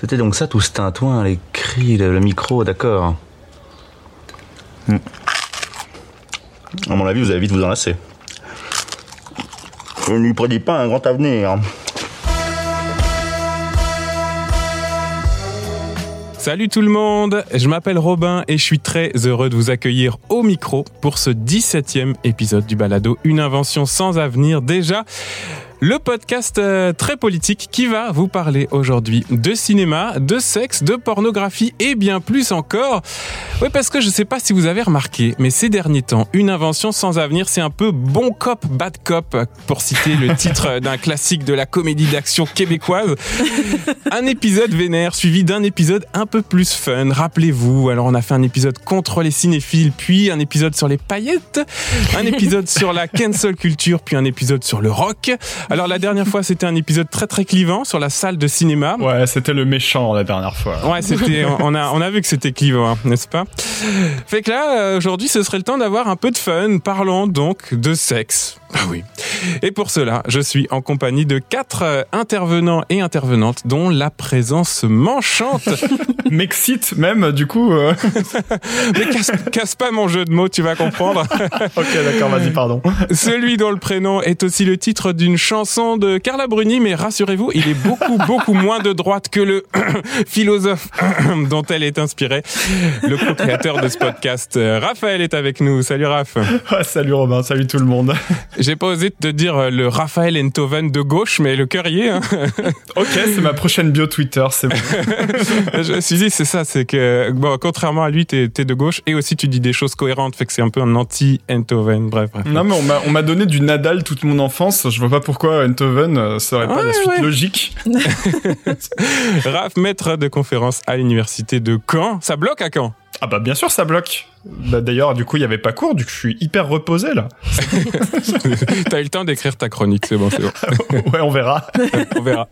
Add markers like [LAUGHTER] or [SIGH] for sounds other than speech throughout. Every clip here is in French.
C'était donc ça tout ce tintouin, les cris, le, le micro, d'accord. À mon avis, vous allez vite vous enlacer. Je ne lui prédis pas un grand avenir. Salut tout le monde, je m'appelle Robin et je suis très heureux de vous accueillir au micro pour ce 17e épisode du Balado Une invention sans avenir déjà le podcast euh, très politique qui va vous parler aujourd'hui de cinéma, de sexe, de pornographie et bien plus encore. Oui, parce que je sais pas si vous avez remarqué, mais ces derniers temps, une invention sans avenir, c'est un peu bon cop, bad cop, pour citer le titre [LAUGHS] d'un classique de la comédie d'action québécoise. Un épisode vénère suivi d'un épisode un peu plus fun. Rappelez-vous, alors on a fait un épisode contre les cinéphiles, puis un épisode sur les paillettes, un épisode sur la cancel culture, puis un épisode sur le rock. Alors la dernière fois, c'était un épisode très très clivant sur la salle de cinéma. Ouais, c'était le méchant la dernière fois. Ouais, c'était [LAUGHS] on a on a vu que c'était clivant, hein, n'est-ce pas? Fait que là euh, aujourd'hui, ce serait le temps d'avoir un peu de fun. Parlons donc de sexe. Ah oui. Et pour cela, je suis en compagnie de quatre euh, intervenants et intervenantes dont la présence m'enchante. [LAUGHS] M'excite même, du coup. euh. [LAUGHS] Mais casse, casse pas mon jeu de mots, tu vas comprendre. ok, d'accord, vas-y, pardon. Celui dont le prénom est aussi le titre d'une chanson de Carla Bruni, mais rassurez-vous, il est beaucoup, [LAUGHS] beaucoup moins de droite que le [COUGHS] philosophe [COUGHS] dont elle est inspirée. Le co-créateur de ce podcast, Raphaël, est avec nous. Salut Raph. Ah, salut Robin, salut tout le monde. [LAUGHS] J'ai pas osé te dire euh, le Raphaël Enthoven de gauche, mais le cœur y est. hein. [LAUGHS] Ok, c'est ma prochaine bio Twitter, c'est bon. Je me suis dit, c'est ça, c'est que, bon, contrairement à lui, t'es t'es de gauche et aussi tu dis des choses cohérentes, fait que c'est un peu un anti-Enthoven, bref, bref. Non, mais on m'a- on m'a donné du Nadal toute mon enfance. Je vois pas pourquoi Eindhoven euh, serait pas Ouais, la suite ouais. logique. [LAUGHS] Raph, maître de conférence à l'université de Caen. Ça bloque à Caen? Ah bah bien sûr, ça bloque. Bah, D'ailleurs, du coup, il y avait pas cours, du coup, je suis hyper reposé là. [LAUGHS] T'as eu le temps d'écrire ta chronique, c'est bon, c'est bon. [LAUGHS] ouais, on verra. [LAUGHS] On verra.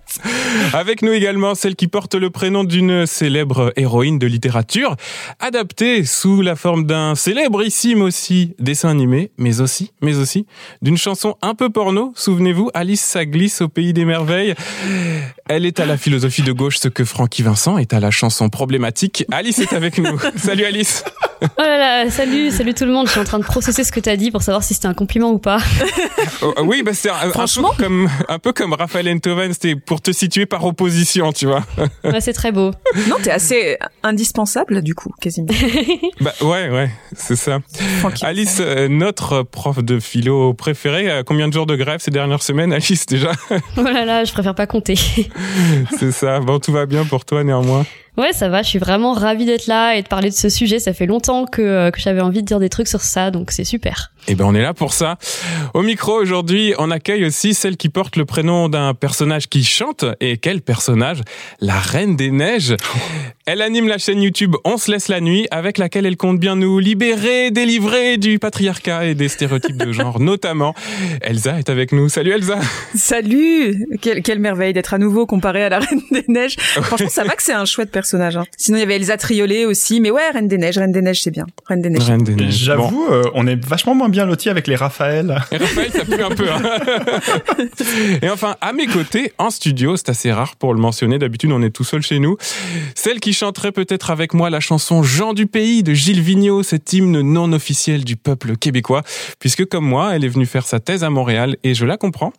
Avec nous également celle qui porte le prénom d'une célèbre héroïne de littérature, adaptée sous la forme d'un célébrissime aussi dessin animé, mais aussi, mais aussi d'une chanson un peu porno. Souvenez-vous, Alice ça glisse au pays des merveilles. Elle est à la philosophie de gauche ce que Francky Vincent est à la chanson problématique. Alice est avec nous. Salut Alice. Oh là salut, salut tout le monde. Je suis en train de processer ce que t'as dit pour savoir si c'était un compliment ou pas. [LAUGHS] Oh, oui, bah c'est un, un peu Franchement comme un peu comme Raphaël Enthoven, c'était pour te situer par opposition, tu vois. Ouais, [LAUGHS] c'est très beau. Non, t'es assez indispensable du coup, quasiment. [LAUGHS] Bah ouais, ouais, c'est ça. Alice, euh, notre prof de philo préféré, euh, combien de jours de grève ces dernières semaines, Alice déjà? Oh là là, je préfère pas compter. C'est ça. Bon, tout va bien pour toi néanmoins? Ouais, ça va. Je suis vraiment ravie d'être là et de parler de ce sujet. Ça fait longtemps que, euh, que j'avais envie de dire des trucs sur ça, donc c'est super. Eh ben, on est là pour ça. Au micro aujourd'hui, on accueille aussi celle qui porte le prénom d'un personnage qui chante. Et quel personnage? La Reine des Neiges. Elle anime la chaîne YouTube On se laisse la nuit, avec laquelle elle compte bien nous libérer, délivrer du patriarcat et des stéréotypes de genre, [LAUGHS] notamment. Elsa est avec nous. Salut Elsa. Salut quelle, quelle merveille d'être à nouveau comparé à la Reine des Neiges. Franchement, ça va que c'est un chouette personnage. hein. Sinon, il y avait Elsa Triolet aussi, mais ouais, Reine des Neiges, Reine des Neiges, c'est bien. Reine des Neiges. Reine des Neiges. Bon. J'avoue, euh, on est vachement moins bien lotis avec les Raphaël. Et Raphaël, ça pue un peu. hein. [LAUGHS] Et enfin, à mes côtés, en studio, c'est assez rare pour le mentionner. D'habitude, on est tout seul chez nous. Celle qui chanterait peut-être avec moi la chanson Jean du pays de Gilles Vigneault, cet hymne non officiel du peuple québécois. Puisque comme moi, elle est venue faire sa thèse à Montréal et je la comprends.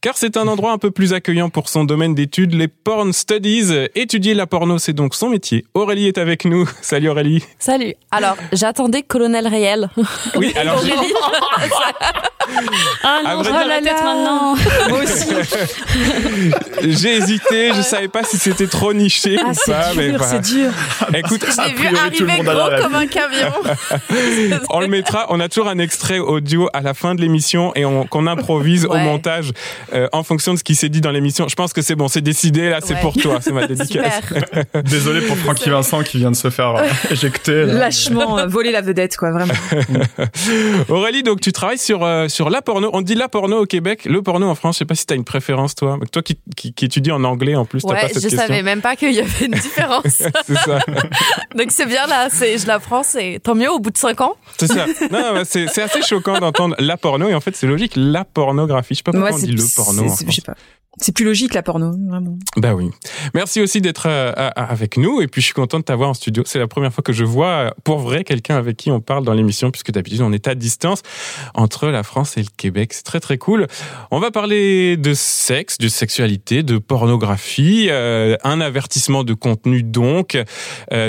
Car c'est un endroit un peu plus accueillant pour son domaine d'études, les porn studies. Étudier la porno, c'est donc son métier. Aurélie est avec nous. [LAUGHS] Salut Aurélie. Salut. Alors, j'attendais Colonel Réel. Oui, [LAUGHS] alors j'ai- [LAUGHS] Ah non, je dire- la tête maintenant. Moi aussi. j'ai hésité, je savais pas si c'était trop niché ou Ah, c'est pas. mais dur, voilà. c'est dur. [LAUGHS] Écoute, A priori, tout le monde a la rêve. un camion. [LAUGHS] [LAUGHS] On le mettra. On a toujours un extrait audio à la fin de l'émission et on, qu'on improvise au montage euh, en fonction de ce qui s'est dit dans l'émission. Je pense que c'est bon, c'est décidé là, c'est Ouais. pour toi, c'est ma dédicace. Désolé pour Francky Vincent qui vient de se faire euh, éjecter. là. Lâchement, euh, voler la vedette, quoi, vraiment. Aurélie, donc tu travailles sur euh, sur la porno. On dit la porno au Québec, le porno en France. Je sais pas si tu as une préférence toi. Toi qui, qui, qui étudie en anglais en plus, t'as Ouais, pas cette je question. savais même pas qu'il y avait une différence. C'est ça. [LAUGHS] Donc c'est bien là, c'est je l'apprends, c'est tant mieux au bout de 5 ans. C'est ça. [LAUGHS] C'est assez choquant d'entendre la porno et en fait c'est logique la pornographie. Je sais pas pourquoi Moi, on dit le porno. je sais pas. C'est plus logique la porno, vraiment. Bah oui. Merci aussi d'être euh, avec nous et puis je suis content de t'avoir en studio. C'est la première fois que je vois euh, pour vrai quelqu'un avec qui on parle dans l'émission puisque d'habitude on est à distance entre la France et le Québec. C'est très très cool. On va parler de sexe, de sexualité, de pornographie, euh, un avertissement de contenu donc,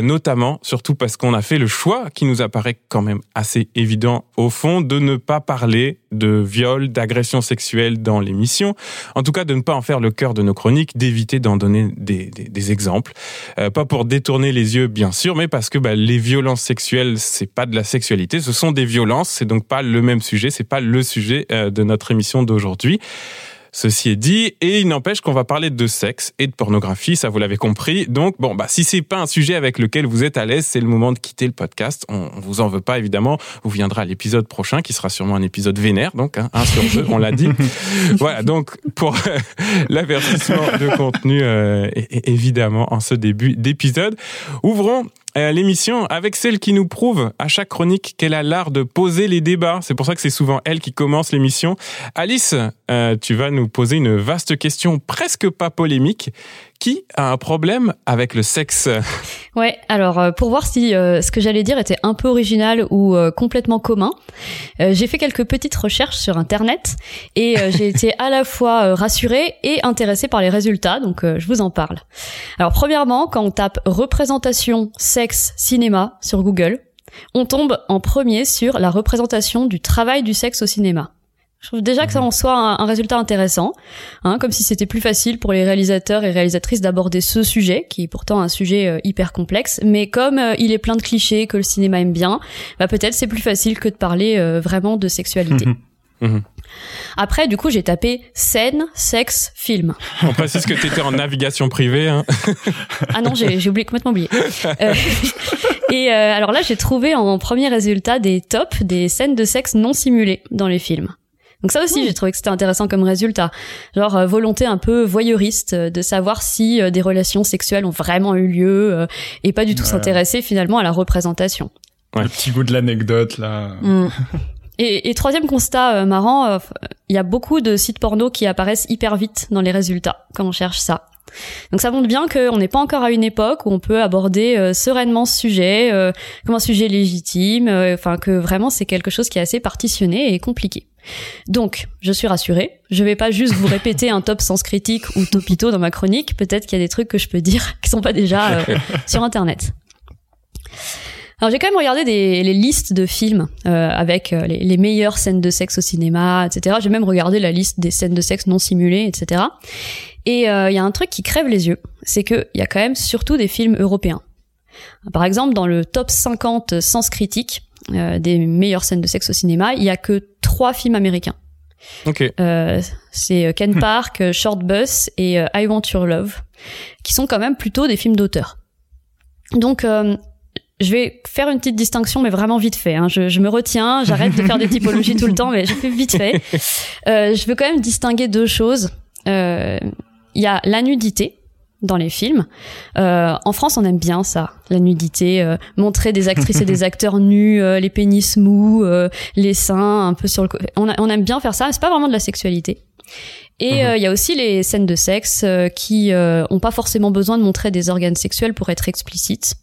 notamment surtout parce qu'on a fait le choix qui nous apparaît quand même assez évident au fond de ne pas parler de viol, d'agression sexuelle dans l'émission. En tout cas, de ne pas en faire le cœur de nos chroniques, d'éviter d'en donner des, des, exemples. Euh, pas pour détourner les yeux, bien sûr, mais parce que bah, les violences sexuelles, c'est pas de la sexualité, ce sont des violences. C'est donc pas le même sujet, c'est pas le sujet euh, de notre émission d'aujourd'hui. Ceci est dit, et il n'empêche qu'on va parler de sexe et de pornographie, ça vous l'avez compris. Donc bon, bah si c'est pas un sujet avec lequel vous êtes à l'aise, c'est le moment de quitter le podcast. On, on vous en veut pas évidemment. Vous viendrez à l'épisode prochain, qui sera sûrement un épisode vénère, donc hein, un sur deux, on l'a dit. [LAUGHS] voilà, donc pour [LAUGHS] l'avertissement de contenu, euh, évidemment en ce début d'épisode, ouvrons l'émission avec celle qui nous prouve à chaque chronique qu'elle a l'art de poser les débats. C'est pour ça que c'est souvent elle qui commence l'émission. Alice, euh, tu vas nous poser une vaste question presque pas polémique qui a un problème avec le sexe Ouais, alors euh, pour voir si euh, ce que j'allais dire était un peu original ou euh, complètement commun, j'ai fait quelques petites recherches sur internet et j'ai été à la fois rassurée et intéressée par les résultats, donc je vous en parle. Alors premièrement, quand on tape représentation sexe cinéma sur Google, on tombe en premier sur la représentation du travail du sexe au cinéma. Je trouve déjà que ça en soit un, résultat intéressant, hein, comme si c'était plus facile pour les réalisateurs et réalisatrices d'aborder ce sujet, qui est pourtant un sujet euh, hyper complexe. Mais comme euh, il est plein de clichés que le cinéma aime bien, bah peut-être c'est plus facile que de parler euh, vraiment de sexualité. Mhm. Après, du coup, j'ai tapé scène, sexe, film. On précise que tu étais en navigation privée. Hein. [LAUGHS] ah non, j'ai oublié complètement oublié. [LAUGHS] et alors là, j'ai trouvé en premier résultat des tops des scènes de sexe non simulées dans les films. Donc ça aussi, j'ai trouvé que c'était intéressant comme résultat. Genre euh, volonté un peu voyeuriste euh, de savoir si euh, des relations sexuelles ont vraiment eu lieu et pas du tout s'intéresser finalement à la représentation. Ouais. Le petit goût de l'anecdote là. Mm. Et, et, troisième constat marrant, il y a beaucoup de sites porno qui apparaissent hyper vite dans les résultats quand on cherche ça. Donc ça montre bien qu'on n'est pas encore à une époque où on peut aborder sereinement ce sujet comme un sujet légitime, enfin que vraiment c'est quelque chose qui est assez partitionné et compliqué. Donc, je suis rassurée. Je vais pas juste vous répéter un top sens critique ou topito dans ma chronique. Peut-être qu'il y a des trucs que je peux dire [LAUGHS] qui sont pas déjà euh, sur Internet. Alors j'ai quand même regardé des, les listes de films euh, avec euh, les, les, meilleures scènes de sexe au cinéma, etc. J'ai même regardé la liste des scènes de sexe non simulées, etc. Et il y a un truc qui crève les yeux, c'est qu'il y a quand même surtout des films européens. Par exemple, dans le top 50 sens critique, euh, des meilleures scènes de sexe au cinéma, il y a que trois films américains. Okay. Euh, c'est euh, Ken Park, Short Bus et I Want Your Love, qui sont quand même plutôt des films d'auteur. Donc, je vais faire une petite distinction, mais vraiment vite fait. Hein. Je, je, me retiens, j'arrête de faire des typologies tout le temps, mais je fais vite fait. [LAUGHS] je veux quand même distinguer deux choses. Il y a la nudité, dans les films. Euh, en France, on aime bien ça, la nudité, euh, montrer des actrices et des [LAUGHS] acteurs nus, euh, les pénis mous, euh, les seins un peu sur le. On, on aime bien faire ça. C'est pas vraiment de la sexualité. Et mhm. il y a aussi les scènes de sexe qui ont pas forcément besoin de montrer des organes sexuels pour être explicites.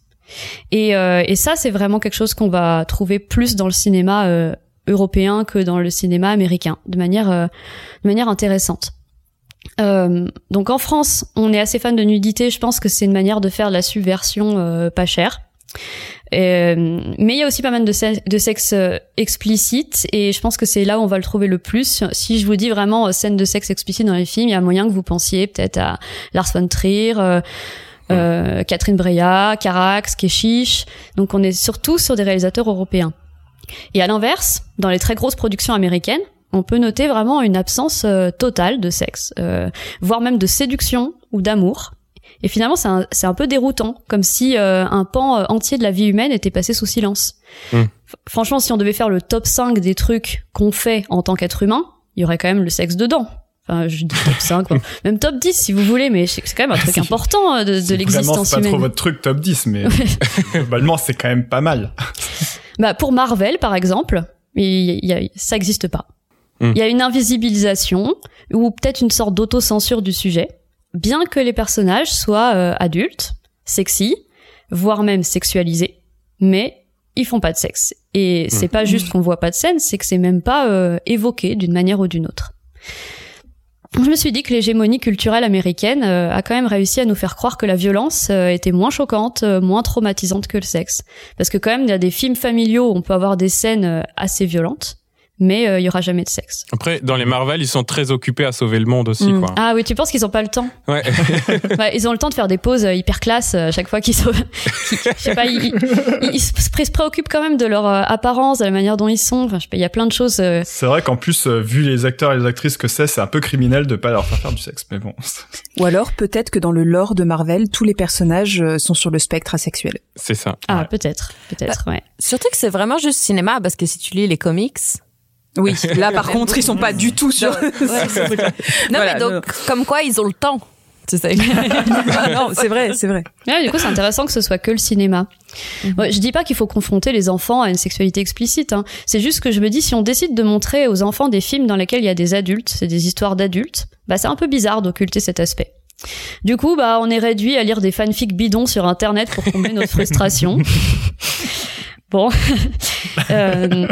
Et, et ça, c'est vraiment quelque chose qu'on va trouver plus dans le cinéma européen que dans le cinéma américain, de manière de manière intéressante. Euh, donc en France, on est assez fan de nudité. Je pense que c'est une manière de faire de la subversion euh, pas chère. Euh, mais il y a aussi pas mal de, de sexe euh, explicite et je pense que c'est là où on va le trouver le plus. Si je vous dis vraiment scène de sexe explicite dans les films, il y a moyen que vous pensiez peut-être à Lars von Trier, euh, Catherine Breillat, Carax, Keshish. Donc on est surtout sur des réalisateurs européens. Et à l'inverse, dans les très grosses productions américaines, on peut noter vraiment une absence euh, totale de sexe, euh, voire même de séduction ou d'amour. Et finalement, c'est un, un, peu déroutant, comme si euh, un pan entier de la vie humaine était passé sous silence. Hmm. Franchement, si on devait faire le top 5 des trucs qu'on fait en tant qu'être humain, il y aurait quand même le sexe dedans. Enfin, je dis top 5, [LAUGHS] même top 10 si vous voulez, mais c'est quand même un truc important de, de l'existence humaine. C'est pas trop votre truc top 10, mais [LAUGHS] [LAUGHS] globalement, c'est quand même pas mal. bah, pour Marvel, par exemple, il y a, ça existe pas. Hmm. Il y a une invisibilisation ou peut-être une sorte d'autocensure du sujet, bien que les personnages soient euh, adultes, sexy, voire même sexualisés, mais ils font pas de sexe. Et c'est pas juste qu'on voit pas de scène, c'est que c'est même pas euh, évoqué d'une manière ou d'une autre. Je me suis dit que l'hégémonie culturelle américaine euh, a quand même réussi à nous faire croire que la violence euh, était moins choquante, euh, moins traumatisante que le sexe. Parce que quand même, il y a des films familiaux où on peut avoir des scènes assez violentes, mais euh, il y aura jamais de sexe. Après, dans les Marvel, ils sont très occupés à sauver le monde aussi, Mm. quoi. Ah oui, tu penses qu'ils ont pas le temps Ouais. [LAUGHS] Ouais, Ils ont le temps de faire des pauses euh, hyper classe euh, à chaque fois qu'ils [LAUGHS] qu'ils- je sais pas, ils, ils- ils se pré- se préoccupent quand même de leur euh, apparence, de la manière dont ils sont. Enfin, je sais pas, il y a plein de choses... euh, C'est vrai qu'en plus, euh, vu les acteurs et les actrices que c'est, c'est un peu criminel de pas leur faire faire du sexe. Mais bon. Ou alors peut-être que dans le lore de Marvel, tous les personnages euh, sont sur le spectre asexuel. C'est ça. Ah, Ouais. peut-être, peut-être, ouais. Surtout que c'est vraiment juste cinéma, parce que si tu lis les comics. Oui, là par contre, ils sont pas du tout sur. Ouais, [LAUGHS] Non, Voilà, mais donc, comme quoi, ils ont le temps. Tu sais. non, c'est vrai, c'est vrai. [LAUGHS] Ouais, du coup, c'est intéressant que ce soit que le cinéma. Ouais, je dis pas qu'il faut confronter les enfants à une sexualité explicite. Hein. C'est juste que je me dis, si on décide de montrer aux enfants des films dans lesquels il y a des adultes, c'est des histoires d'adultes, bah c'est un peu bizarre d'occulter cet aspect. Du coup, bah on est réduit à lire des fanfics bidons sur Internet pour combler notre frustration. [LAUGHS] bon. Euh,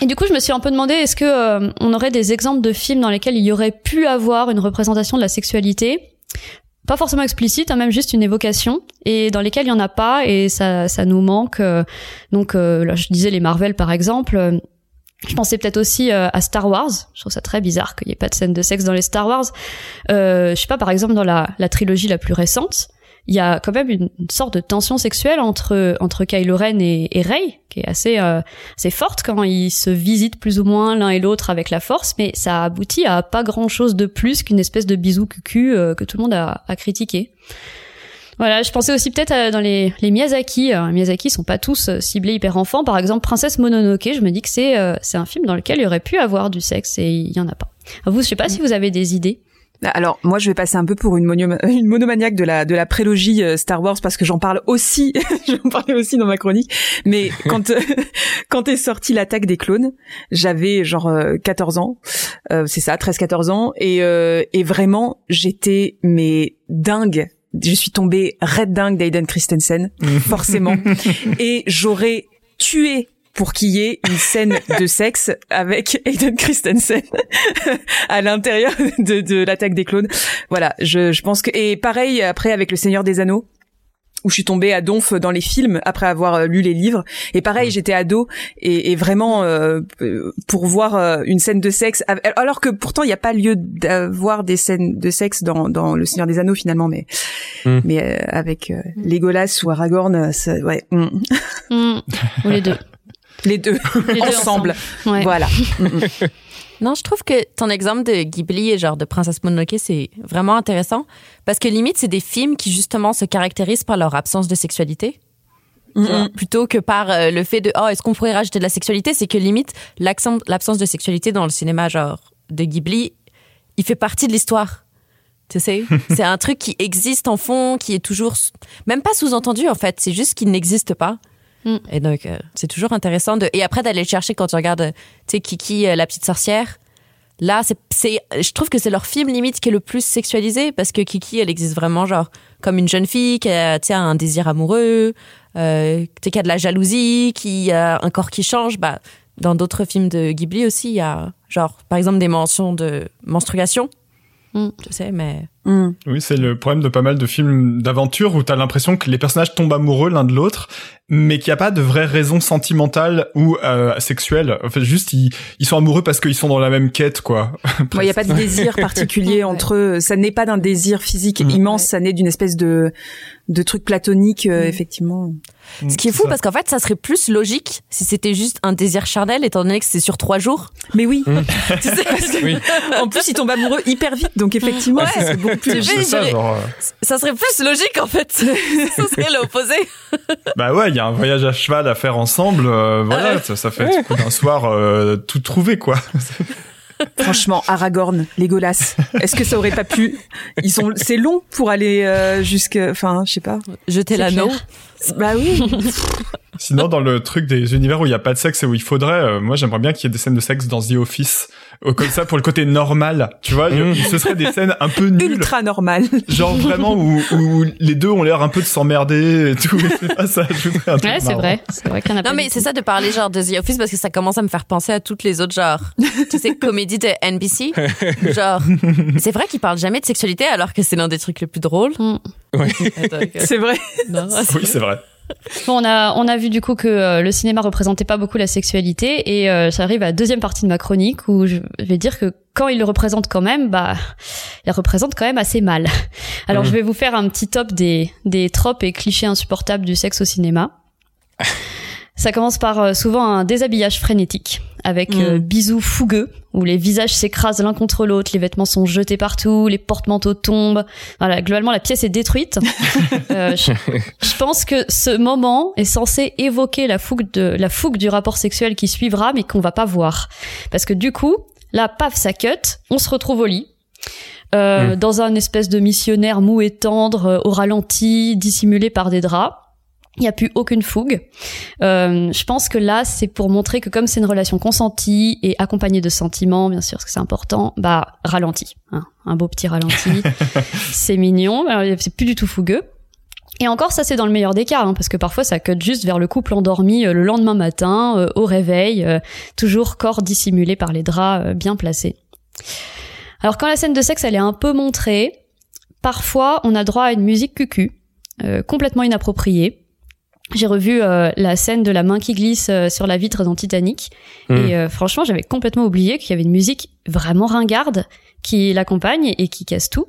et du coup, je me suis un peu demandé, est-ce que euh, on aurait des exemples de films dans lesquels il y aurait pu avoir une représentation de la sexualité? Pas forcément explicite, hein, même juste une évocation, et dans lesquels il y en a pas, et ça, ça nous manque. euh, donc euh, là, je disais les Marvel par exemple. euh, je pensais peut-être aussi euh, à Star Wars. Je trouve ça très bizarre qu'il n'y ait pas de scène de sexe dans les Star Wars. Euh, je sais pas, par exemple dans la, la trilogie la plus récente, il y a quand même une, une sorte de tension sexuelle entre entre Kylo Ren et, et Rey, qui est assez euh, assez forte quand ils se visitent plus ou moins l'un et l'autre avec la Force, mais ça aboutit à pas grand chose de plus qu'une espèce de bisou cucu euh, que tout le monde a, a critiqué. Voilà, je pensais aussi peut-être à- dans les, les Miyazaki. Alors, les Miyazaki sont pas tous euh, ciblés hyper enfants. Par exemple, Princesse Mononoke, je me dis que c'est euh, c'est un film dans lequel il y aurait pu avoir du sexe et il y en a pas. Vous, je sais pas si vous avez des idées. Alors moi je vais passer un peu pour une, [LAUGHS] une monomaniaque de la de la prélogie euh, Star Wars parce que j'en parle aussi, [LAUGHS] j'en parlais aussi dans ma chronique. Mais [LAUGHS] quand euh, quand est sortie l'attaque des clones, j'avais genre euh, 14 ans, Euh, c'est ça, 13-14 ans, et euh, et vraiment j'étais mais dingue. Je suis tombée red dingue d'Aiden Christensen, forcément, et j'aurais tué pour qu'il y ait une scène de sexe avec [LAUGHS] Aiden Christensen [LAUGHS] à l'intérieur de, de l'attaque des clones. Voilà, je, je pense que et pareil après avec le Seigneur des Anneaux où je suis tombée à donf dans les films après avoir euh, lu les livres et pareil j'étais ado et, et vraiment euh, pour voir euh, une scène de sexe alors que pourtant il n'y a pas lieu d'avoir des scènes de sexe dans, dans le Seigneur des Anneaux finalement mais Mm. mais euh, avec euh, Legolas ou Aragorn ça, ouais mm. Hmm, ou les deux. [LAUGHS] les deux Les deux ensemble Ouais. voilà [LAUGHS] Non, je trouve que ton exemple de Ghibli et genre de Princesse Mononoke, c'est vraiment intéressant. Parce que limite, c'est des films qui justement se caractérisent par leur absence de sexualité. Mm, Tu vois, mm. Plutôt que par euh, le fait de, oh, est-ce qu'on pourrait rajouter de la sexualité? C'est que limite, l'absence de sexualité dans le cinéma genre de Ghibli, il fait partie de l'histoire. Tu sais? [LAUGHS] c'est un truc qui existe en fond, qui est toujours, même pas sous-entendu en fait. C'est juste qu'il n'existe pas. Mm. Et donc, euh, c'est toujours intéressant de. Et après, d'aller le chercher quand tu regardes, euh, tu sais, Kiki, euh, la petite sorcière. Là, c'est, je trouve que c'est leur film limite qui est le plus sexualisé parce que Kiki, elle existe vraiment genre comme une jeune fille qui a, tu sais, un désir amoureux, euh, qui a de la jalousie, qui a un corps qui change. Bah, dans d'autres films de Ghibli aussi, il y a genre, par exemple, des mentions de menstruation. Mm. Tu sais, mais Mm. Oui, c'est le problème de pas mal de films d'aventure où t'as l'impression que les personnages tombent amoureux l'un de l'autre, mais qu'il n'y a pas de vraie raison sentimentale ou euh, sexuelle. En fait, juste ils, ils sont amoureux parce qu'ils sont dans la même quête, quoi. [LAUGHS] Il n'y a pas de désir [LAUGHS] particulier Ouais. entre eux. Ça n'est pas d'un désir physique Mhm. immense, Ouais. ça naît d'une espèce de de truc platonique, euh, effectivement. Ce qui est C'est fou ça. parce qu'en fait, ça serait plus logique si c'était juste un désir charnel, étant donné que c'est sur trois jours. Mais oui, Mhm. [LAUGHS] tu sais, parce que Oui. en plus ils tombent amoureux hyper vite, donc effectivement, Ouais. ça serait beaucoup plus. C'est C'est ça, genre. euh, Ça serait plus logique en fait. [LAUGHS] ça serait l'opposé. [LAUGHS] Bah ouais, il y a un voyage à cheval à faire ensemble. euh, voilà, ça, ça fait du coup d'un soir euh, tout trouvé, quoi. Franchement, Aragorn, Legolas, est-ce que ça aurait pas pu Ils sont, c'est long pour aller euh, jusque, enfin, je sais pas. Jeter l'anneau. Bah oui. Sinon, dans le truc des univers où il y a pas de sexe et où il faudrait, euh, moi j'aimerais bien qu'il y ait des scènes de sexe dans The Office, comme ça pour le côté normal, tu vois. Mm. Ce serait des scènes un peu nulles, Ultra normal. genre vraiment où, où les deux ont l'air un peu de s'emmerder et tout. Et c'est pas ça. ajouterait un truc Ouais, c'est vrai. C'est vrai qu'il y en a Non, mais c'est ça de parler genre de The Office parce que ça commence à me faire penser à toutes les autres genres. [LAUGHS] tu sais, comédie de NBC. [LAUGHS] Genre, c'est vrai qu'ils parlent jamais de sexualité alors que c'est l'un des trucs les plus drôles. Mm. Attends, ok. C'est vrai. Non, Oui, c'est vrai. Bon, on a on a vu du coup que euh, le cinéma représentait pas beaucoup la sexualité et euh, ça arrive à la deuxième partie de ma chronique où je vais dire que quand il le représente quand même, bah, il représente quand même assez mal. [LAUGHS] Alors Mhm. je vais vous faire un petit top des des tropes et clichés insupportables du sexe au cinéma. [LAUGHS] Ça commence par euh, souvent un déshabillage frénétique, avec Mm. euh, bisous fougueux, où les visages s'écrasent l'un contre l'autre, les vêtements sont jetés partout, les porte-manteaux tombent. Voilà, globalement la pièce est détruite. [LAUGHS] Euh, je, je pense que ce moment est censé évoquer la fougue de la fougue du rapport sexuel qui suivra, mais qu'on va pas voir, parce que du coup, là, paf, ça cut, on se retrouve au lit. Euh, Dans un espèce de missionnaire mou et tendre, euh, au ralenti, dissimulé par des draps. Il n'y a plus aucune fougue. Euh, je pense que là, c'est pour montrer que comme c'est une relation consentie et accompagnée de sentiments, bien sûr, parce que c'est important, bah ralenti, hein, un beau petit ralenti, [LAUGHS] c'est mignon, euh, c'est plus du tout fougueux. Et encore, ça c'est dans le meilleur des cas, hein, parce que parfois ça cut juste vers le couple endormi euh, le lendemain matin, euh, au réveil, toujours corps dissimulé par les draps bien placés. Alors quand la scène de sexe elle est un peu montrée, parfois on a droit à une musique cucu, euh, complètement inappropriée. J'ai revu euh, la scène de la main qui glisse euh, sur la vitre dans Titanic Mm. et euh, franchement j'avais complètement oublié qu'il y avait une musique vraiment ringarde qui l'accompagne et qui casse tout.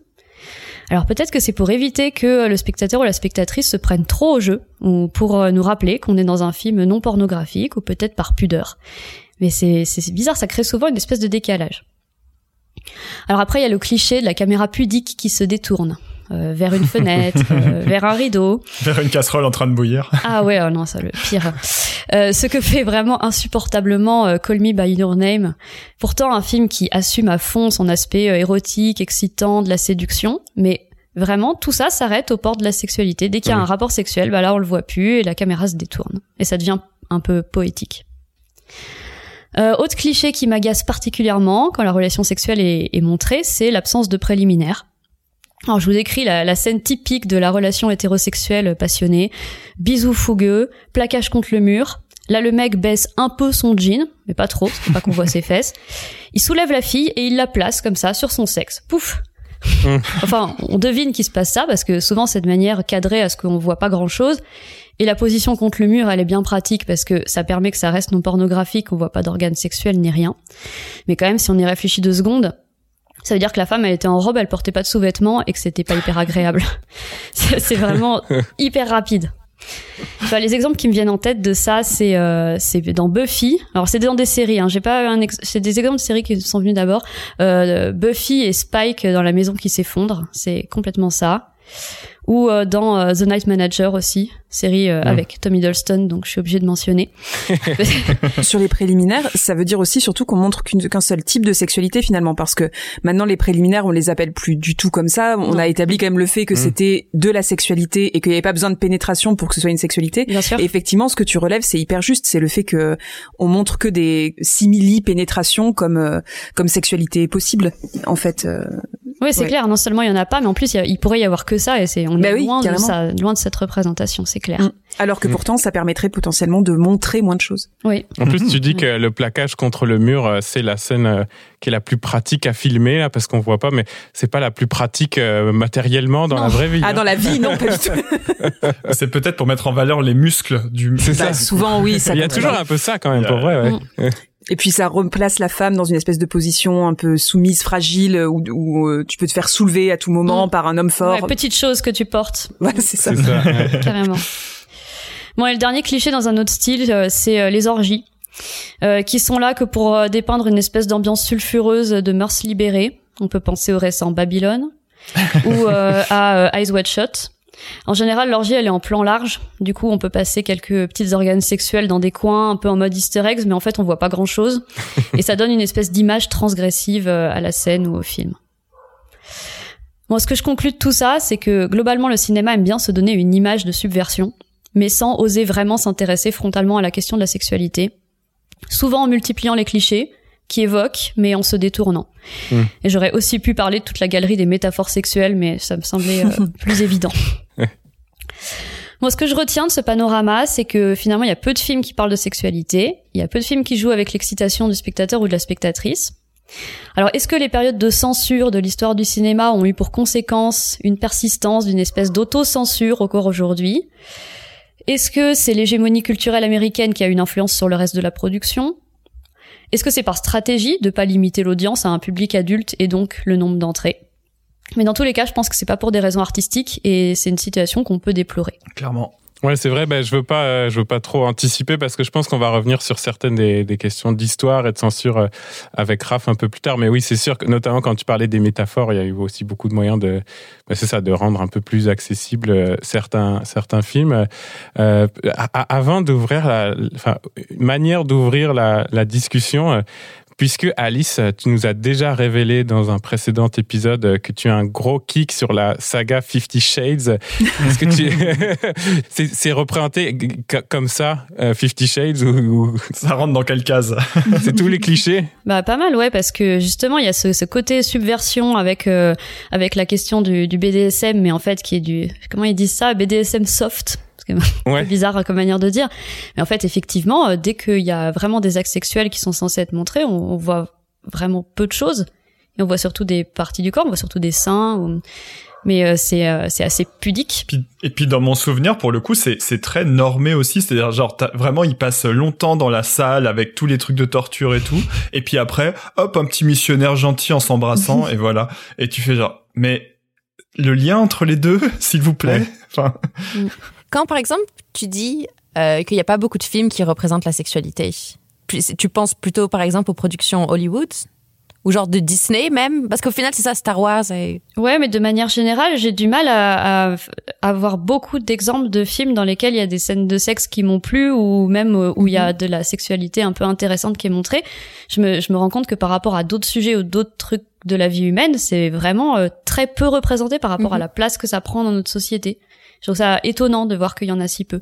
Alors peut-être que c'est pour éviter que le spectateur ou la spectatrice se prenne trop au jeu ou pour nous rappeler qu'on est dans un film non pornographique ou peut-être par pudeur. Mais c'est c'est bizarre, ça crée souvent une espèce de décalage. Alors après, il y a le cliché de la caméra pudique qui se détourne euh, vers une fenêtre, euh, [LAUGHS] vers un rideau. Vers une casserole en train de bouillir. Ah ouais, oh non, ça le pire. Euh, ce que fait vraiment insupportablement euh, Call Me by Your Name. Pourtant, un film qui assume à fond son aspect euh, érotique, excitant, de la séduction, mais vraiment tout ça s'arrête au port de la sexualité. Dès qu'il y a Oui. un rapport sexuel, bah là on le voit plus et la caméra se détourne et ça devient un peu poétique. Euh, autre cliché qui m'agace particulièrement quand la relation sexuelle est, est montrée, c'est l'absence de préliminaire. Alors je vous décris la, la scène typique de la relation hétérosexuelle passionnée. Bisous fougueux, plaquage contre le mur. Là le mec baisse un peu son jean, mais pas trop, c'est pas qu'on voit ses [LAUGHS] fesses. Il soulève la fille et il la place comme ça sur son sexe. Pouf Enfin, on devine qu'il se passe ça parce que souvent c'est de manière cadrée à ce qu'on voit pas grand chose. Et la position contre le mur, elle est bien pratique parce que ça permet que ça reste non pornographique, on voit pas d'organes sexuels ni rien. Mais quand même, si on y réfléchit deux secondes, ça veut dire que la femme, elle était en robe, elle portait pas de sous-vêtements et que c'était pas hyper agréable. [LAUGHS] C'est vraiment [LAUGHS] hyper rapide. Enfin, les exemples qui me viennent en tête de ça, c'est euh, c'est dans Buffy. Alors c'est dans des séries. Hein. J'ai pas un ex- c'est des exemples de séries qui sont venus d'abord. Euh, Buffy et Spike dans la maison qui s'effondre. C'est complètement ça. Ou euh, dans euh, The Night Manager aussi, série euh, Mm. avec Tom Hiddleston, donc je suis obligée de mentionner. [LAUGHS] Sur les préliminaires, ça veut dire aussi surtout qu'on montre qu'une- qu'un seul type de sexualité finalement, parce que maintenant les préliminaires, on les appelle plus du tout comme ça. On Non. a établi quand même le fait que Mm. c'était de la sexualité et qu'il n'y avait pas besoin de pénétration pour que ce soit une sexualité. Bien sûr. Et effectivement, ce que tu relèves, c'est hyper juste. C'est le fait que on montre que des simili pénétrations comme euh, comme sexualité possible. En fait, euh, Oui, c'est Ouais. clair. Non seulement il y en a pas, mais en plus il, y a- il pourrait y avoir que ça, et c'est on Bah est oui, loin de ça, loin de cette représentation, c'est clair. Mm. alors que Mm. pourtant, ça permettrait potentiellement de montrer moins de choses. Oui. En plus, tu dis que le plaquage contre le mur, euh, c'est la scène euh, qui est la plus pratique à filmer, là, parce qu'on voit pas, mais c'est pas la plus pratique euh, matériellement dans Non. la vraie vie. Ah, hein. dans la vie, non, pas du tout. [LAUGHS] C'est peut-être pour mettre en valeur les muscles du. C'est Bah, ça. souvent, oui, ça Il y a toujours un peu ça quand même, pour vrai. Ouais. Et puis ça replace la femme dans une espèce de position un peu soumise, fragile, où, où, euh, tu peux te faire soulever à tout moment Mm. par un homme fort. Ouais, petite chose que tu portes, Voilà, c'est ça. Ouais. [LAUGHS] carrément. Bon, et le dernier cliché dans un autre style, euh, c'est euh, les orgies, euh, qui sont là que pour euh, dépeindre une espèce d'ambiance sulfureuse de mœurs libérées. On peut penser au récent Babylone [LAUGHS] ou euh, à euh, Eyes Wide Shut. En général, l'orgie, elle est en plan large. Du coup, on peut passer quelques petites organes sexuels dans des coins, un peu en mode easter eggs, mais en fait, on voit pas grand chose. [LAUGHS] Et ça donne une espèce d'image transgressive euh, à la scène ou au film. Bon, ce que je conclus de tout ça, c'est que globalement, le cinéma aime bien se donner une image de subversion, mais sans oser vraiment s'intéresser frontalement à la question de la sexualité. Souvent en multipliant les clichés, qui évoque, mais en se détournant. Mm. Et j'aurais aussi pu parler de toute la galerie des métaphores sexuelles, mais ça me semblait euh, [LAUGHS] plus évident. [LAUGHS] Moi, ce que je retiens de ce panorama, c'est que finalement, il y a peu de films qui parlent de sexualité, il y a peu de films qui jouent avec l'excitation du spectateur ou de la spectatrice. Alors, est-ce que les périodes de censure de l'histoire du cinéma ont eu pour conséquence une persistance d'une espèce d'auto-censure encore aujourd'hui? Est-ce que c'est l'hégémonie culturelle américaine qui a une influence sur le reste de la production? Est-ce que c'est par stratégie de pas limiter l'audience à un public adulte et donc le nombre d'entrées? Mais dans tous les cas, je pense que c'est pas pour des raisons artistiques et c'est une situation qu'on peut déplorer. Clairement. Ouais, c'est vrai. Ben, je veux pas, euh, je veux pas trop anticiper parce que je pense qu'on va revenir sur certaines des, des questions d'histoire et de censure euh, avec Raph un peu plus tard. Mais oui, c'est sûr que notamment quand tu parlais des métaphores, il y a eu aussi beaucoup de moyens de, ben, c'est ça, de rendre un peu plus accessible euh, certains certains films. A- avant d'ouvrir la, enfin, manière d'ouvrir la, la discussion. Puisque Alice, tu nous as déjà révélé dans un précédent épisode que tu as un gros kick sur la saga Fifty Shades. Est-ce que tu [LAUGHS] c'est c'est représenté comme ça euh, Fifty Shades ou, ou Ça rentre dans quelle case? C'est tous les clichés? Bah pas mal, ouais, parce que justement il y a ce, ce côté subversion avec euh, avec la question du, du BDSM, mais en fait qui est du comment ils disent ça, BDSM soft. Parce que [LAUGHS] Ouais. c'est bizarre comme manière de dire. Mais en fait, effectivement, euh, dès qu'il y a vraiment des actes sexuels qui sont censés être montrés, on, on voit vraiment peu de choses. Et on voit surtout des parties du corps, on voit surtout des seins. ou- Mais euh, c'est euh, c'est assez pudique. Et puis dans mon souvenir, pour le coup, c'est c'est très normé aussi. C'est-à-dire genre vraiment, ils passent longtemps dans la salle avec tous les trucs de torture et tout. Et puis après, hop, un petit missionnaire gentil en s'embrassant [LAUGHS] et voilà. Et tu fais genre, mais le lien entre les deux, [LAUGHS] s'il vous plaît? Enfin, Quand, par exemple, tu dis euh, qu'il n'y a pas beaucoup de films qui représentent la sexualité, tu penses plutôt, par exemple, aux productions Hollywood ou genre de Disney même? Parce qu'au final, c'est ça, Star Wars. Et... Ouais, mais de manière générale, j'ai du mal à, à avoir beaucoup d'exemples de films dans lesquels il y a des scènes de sexe qui m'ont plu ou même euh, où il y a de la sexualité un peu intéressante qui est montrée. Je me, je me rends compte que par rapport à d'autres sujets ou d'autres trucs de la vie humaine, c'est vraiment euh, très peu représenté par rapport à Mhm. la place que ça prend dans notre société. Je trouve ça étonnant de voir qu'il y en a si peu.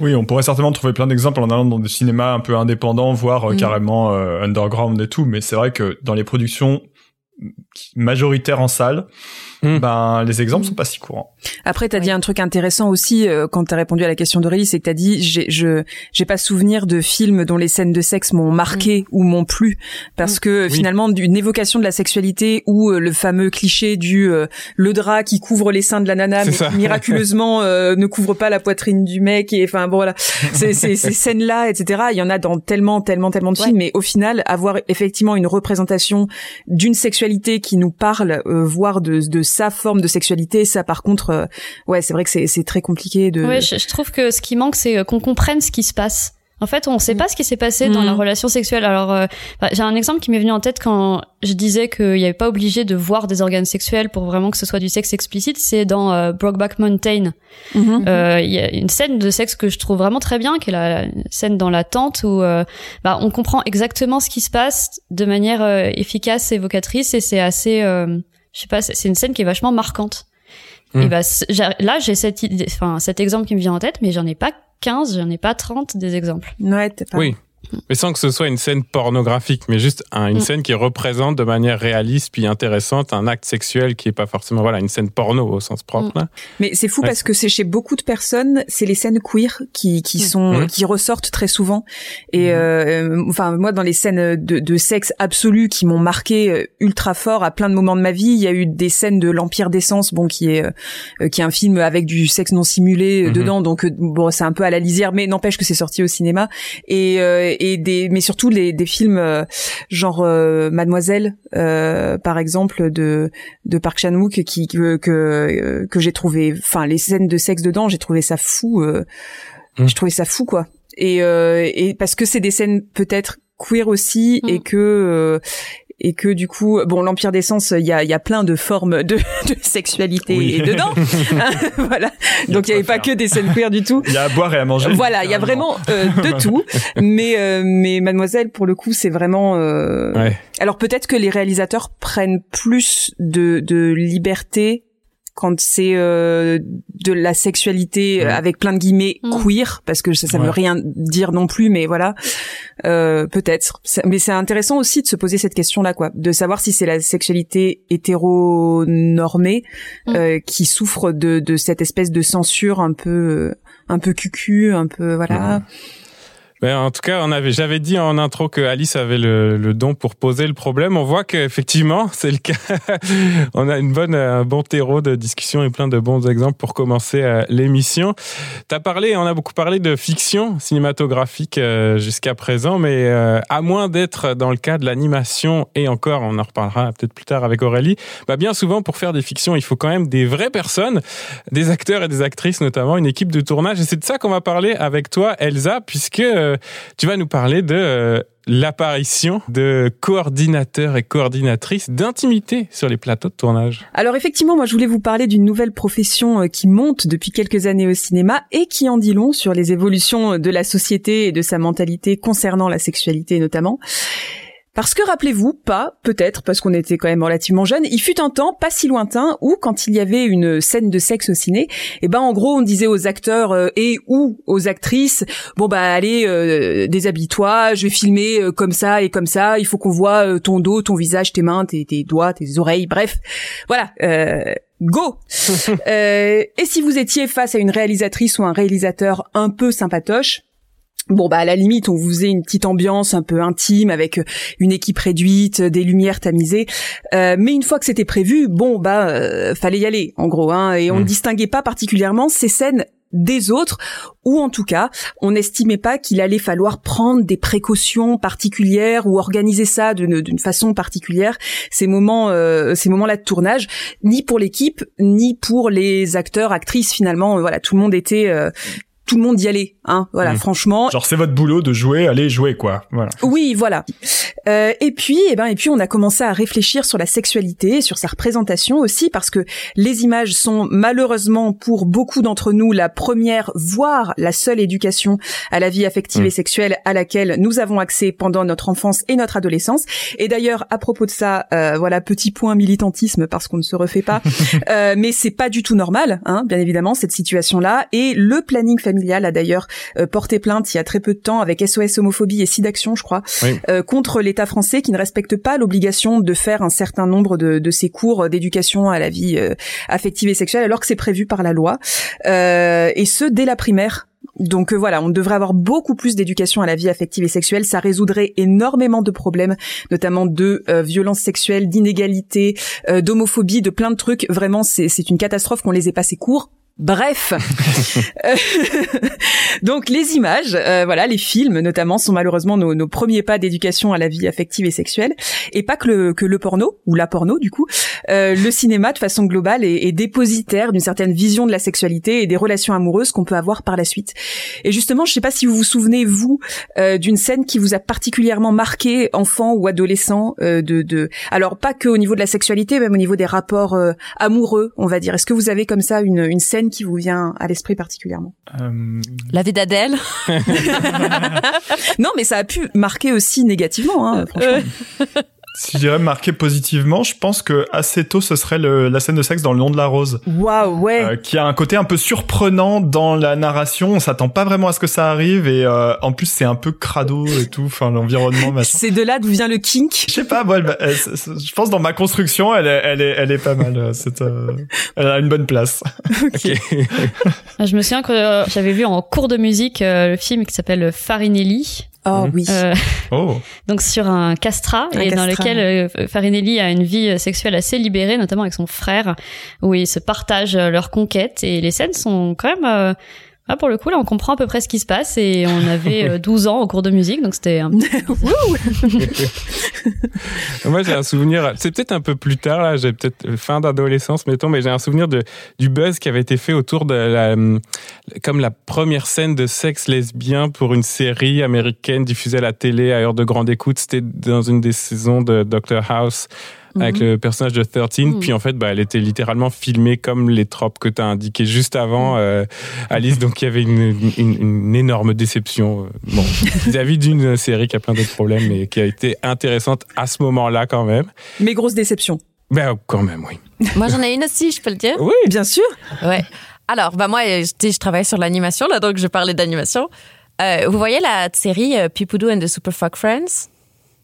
oui, on pourrait certainement trouver plein d'exemples en allant dans des cinémas un peu indépendants, voire euh, Mm. carrément euh, underground et tout. Mais c'est vrai que dans les productions majoritaires en salle, Mm. ben les exemples sont pas si courants. Après, t'as Oui. dit un truc intéressant aussi euh, quand t'as répondu à la question d'Aurélie, c'est que t'as dit j'ai je j'ai pas souvenir de films dont les scènes de sexe m'ont marqué ou m'ont plu parce Mm. que Oui. finalement d'une évocation de la sexualité ou euh, le fameux cliché du euh, le drap qui couvre les seins de la nana C'est mais ça. miraculeusement [LAUGHS] euh, ne couvre pas la poitrine du mec et enfin bon voilà [LAUGHS] ces ces, ces scènes là etc. Il y en a dans tellement tellement tellement de Ouais. films mais au final avoir effectivement une représentation d'une sexualité qui nous parle euh, voire de de sa forme de sexualité ça par contre euh, ouais c'est vrai que c'est c'est très compliqué de Ouais, je, je trouve que ce qui manque, c'est euh, qu'on comprenne ce qui se passe. En fait, on sait Mm. pas ce qui s'est passé dans Mm. la relation sexuelle. Alors, euh, bah, j'ai un exemple qui m'est venu en tête quand je disais qu'il n'y avait pas obligé de voir des organes sexuels pour vraiment que ce soit du sexe explicite. C'est dans euh, Brokeback Mountain. Mhm. Euh, Il y a une scène de sexe que je trouve vraiment très bien, qui est la, la scène dans la tente où bah, on comprend exactement ce qui se passe de manière efficace, évocatrice, et c'est assez, euh, je sais pas, c'est c'est une scène qui est vachement marquante. Mm. Et bah là j'ai cette idée, enfin cet exemple qui me vient en tête, mais j'en ai pas 15, j'en ai pas 30 des exemples. ouais pas Oui. Mais sans que ce soit une scène pornographique, mais juste un- une Mm. scène qui représente de manière réaliste puis intéressante un acte sexuel qui est pas forcément voilà une scène porno au sens propre. là. Mais c'est fou Ouais. parce que c'est chez beaucoup de personnes, c'est les scènes queer qui qui sont Mhm. qui ressortent très souvent. Et euh, enfin moi dans les scènes de, de sexe absolu qui m'ont marqué euh, ultra fort à plein de moments de ma vie, il y a eu des scènes de l'Empire d'essence, bon qui est euh, qui est un film avec du sexe non simulé euh, Mhm. dedans, donc euh, bon c'est un peu à la lisière, mais n'empêche que c'est sorti au cinéma. Et euh, et des mais surtout les des films euh, genre euh, Mademoiselle euh, par exemple de de Park Chan Wook qui que que, que j'ai trouvé enfin les scènes de sexe dedans j'ai trouvé ça fou euh, Mm. je trouvais ça fou quoi et euh, et parce que c'est des scènes peut-être queer aussi Mm. et que euh, et que du coup bon l'empire d'essence il y a il y a plein de formes de, [LAUGHS] de sexualité Oui. dedans [LAUGHS] voilà y a donc il y avait pas faire. que des scènes queer du tout Il y a à boire et à manger. voilà, il y a vraiment euh, de tout, mais euh, mais Mademoiselle pour le coup c'est vraiment. euh, Ouais. Alors peut-être que les réalisateurs prennent plus de de liberté quand c'est euh, de la sexualité euh, avec plein de guillemets Mm. queer parce que ça, ça veut rien dire non plus mais voilà. Euh, peut-être. Mais c'est intéressant aussi de se poser cette question là quoi. De savoir si c'est la sexualité hétéronormée Mm. euh, qui souffre de, de cette espèce de censure un peu euh, un peu cucu un peu voilà Ben, en tout cas, j'avais dit en intro que Alice avait le, le don pour poser le problème. On voit qu'effectivement, [LAUGHS] c'est le cas. on a une bonne, un bon terreau de discussion et plein de bons exemples pour commencer euh, l'émission. T'as parlé, on a beaucoup parlé de fiction cinématographique euh, jusqu'à présent, mais euh, à moins d'être dans le cas de l'animation et encore, on en reparlera peut-être plus tard avec Aurélie. Bah, bien souvent, pour faire des fictions, il faut quand même des vraies personnes, des acteurs et des actrices notamment, une équipe de tournage. Et c'est de ça qu'on va parler avec toi, Elsa, puisque euh, tu vas nous parler de euh, l'apparition de coordinateurs et coordinatrices d'intimité sur les plateaux de tournage. Alors effectivement, moi je voulais vous parler d'une nouvelle profession euh, qui monte depuis quelques années au cinéma et qui en dit long sur les évolutions de la société et de sa mentalité concernant la sexualité notamment. Parce que rappelez-vous, pas, peut-être, parce qu'on était quand même relativement jeunes, il fut un temps pas si lointain où, quand il y avait une scène de sexe au ciné, eh ben en gros on disait aux acteurs euh, et ou aux actrices, bon bah allez, euh, déshabille-toi, je vais filmer euh, comme ça et comme ça, il faut qu'on voit euh, ton dos, ton visage, tes mains, tes, tes doigts, tes oreilles, bref, voilà. Euh, Go [LAUGHS] Euh, Et si vous étiez face à une réalisatrice ou un réalisateur un peu sympatoche, Bon bah à la limite on vous faisait une petite ambiance un peu intime avec une équipe réduite, des lumières tamisées, Euh, mais une fois que c'était prévu, bon bah euh, fallait y aller en gros hein, et on ne distinguait pas particulièrement ces scènes des autres ou en tout cas on n'estimait pas qu'il allait falloir prendre des précautions particulières ou organiser ça d'une d'une façon particulière ces moments euh, ces moments là de tournage ni pour l'équipe ni pour les acteurs actrices finalement. Voilà tout le monde était euh, tout le monde y allait hein voilà Mm. franchement Genre c'est votre boulot de jouer, allez jouer quoi. Voilà. oui, voilà. Euh, et puis, eh ben, et puis, on a commencé à réfléchir sur la sexualité, sur sa représentation aussi, parce que les images sont malheureusement pour beaucoup d'entre nous la première, voire la seule éducation à la vie affective Mm. et sexuelle à laquelle nous avons accès pendant notre enfance et notre adolescence. Et d'ailleurs, à propos de ça, euh, voilà, petit point militantisme parce qu'on ne se refait pas, [LAUGHS] euh, mais c'est pas du tout normal, hein, bien évidemment, cette situation-là. Et le planning familial a d'ailleurs euh, porté plainte il y a très peu de temps avec SOS homophobie et SIDAction, je crois, Oui. euh, contre l'État français qui ne respecte pas l'obligation de faire un certain nombre de, de ces cours d'éducation à la vie euh, affective et sexuelle alors que c'est prévu par la loi, euh, et ce dès la primaire. Donc euh, voilà, on devrait avoir beaucoup plus d'éducation à la vie affective et sexuelle. Ça résoudrait énormément de problèmes, notamment de euh, violences sexuelles, d'inégalités, euh, d'homophobie, de plein de trucs. Vraiment, c'est c'est une catastrophe qu'on les ait passés courts. Bref, [LAUGHS] donc les images, euh, voilà, les films notamment sont malheureusement nos, premiers pas d'éducation à la vie affective et sexuelle, et pas que le, que le porno ou la porno du coup. Euh, le cinéma de façon globale est, est dépositaire d'une certaine vision de la sexualité et des relations amoureuses qu'on peut avoir par la suite. Et justement, je sais pas si vous vous souvenez vous euh, d'une scène qui vous a particulièrement marqué, enfant ou adolescent, euh, de, de, alors pas que au niveau de la sexualité, même au niveau des rapports euh, amoureux, on va dire. Est-ce que vous avez comme ça une, une scène qui vous vient à l'esprit particulièrement Euh, La vie d'Adèle. [LAUGHS] [LAUGHS] Non, mais ça a pu marquer aussi négativement, hein, franchement. [LAUGHS] si je dirais marqué positivement, je pense que assez tôt ce serait le, la scène de sexe dans le nom de la rose, Waouh, ouais. euh, qui a un côté un peu surprenant dans la narration. On s'attend pas vraiment à ce que ça arrive et euh, en plus c'est un peu crado et tout. Enfin l'environnement [LAUGHS] machin. C'est de là d'où vient le kink. Je sais pas, moi, elle- elle- je pense dans ma construction, elle est, elle est, elle est pas mal. euh, C'est, euh, elle a une bonne place. [LAUGHS] Ok. [LAUGHS] Je me souviens que euh, j'avais vu en cours de musique euh, le film qui s'appelle Farinelli, Oh Mhm. oui. euh, [LAUGHS] Oh, donc sur un castrat Un et dans lequel euh, Farinelli a une vie euh, sexuelle assez libérée, notamment avec son frère, où ils se partagent leurs conquêtes et les scènes sont quand même euh, ah, pour le coup, là, on comprend à peu près ce qui se passe et on avait euh, [LAUGHS] 12 ans au cours de musique, donc c'était un [LAUGHS] Moi, j'ai un souvenir, c'est peut-être un peu plus tard, là, j'ai peut-être fin d'adolescence, mettons, mais j'ai un souvenir de, du buzz qui avait été fait autour de la, hum, comme la première scène de sexe lesbien pour une série américaine diffusée à la télé à heure de grande écoute. C'était dans une des saisons de Doctor House avec Mhm. le personnage de 13. Mhm. Puis en fait, bah, elle était littéralement filmée comme les tropes que tu as indiquées juste avant, euh, Alice. Donc il y avait une, une, une énorme déception euh, bon, [LAUGHS] vis-à-vis d'une série qui a plein d'autres problèmes, mais qui a été intéressante à ce moment-là quand même. Mais grosse déception. Ben, quand même, oui. [LAUGHS] Moi, j'en ai une aussi, je peux le dire? Oui. Bien sûr. Ouais. Alors, bah moi, je, je travaille sur l'animation, là, donc je parlais d'animation. Euh, vous voyez la série euh, Pipoudou and the Super Fuck Friends?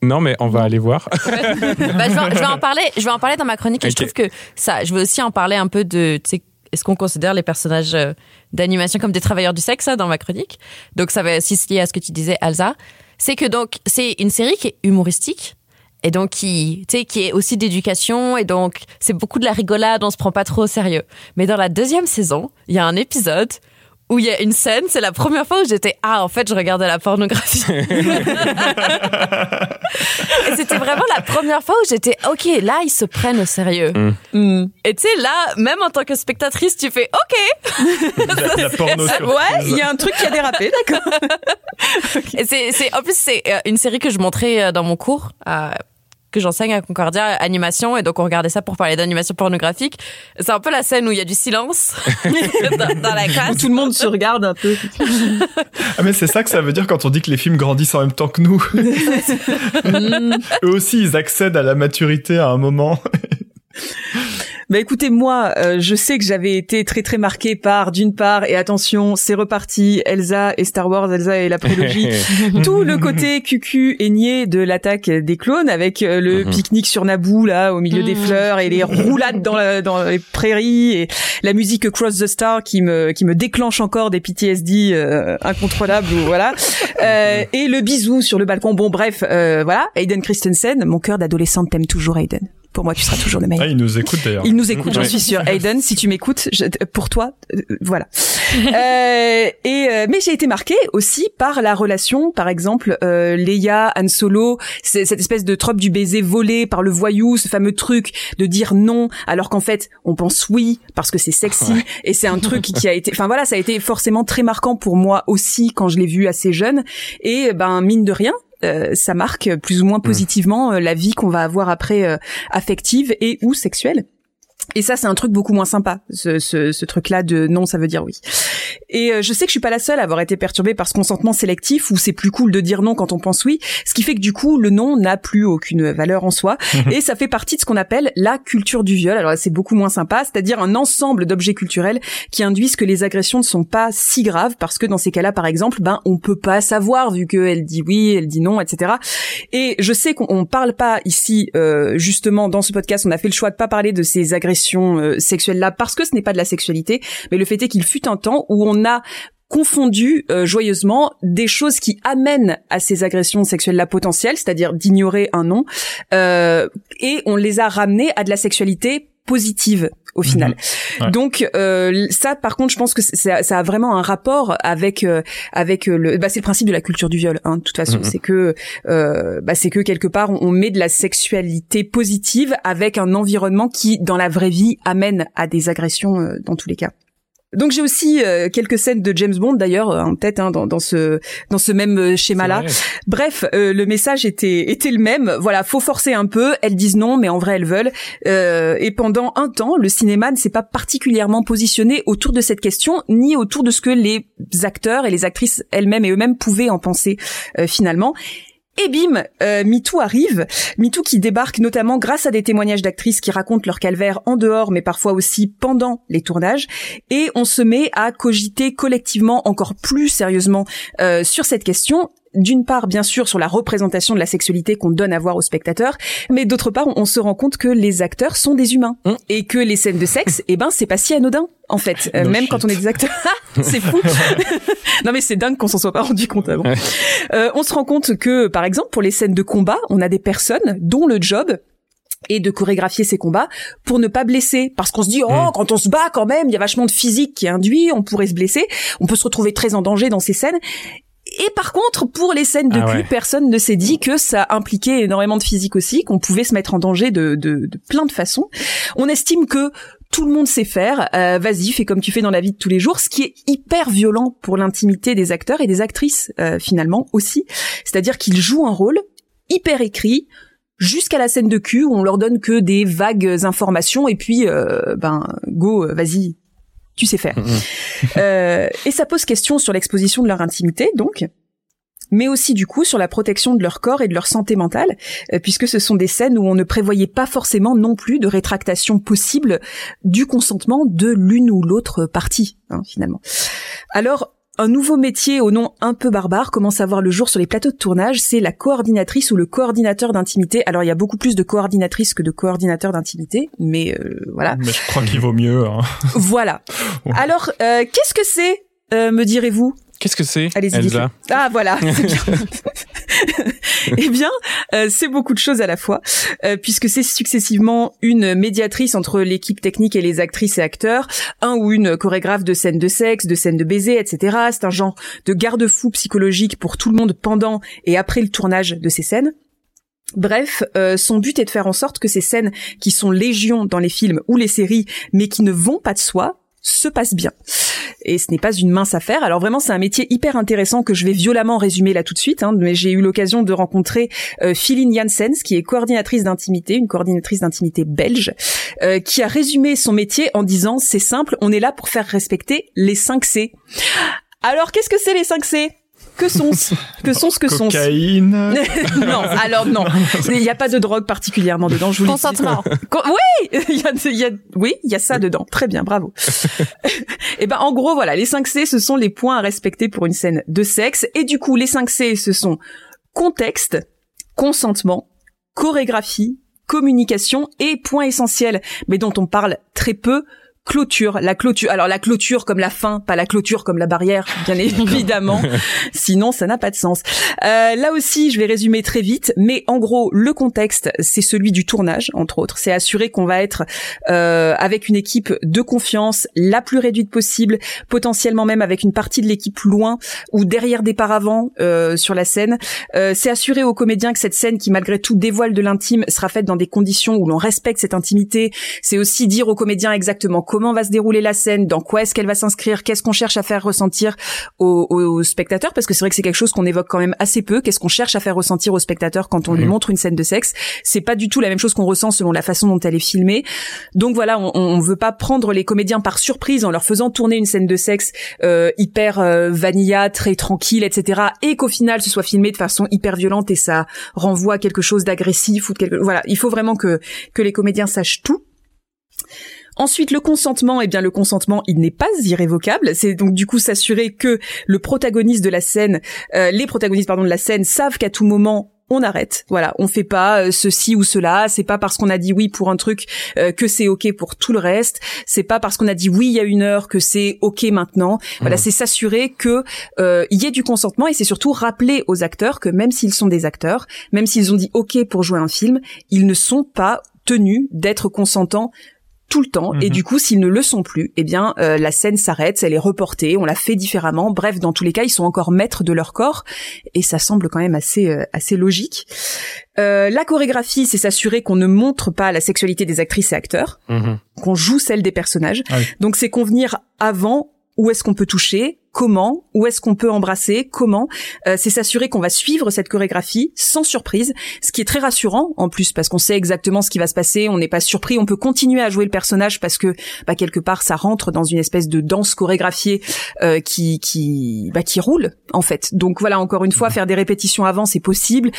Non, mais on va aller voir. [LAUGHS] bah, je, vais, je, vais, en parler. Je vais en parler dans ma chronique. Et je trouve que ça. Je veux aussi en parler un peu de. Est-ce qu'on considère les personnages euh, d'animation comme des travailleurs du sexe ça, dans ma chronique? Donc ça va aussi se lier à ce que tu disais, Alza. C'est que donc c'est une série qui est humoristique et donc qui, tu sais, qui est aussi d'éducation et donc c'est beaucoup de la rigolade. On se prend pas trop au sérieux. Mais dans la deuxième saison, il y a un épisode où il y a une scène, c'est la première fois où j'étais ah en fait je regardais la pornographie. [LAUGHS] et c'était vraiment la première fois où j'étais ok là ils se prennent au sérieux. Mm. Et tu sais là même en tant que spectatrice tu fais ok. [LAUGHS] la, porno ouais il y a un truc qui a dérapé d'accord. [LAUGHS] et c'est en plus c'est euh, une série que je montrais euh, dans mon cours que j'enseigne à Concordia animation et donc on regardait ça pour parler d'animation pornographique. C'est un peu la scène où il y a du silence [LAUGHS] dans, la classe. Où tout le monde se regarde un peu. ah mais c'est ça que ça veut dire quand on dit que les films grandissent en même temps que nous. [LAUGHS] Eux aussi ils accèdent à la maturité à un moment. Bah écoutez, moi, euh, je sais que j'avais été très très marqué par, d'une part, et attention, c'est reparti, Elsa et Star Wars, Elsa et la prélogie, [LAUGHS] tout le côté cucu et niais de l'attaque des clones, avec euh, le mhm. pique-nique sur Naboo, là, au milieu des mhm. fleurs, et les roulades dans, la, dans les prairies, et la musique Cross the Star qui me, qui me déclenche encore des PTSD euh, incontrôlables, voilà. [LAUGHS] Euh, et le bisou sur le balcon. Bon, bref, voilà. Aiden Christensen, mon cœur d'adolescente t'aime toujours, Aiden pour moi, tu seras toujours le meilleur. Ah, il nous écoute d'ailleurs. Il nous écoute, j'en suis sûre. Aiden, si tu m'écoutes, pour toi, euh, voilà. [LAUGHS] euh, et euh, mais j'ai été marquée aussi par la relation, par exemple, euh, Leia, Han Solo, cette espèce de trope du baiser volé par le voyou, ce fameux truc de dire non alors qu'en fait on pense oui parce que c'est sexy et c'est un truc qui a été, enfin voilà, ça a été forcément très marquant pour moi aussi quand je l'ai vu assez jeune et ben mine de rien, euh, ça marque plus ou moins mm. positivement euh, la vie qu'on va avoir après euh, affective et ou sexuelle. Et ça, c'est un truc beaucoup moins sympa, ce, ce, ce truc-là de non, ça veut dire oui. Et euh, je sais que je suis pas la seule à avoir été perturbée par ce consentement sélectif où c'est plus cool de dire non quand on pense oui, ce qui fait que du coup, le non n'a plus aucune valeur en soi. et ça fait partie de ce qu'on appelle la culture du viol. Alors c'est beaucoup moins sympa, c'est-à-dire un ensemble d'objets culturels qui induisent que les agressions ne sont pas si graves parce que dans ces cas-là, par exemple, ben on peut pas savoir vu qu'elle dit oui, elle dit non, etc. Et je sais qu'on parle pas ici euh, justement dans ce podcast, on a fait le choix de pas parler de ces agressions euh, sexuelle là parce que ce n'est pas de la sexualité, mais le fait est qu'il fut un temps où on a confondu euh, joyeusement des choses qui amènent à ces agressions sexuelles là potentielles, c'est-à-dire d'ignorer un nom, euh, et on les a ramenées à de la sexualité positive au final. Mhm. Donc euh, ça, par contre, je pense que ça, ça a vraiment un rapport avec euh, avec euh, le. Bah, c'est le principe de la culture du viol. Hein, de toute façon, mhm. c'est que euh, bah, c'est que quelque part on, met de la sexualité positive avec un environnement qui, dans la vraie vie, amène à des agressions euh, dans tous les cas. Donc j'ai aussi euh, quelques scènes de James Bond d'ailleurs euh, en tête hein, dans, dans, ce dans ce même euh, schéma-là. Bref, le message était était le même. Voilà, faut forcer un peu. Elles disent non, mais en vrai elles veulent. et pendant un temps, le cinéma ne s'est pas particulièrement positionné autour de cette question, ni autour de ce que les acteurs et les actrices elles-mêmes et eux-mêmes pouvaient en penser finalement. Et bim, euh, MeToo arrive. MeToo qui débarque notamment grâce à des témoignages d'actrices qui racontent leur calvaire en dehors, mais parfois aussi pendant les tournages. Et on se met à cogiter collectivement encore plus sérieusement euh, sur cette question d'une part bien sûr sur la représentation de la sexualité qu'on donne à voir aux spectateurs, mais d'autre part on, se rend compte que les acteurs sont des humains mmh. et que les scènes de sexe, [LAUGHS] eh ben c'est pas si anodin en fait, euh, même quand on est des acteurs. [LAUGHS] c'est fou. [LAUGHS] non mais c'est dingue qu'on s'en soit pas rendu compte avant. Euh, on se rend compte que par exemple pour les scènes de combat, on a des personnes dont le job et de chorégraphier ces combats pour ne pas blesser parce qu'on se dit oh mmh. quand on se bat quand même il y a vachement de physique qui est induit on pourrait se blesser on peut se retrouver très en danger dans ces scènes et par contre, pour les scènes de ah cul, personne ne s'est dit que ça impliquait énormément de physique aussi, qu'on pouvait se mettre en danger de, de, de, plein de façons. On estime que tout le monde sait faire. Euh, Vas-y, fais comme tu fais dans la vie de tous les jours, ce qui est hyper violent pour l'intimité des acteurs et des actrices euh, finalement aussi. C'est-à-dire qu'ils jouent un rôle hyper écrit jusqu'à la scène de cul où on leur donne que des vagues informations et puis euh, ben go, vas-y, tu sais faire. Mm-hmm. [LAUGHS] euh, et ça pose question sur l'exposition de leur intimité, donc. mais aussi du coup sur la protection de leur corps et de leur santé mentale, euh, puisque ce sont des scènes où on ne prévoyait pas forcément non plus de rétractation possible du consentement de l'une ou l'autre partie, hein, finalement. Alors, un nouveau métier au nom un peu barbare commence à voir le jour sur les plateaux de tournage, c'est la coordinatrice ou le coordinateur d'intimité. Alors il y a beaucoup plus de coordinatrices que de coordinateurs d'intimité, mais euh, voilà. Mais je crois qu'il vaut mieux. Hein. Voilà. [LAUGHS] Alors, euh, qu'est-ce que c'est, euh, me direz-vous? Qu'est-ce que c'est, Allez-y, Elsa? Ah voilà, [LAUGHS] c'est bien. eh bien, euh, c'est beaucoup de choses à la fois, euh, puisque c'est successivement une médiatrice entre l'équipe technique et les actrices et acteurs, un ou une chorégraphe de scènes de sexe, de scènes de baiser, etc. C'est un genre de garde-fou psychologique pour tout le monde pendant et après le tournage de ces scènes. Bref, euh, son but est de faire en sorte que ces scènes qui sont légion dans les films ou les séries, mais qui ne vont pas de soi, se passent bien. Et ce n'est pas une mince affaire. Alors vraiment, c'est un métier hyper intéressant que je vais violemment résumer là tout de suite. Hein, mais j'ai eu l'occasion de rencontrer euh, Philine Janssens, qui est coordinatrice d'intimité, une coordinatrice d'intimité belge, euh, qui a résumé son métier en disant c'est simple, on est là pour faire respecter les 5 C. Alors qu'est-ce que c'est les 5 C? Que sont-ce Que sont-ce que sont-ce Cocaïne. [LAUGHS] non, alors non, il n'y a pas de drogue particulièrement dedans. Je vous le dis. Consentement. Co- Oui, il y a, il y a- oui, il y a ça dedans. Très bien, bravo. [LAUGHS] et ben en gros voilà, les 5 C, ce sont les points à respecter pour une scène de sexe. Et du coup, les 5 C, ce sont contexte, consentement, chorégraphie, communication et point essentiel, mais dont on parle très peu. Clôture, la clôture. Alors la clôture comme la fin, pas la clôture comme la barrière, bien évidemment. [LAUGHS] Sinon, ça n'a pas de sens. Euh, là aussi, je vais résumer très vite, mais en gros, le contexte, c'est celui du tournage, entre autres. C'est assurer qu'on va être euh, avec une équipe de confiance la plus réduite possible, potentiellement même avec une partie de l'équipe loin ou derrière des paravents euh, sur la scène. Euh, c'est assurer aux comédiens que cette scène, qui malgré tout dévoile de l'intime, sera faite dans des conditions où l'on respecte cette intimité. C'est aussi dire aux comédiens exactement comment va se dérouler la scène, dans quoi est-ce qu'elle va s'inscrire, qu'est-ce qu'on cherche à faire ressentir aux, aux spectateurs, parce que c'est vrai que c'est quelque chose qu'on évoque quand même assez peu. Qu'est-ce qu'on cherche à faire ressentir aux spectateurs quand on lui montre une scène de sexe C'est pas du tout la même chose qu'on ressent selon la façon dont elle est filmée. Donc voilà, on, on veut pas prendre les comédiens par surprise en leur faisant tourner une scène de sexe euh, hyper euh, vanilla, très tranquille, etc. Et qu'au final ce soit filmé de façon hyper violente et ça renvoie à quelque chose d'agressif ou de quelque. Voilà, il faut vraiment que que les comédiens sachent tout. Ensuite, le consentement, eh bien, le consentement, il n'est pas irrévocable. C'est donc du coup s'assurer que le protagoniste de la scène, euh, les protagonistes pardon de la scène savent qu'à tout moment on arrête. Voilà, on fait pas euh, ceci ou cela. C'est pas parce qu'on a dit oui pour un truc euh, que c'est ok pour tout le reste. C'est pas parce qu'on a dit oui il y a une heure que c'est ok maintenant. Voilà, c'est s'assurer que euh, il y ait du consentement et c'est surtout rappeler aux acteurs que même s'ils sont des acteurs, même s'ils ont dit ok pour jouer un film, ils ne sont pas tenus d'être consentants tout le temps et Mhm. du coup s'ils ne le sont plus eh bien euh, la scène s'arrête elle est reportée on la fait différemment bref dans tous les cas ils sont encore maîtres de leur corps et ça semble quand même assez euh, assez logique Euh, la chorégraphie c'est s'assurer qu'on ne montre pas la sexualité des actrices et acteurs Mhm. qu'on joue celle des personnages. Ah oui. Donc c'est convenir avant où est-ce qu'on peut toucher, comment, où est-ce qu'on peut embrasser, comment. Euh, c'est s'assurer qu'on va suivre cette chorégraphie sans surprise, ce qui est très rassurant en plus parce qu'on sait exactement ce qui va se passer, on n'est pas surpris, on peut continuer à jouer le personnage parce que bah, quelque part ça rentre dans une espèce de danse chorégraphiée euh, qui qui bah, qui roule en fait. Donc voilà encore une fois faire des répétitions avant c'est possible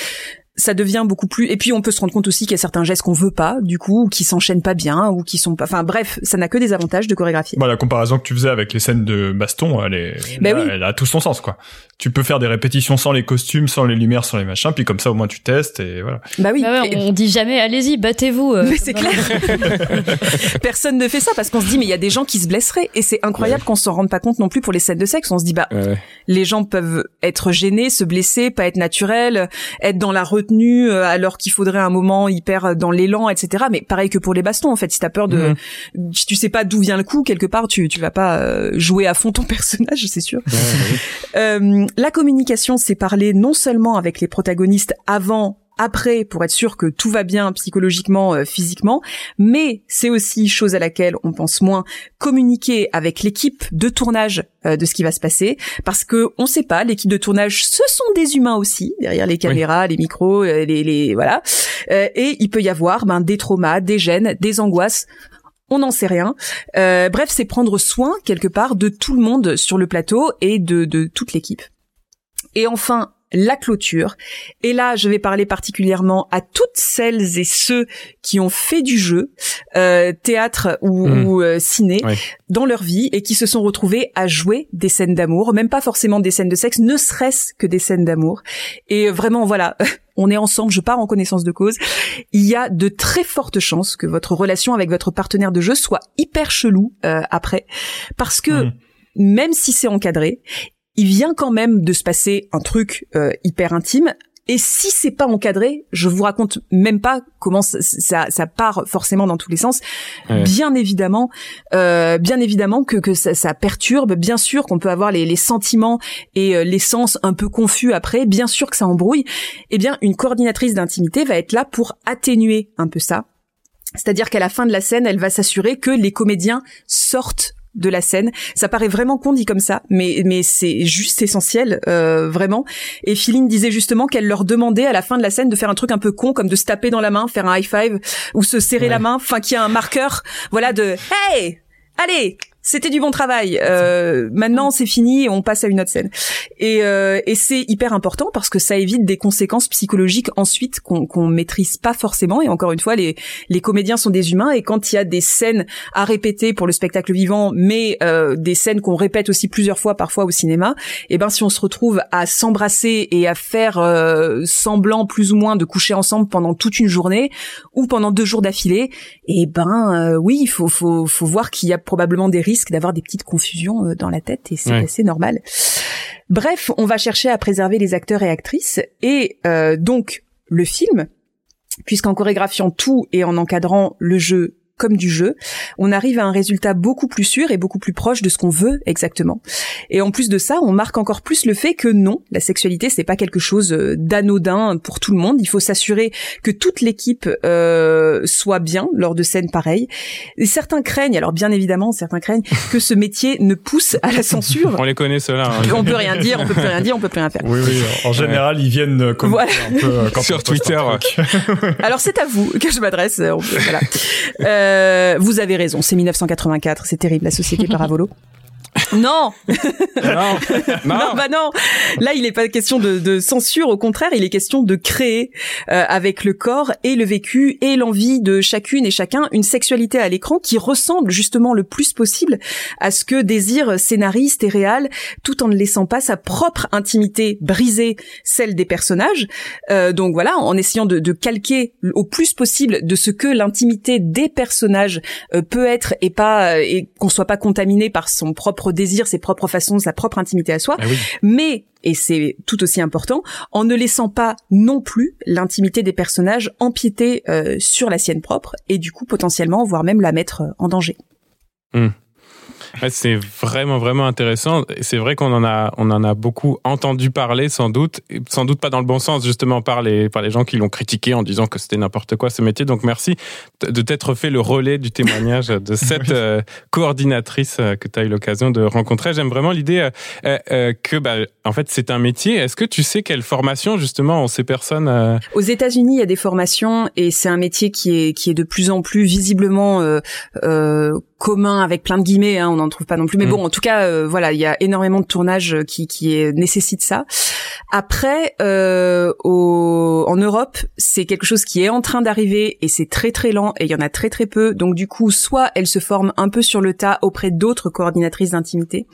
ça devient beaucoup plus et puis on peut se rendre compte aussi qu'il y a certains gestes qu'on veut pas du coup ou qui s'enchaînent pas bien ou qui sont pas enfin bref ça n'a que des avantages de chorégraphier Bah, la comparaison que tu faisais avec les scènes de baston, elle est, Bah elle, a- oui. elle a tout son sens, quoi. Tu peux faire des répétitions sans les costumes, sans les lumières, sans les machins, puis comme ça, au moins, tu testes et voilà. bah oui Bah ouais, Et- on dit jamais allez-y, battez-vous. euh, mais c'est clair. [LAUGHS] Personne ne fait ça parce qu'on se dit mais il y a des gens qui se blesseraient et c'est incroyable qu'on s'en rende pas compte non plus pour les scènes de sexe. On se dit bah Ouais. les gens peuvent être gênés, se blesser, pas être naturels, être dans la retenue euh, alors qu'il faudrait un moment hyper euh, dans l'élan, etc. Mais pareil que pour les bastons en fait, si t'as peur de, si tu sais pas d'où vient le coup quelque part, tu tu vas pas euh, jouer à fond ton [LAUGHS] personnage, c'est sûr. Ouais, ouais. Euh, la communication, c'est parler non seulement avec les protagonistes avant, après, pour être sûr que tout va bien psychologiquement, euh, physiquement, mais c'est aussi chose à laquelle on pense moins communiquer avec l'équipe de tournage euh, de ce qui va se passer, parce que on sait pas, l'équipe de tournage, ce sont des humains aussi derrière les caméras, les micros, euh, les, les voilà, Euh, et il peut y avoir ben des traumas, des gènes, des angoisses on n'en sait rien. Euh, bref, c'est prendre soin quelque part de tout le monde sur le plateau et de, de toute l'équipe. Et enfin, la clôture. Et là, je vais parler particulièrement à toutes celles et ceux qui ont fait du jeu, euh, théâtre ou, Mm. ou, euh, ciné, dans leur vie et qui se sont retrouvés à jouer des scènes d'amour, même pas forcément des scènes de sexe, ne serait-ce que des scènes d'amour. Et vraiment, voilà, [LAUGHS] on est ensemble, je pars en connaissance de cause. Il y a de très fortes chances que votre relation avec votre partenaire de jeu soit hyper chelou euh, après, parce que Mhm. même si c'est encadré, il vient quand même de se passer un truc euh, hyper intime. Et si c'est pas encadré, je vous raconte même pas comment ça, ça, ça part forcément dans tous les sens. Ouais. Bien évidemment, euh, bien évidemment que, que ça, ça perturbe. Bien sûr qu'on peut avoir les, les sentiments et euh, les sens un peu confus après. Bien sûr que ça embrouille. Eh bien, une coordinatrice d'intimité va être là pour atténuer un peu ça. C'est-à-dire qu'à la fin de la scène, elle va s'assurer que les comédiens sortent de la scène. Ça paraît vraiment con dit comme ça, mais mais c'est juste essentiel, euh, vraiment. Et Philine disait justement qu'elle leur demandait à la fin de la scène de faire un truc un peu con, comme de se taper dans la main, faire un high five ou se serrer Ouais. la main, enfin qu'il y a un marqueur, voilà de hey, allez. C'était du bon travail. Euh, maintenant, c'est fini on passe à une autre scène. Et, euh, et c'est hyper important parce que ça évite des conséquences psychologiques ensuite qu'on qu'on maîtrise pas forcément. Et encore une fois, les, les comédiens sont des humains et quand il y a des scènes à répéter pour le spectacle vivant, mais euh, des scènes qu'on répète aussi plusieurs fois parfois au cinéma, et ben si on se retrouve à s'embrasser et à faire euh, semblant plus ou moins de coucher ensemble pendant toute une journée ou pendant deux jours d'affilée, et ben euh, oui, il faut, faut, faut voir qu'il y a probablement des risques d'avoir des petites confusions euh, dans la tête et c'est Ouais. assez normal. Bref, on va chercher à préserver les acteurs et actrices et euh, donc le film, puisqu'en chorégraphiant tout et en encadrant le jeu comme du jeu, on arrive à un résultat beaucoup plus sûr et beaucoup plus proche de ce qu'on veut exactement. Et en plus de ça, on marque encore plus le fait que non, la sexualité c'est pas quelque chose euh, d'anodin pour tout le monde. Il faut s'assurer que toute l'équipe euh, soit bien lors de scènes pareilles. Et certains craignent, alors bien évidemment, certains craignent [LAUGHS] que ce métier ne pousse à la censure. On les connaît ceux-là. hein. on peut rien dire, on peut plus rien dire, on peut plus rien faire. Oui, oui. En général, ils viennent commenter Voilà. un peu quand [LAUGHS] Sur Twitter. Alors c'est à vous que je m'adresse. euh. [LAUGHS] Euh, vous avez raison, c'est 1984, c'est terrible la société [LAUGHS] Paravolo. Non, non, [LAUGHS] non. non, bah non. Là, il n'est pas question de, de censure. Au contraire, il est question de créer euh, avec le corps et le vécu et l'envie de chacune et chacun une sexualité à l'écran qui ressemble justement le plus possible à ce que désire scénariste et réal, tout en ne laissant pas sa propre intimité briser celle des personnages. Euh, donc voilà, en essayant de, de calquer au plus possible de ce que l'intimité des personnages euh, peut être et pas et qu'on soit pas contaminé par son propre désir, ses propres façons, sa propre intimité à soi, Ah oui. mais et c'est tout aussi important, en ne laissant pas non plus l'intimité des personnages empiéter euh, sur la sienne propre et du coup potentiellement voire même la mettre euh, en danger. Ouais, c'est vraiment vraiment intéressant. C'est vrai qu'on en a on en a beaucoup entendu parler sans doute, et sans doute pas dans le bon sens justement par les par les gens qui l'ont critiqué en disant que c'était n'importe quoi ce métier. Donc merci de t'être fait le relais du témoignage [LAUGHS] de cette euh, coordinatrice euh, que tu as eu l'occasion de rencontrer. J'aime vraiment l'idée euh, euh, euh, que bah en fait c'est un métier. Est-ce que tu sais quelle formation justement ont ces personnes euh, Aux États-Unis, il y a des formations et c'est un métier qui est qui est de plus en plus visiblement euh, euh, commun avec plein de guillemets. Hein, on n'en trouve pas non plus, mais Mm. bon, en tout cas, euh, voilà, il y a énormément de tournages qui qui est, nécessitent ça. Après, euh, au, en Europe, c'est quelque chose qui est en train d'arriver et c'est très très lent et il y en a très très peu. Donc du coup, soit elles se forment un peu sur le tas auprès d'autres coordinatrices d'intimité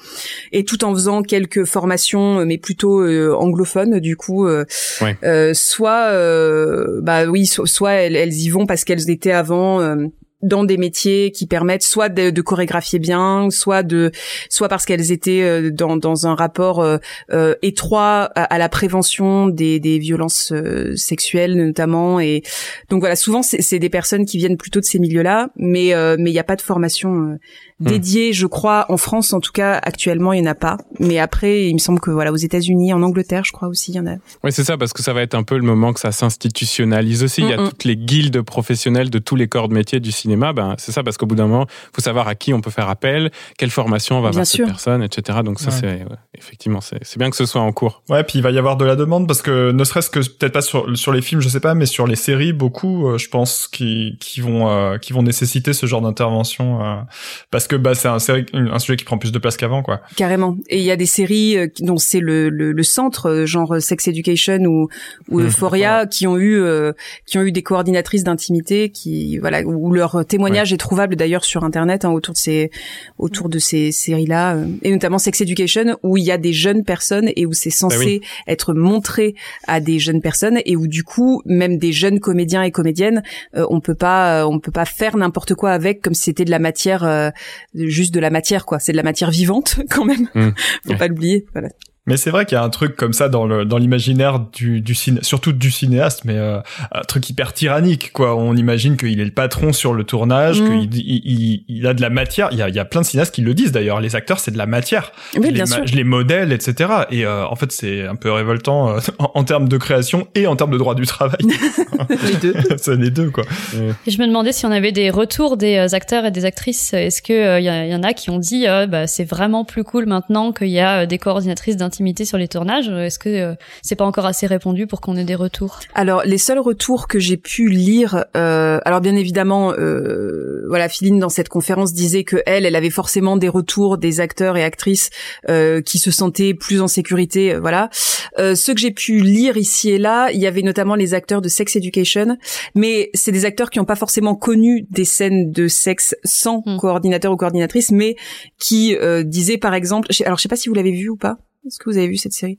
et tout en faisant quelques formations, mais plutôt euh, anglophones, du coup. euh, Ouais. euh, soit euh, bah oui so- soit elles, elles y vont parce qu'elles étaient avant euh, dans des métiers qui permettent soit de, de chorégraphier bien, soit de, soit parce qu'elles étaient euh, dans, dans un rapport euh, euh, étroit à, à la prévention des, des violences euh, sexuelles notamment. Et donc voilà, souvent c'est des personnes qui viennent plutôt de ces milieux-là, mais euh, mais il n'y a pas de formation euh, dédiée, je crois, en France en tout cas actuellement il n'y en a pas. Mais après, il me semble que voilà aux États-Unis, en Angleterre, je crois aussi il y en a. Oui, c'est ça, parce que ça va être un peu le moment que ça s'institutionnalise aussi. Il y a Mm, mm. toutes les guildes professionnelles de tous les corps de métier du cinéma cinéma, ben c'est ça parce qu'au bout d'un moment, faut savoir à qui on peut faire appel, quelle formation on va Bien avoir sûr. cette personne, etc. Donc ça Ouais. c'est ouais, effectivement c'est bien que ce soit en cours. Ouais, puis il va y avoir de la demande parce que ne serait-ce que peut-être pas sur sur les films, je sais pas, mais sur les séries, beaucoup, euh, je pense, qui qui vont euh, qui vont nécessiter ce genre d'intervention euh, parce que bah c'est un sujet qui prend plus de place qu'avant, quoi. Carrément. Et il y a des séries euh, dont c'est le, le, le centre, genre Sex Education ou, ou Mmh, Euphoria, qui ont eu euh, qui ont eu des coordinatrices d'intimité, qui voilà, où leur témoignage est trouvable d'ailleurs sur internet hein, autour de ces autour de ces séries-là, euh, et notamment Sex Education, où il y a des jeunes personnes et où c'est censé Bah oui. être montré à des jeunes personnes et où du coup même des jeunes comédiens et comédiennes, euh, on peut pas euh, on peut pas faire n'importe quoi avec comme si c'était de la matière euh, juste de la matière quoi. C'est de la matière vivante [LAUGHS] quand même. Mmh. Faut Ouais. pas l'oublier. Voilà. Mais c'est vrai qu'il y a un truc comme ça dans le dans l'imaginaire du du ciné, surtout du cinéaste, mais euh, un truc hyper tyrannique quoi. On imagine qu'il est le patron sur le tournage, Mm. qu'il il, il, il a de la matière. Il y a il y a plein de cinéastes qui le disent d'ailleurs. Les acteurs c'est de la matière. Oui, je bien les, sûr. je les modèle, etc. Et euh, en fait c'est un peu révoltant euh, [LAUGHS] en, en termes de création et en termes de droit du travail. [LAUGHS] Les deux. [LAUGHS] c'est les deux quoi. Et je me demandais si on avait des retours des euh, acteurs et des actrices. Est-ce que euh, y, a- y en a qui ont dit euh, bah, c'est vraiment plus cool maintenant qu'il y a des coordinatrices d'intimité sur les tournages Est-ce que euh, c'est pas encore assez répandu pour qu'on ait des retours? Alors les seuls retours que j'ai pu lire, euh, alors bien évidemment, euh, voilà, Philine dans cette conférence disait que elle, elle avait forcément des retours des acteurs et actrices euh, qui se sentaient plus en sécurité, euh, voilà. Euh, ceux que j'ai pu lire ici et là, il y avait notamment les acteurs de Sex Education, mais c'est des acteurs qui n'ont pas forcément connu des scènes de sexe sans Hmm. coordinateur ou coordinatrice, mais qui euh, disaient par exemple, alors je sais pas si vous l'avez vu ou pas. Est-ce que vous avez vu cette série?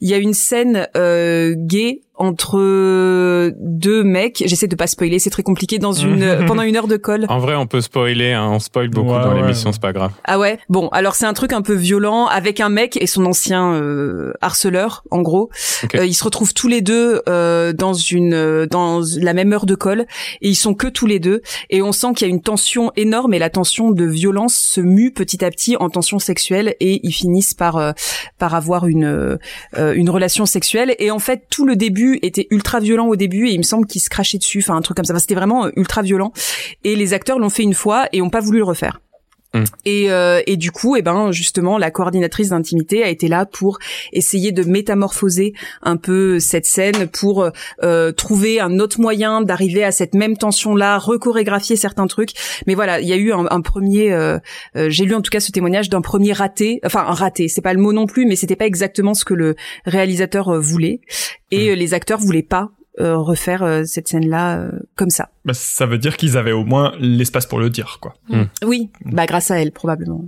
Il y a une scène euh, gay entre deux mecs. J'essaie de pas spoiler, c'est très compliqué dans [LAUGHS] une pendant une heure de colle. En vrai, on peut spoiler, hein, on spoil beaucoup Ouais, dans ouais. l'émission, c'est pas grave. Ah ouais? Bon, alors c'est un truc un peu violent avec un mec et son ancien euh, harceleur, en gros. Ok. Euh, ils se retrouvent tous les deux euh, dans une euh, dans la même heure de colle et ils sont que tous les deux et on sent qu'il y a une tension énorme et la tension de violence se mue petit à petit en tension sexuelle et ils finissent par euh, par avoir une euh, une relation sexuelle et en fait tout le début était ultra violent au début et il me semble qu'ils se crachaient dessus, enfin un truc comme ça. Enfin, c'était vraiment euh, ultra violent et les acteurs l'ont fait une fois et ont pas voulu le refaire. Mm. Et, euh, et du coup, eh ben justement, la coordinatrice d'intimité a été là pour essayer de métamorphoser un peu cette scène, pour euh, trouver un autre moyen d'arriver à cette même tension-là, recorégraphier certains trucs. Mais voilà, il y a eu un, un premier, euh, euh, j'ai lu en tout cas ce témoignage d'un premier raté, enfin un raté, c'est pas le mot non plus, mais c'était pas exactement ce que le réalisateur euh, voulait, et euh, les acteurs voulaient pas euh, refaire euh, cette scène-là euh, comme ça. Bah, ça veut dire qu'ils avaient au moins l'espace pour le dire quoi. Oui, bah grâce à elle probablement.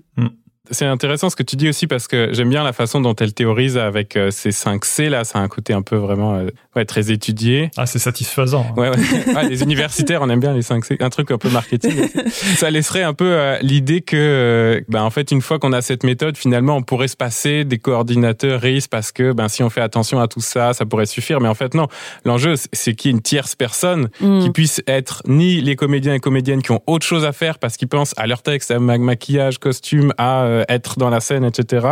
C'est intéressant ce que tu dis aussi parce que j'aime bien la façon dont elle théorise avec euh, ces 5 C là, ça a un côté un peu vraiment euh, ouais, très étudié. Ah c'est satisfaisant. Ouais, ouais. Ouais, les universitaires, on aime bien les 5 C, un truc un peu marketing. aussi. [LAUGHS] Ça laisserait un peu euh, l'idée que, euh, ben, en fait, une fois qu'on a cette méthode, finalement, on pourrait se passer des coordinateurs RIS parce que, ben, si on fait attention à tout ça, ça pourrait suffire. Mais en fait, non. L'enjeu, c'est- c'est qu'il y ait une tierce personne Mm. qui puisse être ni les comédiens et comédiennes qui ont autre chose à faire parce qu'ils pensent à leur texte, à ma- maquillage, costume, à euh, être dans la scène, etc.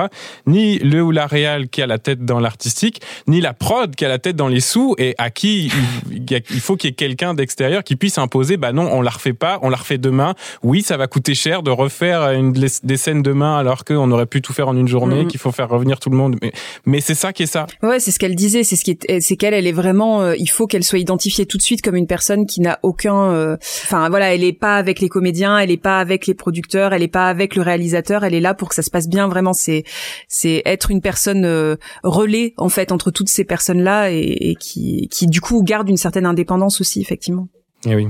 Ni le ou la réal qui a la tête dans l'artistique, ni la prod qui a la tête dans les sous et à qui il, faut qu'il y ait quelqu'un d'extérieur qui puisse imposer, bah non, on la refait pas, on la refait demain. Oui, ça va coûter cher de refaire une, des scènes demain alors qu'on aurait pu tout faire en une journée, Mhm. qu'il faut faire revenir tout le monde. Mais, mais c'est ça qui est ça. Ouais, c'est ce qu'elle disait, c'est ce qui est, c'est qu'elle, elle est vraiment, euh, il faut qu'elle soit identifiée tout de suite comme une personne qui n'a aucun, euh, enfin voilà, elle est pas avec les comédiens, elle est pas avec les producteurs, elle est pas avec le réalisateur, elle est là pour que ça se passe bien. Vraiment, c'est, c'est être une personne euh, relais en fait entre toutes ces personnes là et, et qui, qui du coup garde une certaine indépendance aussi effectivement. Eh oui.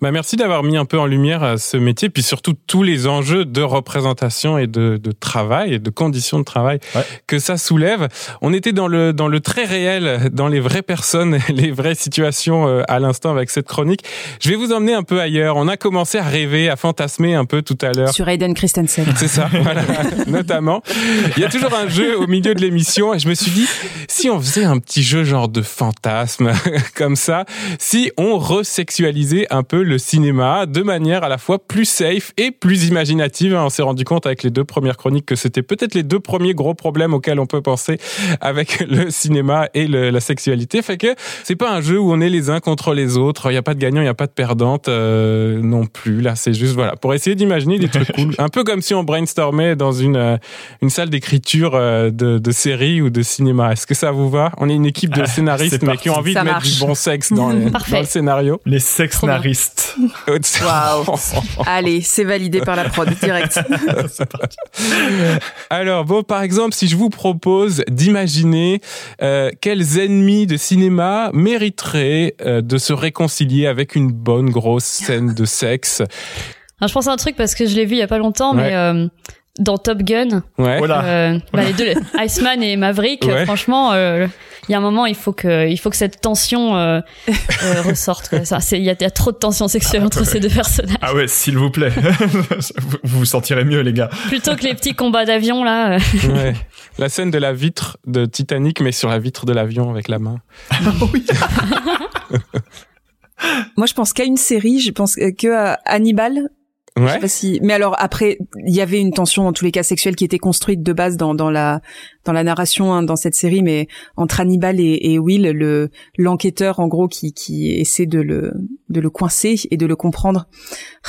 Bah merci d'avoir mis un peu en lumière euh, ce métier, puis surtout tous les enjeux de représentation et de, de travail et de conditions de travail Ouais. que ça soulève. On était dans le dans le très réel, dans les vraies personnes, [LAUGHS] les vraies situations euh, à l'instant avec cette chronique. Je vais vous emmener un peu ailleurs. On a commencé à rêver, à fantasmer un peu tout à l'heure. Sur Aiden Christensen. [LAUGHS] C'est ça, voilà, [LAUGHS] notamment. Il y a toujours un jeu au milieu de l'émission et je me suis dit, si on faisait un petit jeu genre de fantasme comme ça, si on resexualisait un peu le cinéma de manière à la fois plus safe et plus imaginative. On s'est rendu compte avec les deux premières chroniques que c'était peut-être les deux premiers gros problèmes auxquels on peut penser avec [LAUGHS] le cinéma et la sexualité. Fait que c'est pas un jeu où on est les uns contre les autres. Il n'y a pas de gagnant, il n'y a pas de perdante euh, non plus. Là, c'est juste voilà pour essayer d'imaginer des trucs [LAUGHS] cool. Un peu comme si on brainstormait dans une euh, une salle d'écriture euh, de, de série ou de cinéma. Est-ce que ça vous va? On est une équipe de scénaristes mais qui ont envie de mettre du bon sexe dans, [LAUGHS] dans le scénario. Les sexnaristes. Waouh. Allez, c'est validé par la prod direct. [LAUGHS] Alors bon, par exemple, si je vous propose d'imaginer euh, quels ennemis de cinéma mériteraient euh, de se réconcilier avec une bonne grosse scène de sexe? Alors, je pense à un truc parce que je l'ai vu il y a pas longtemps, mais euh, dans Top Gun, ouais. euh, bah, les deux, [LAUGHS] Iceman et Maverick, Ouais. franchement, euh, il y a un moment, il faut que, il faut que cette tension euh, euh, [LAUGHS] ressorte. Il y, y a trop de tension sexuelle entre ces deux personnages. Ah ouais, s'il vous plaît. [LAUGHS] vous vous sentirez mieux, les gars. Plutôt que les petits combats d'avion là. euh. Ouais. La scène de la vitre de Titanic, mais sur la vitre de l'avion avec la main. [LAUGHS] Moi, je pense qu'à une série, je pense que à Hannibal. Je sais Ouais. pas si- Mais alors après, il y avait une tension dans tous les cas sexuelle qui était construite de base dans, dans la dans la narration hein, dans cette série, mais entre Hannibal et, et Will, le l'enquêteur en gros qui qui essaie de le de le coincer et de le comprendre.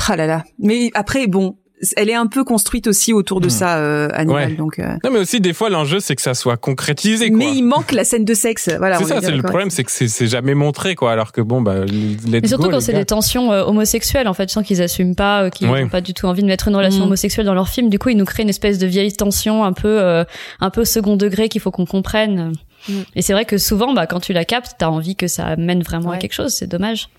Ah là là. Mais après, bon, elle est un peu construite aussi autour de Hmm. ça, euh. Ouais. Donc. euh, Non, mais aussi des fois l'enjeu c'est que ça soit concrétisé. Quoi. Mais il manque la scène de sexe. Voilà. c'est ça, c'est le problème, c'est que c'est jamais montré, quoi. Alors que bon, bah, let's Mais surtout go, quand c'est des tensions euh, homosexuelles, en fait, tu sens qu'ils assument pas, euh, qu'ils Ouais. n'ont pas du tout envie de mettre une relation Mm. homosexuelle dans leur film. Du coup, ils nous créent une espèce de vieille tension un peu, euh, un peu second degré qu'il faut qu'on comprenne. Mm. Et c'est vrai que souvent, bah, quand tu la captes, t'as envie que ça mène vraiment à quelque chose. C'est dommage.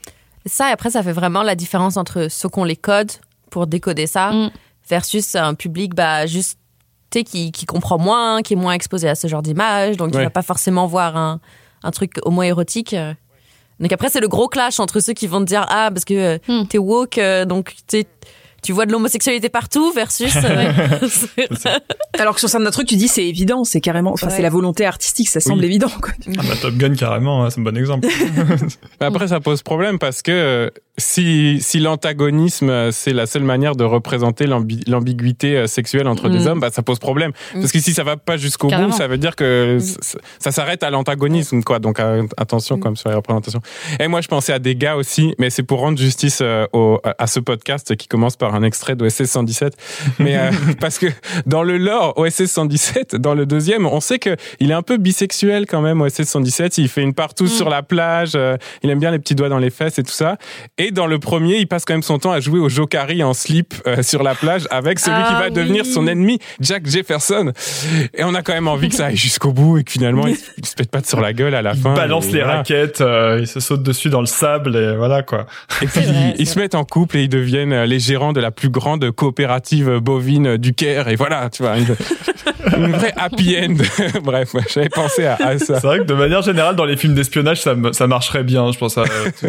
Ça, et après, ça fait vraiment la différence entre ceux qu'on les code pour décoder ça Mm. versus un public bah, juste qui, qui comprend moins, qui est moins exposé à ce genre d'image, donc qui Ouais. va pas forcément voir un, un truc homo-érotique. Donc après, c'est le gros clash entre ceux qui vont te dire Ah, parce que euh, Mm. t'es woke, euh, donc tu sais, tu vois de l'homosexualité partout versus. euh, [LAUGHS] [LAUGHS] Alors que sur certains trucs, tu dis c'est évident, c'est carrément, enfin Ouais. c'est la volonté artistique, ça semble Oui. évident. Quoi. Ah bah, Top Gun, carrément, hein, c'est un bon exemple. [LAUGHS] Après, ça pose problème parce que si, si l'antagonisme, c'est la seule manière de représenter l'ambi- l'ambiguïté euh, sexuelle entre Mm. des hommes, bah, ça pose problème. Mm. Parce que si ça va pas jusqu'au bout, ça veut dire que c- ça s'arrête à l'antagonisme, quoi. Donc, euh, attention, Mm. comme sur les représentations. Et moi, je pensais à des gars aussi, mais c'est pour rendre justice euh, au, à ce podcast qui commence par un extrait d'OSS 117. Mais, euh, [LAUGHS] parce que dans le lore OSS 117, dans le deuxième, on sait que il est un peu bisexuel quand même, OSS 117. Il fait une partout sur la plage, il aime bien les petits doigts dans les fesses et tout ça. Et dans le premier, il passe quand même son temps à jouer au jokari en slip euh, sur la plage avec celui qui Ah va devenir son ennemi, Jack Jefferson. Et on a quand même envie que ça aille jusqu'au bout et que finalement, il, se- il se pète pas sur la gueule à la Il fin. balance Et les voilà. raquettes, euh, il se saute dessus dans le sable et voilà quoi. Et puis, vrai, ils se mettent en couple et ils deviennent euh, les gérants de la plus grande coopérative bovine du Caire. Et voilà, tu vois, une, une vraie happy end. [LAUGHS] Bref, j'avais pensé à, à ça. C'est vrai que de manière générale, dans les films d'espionnage, ça, marcherait bien. Je pense. à-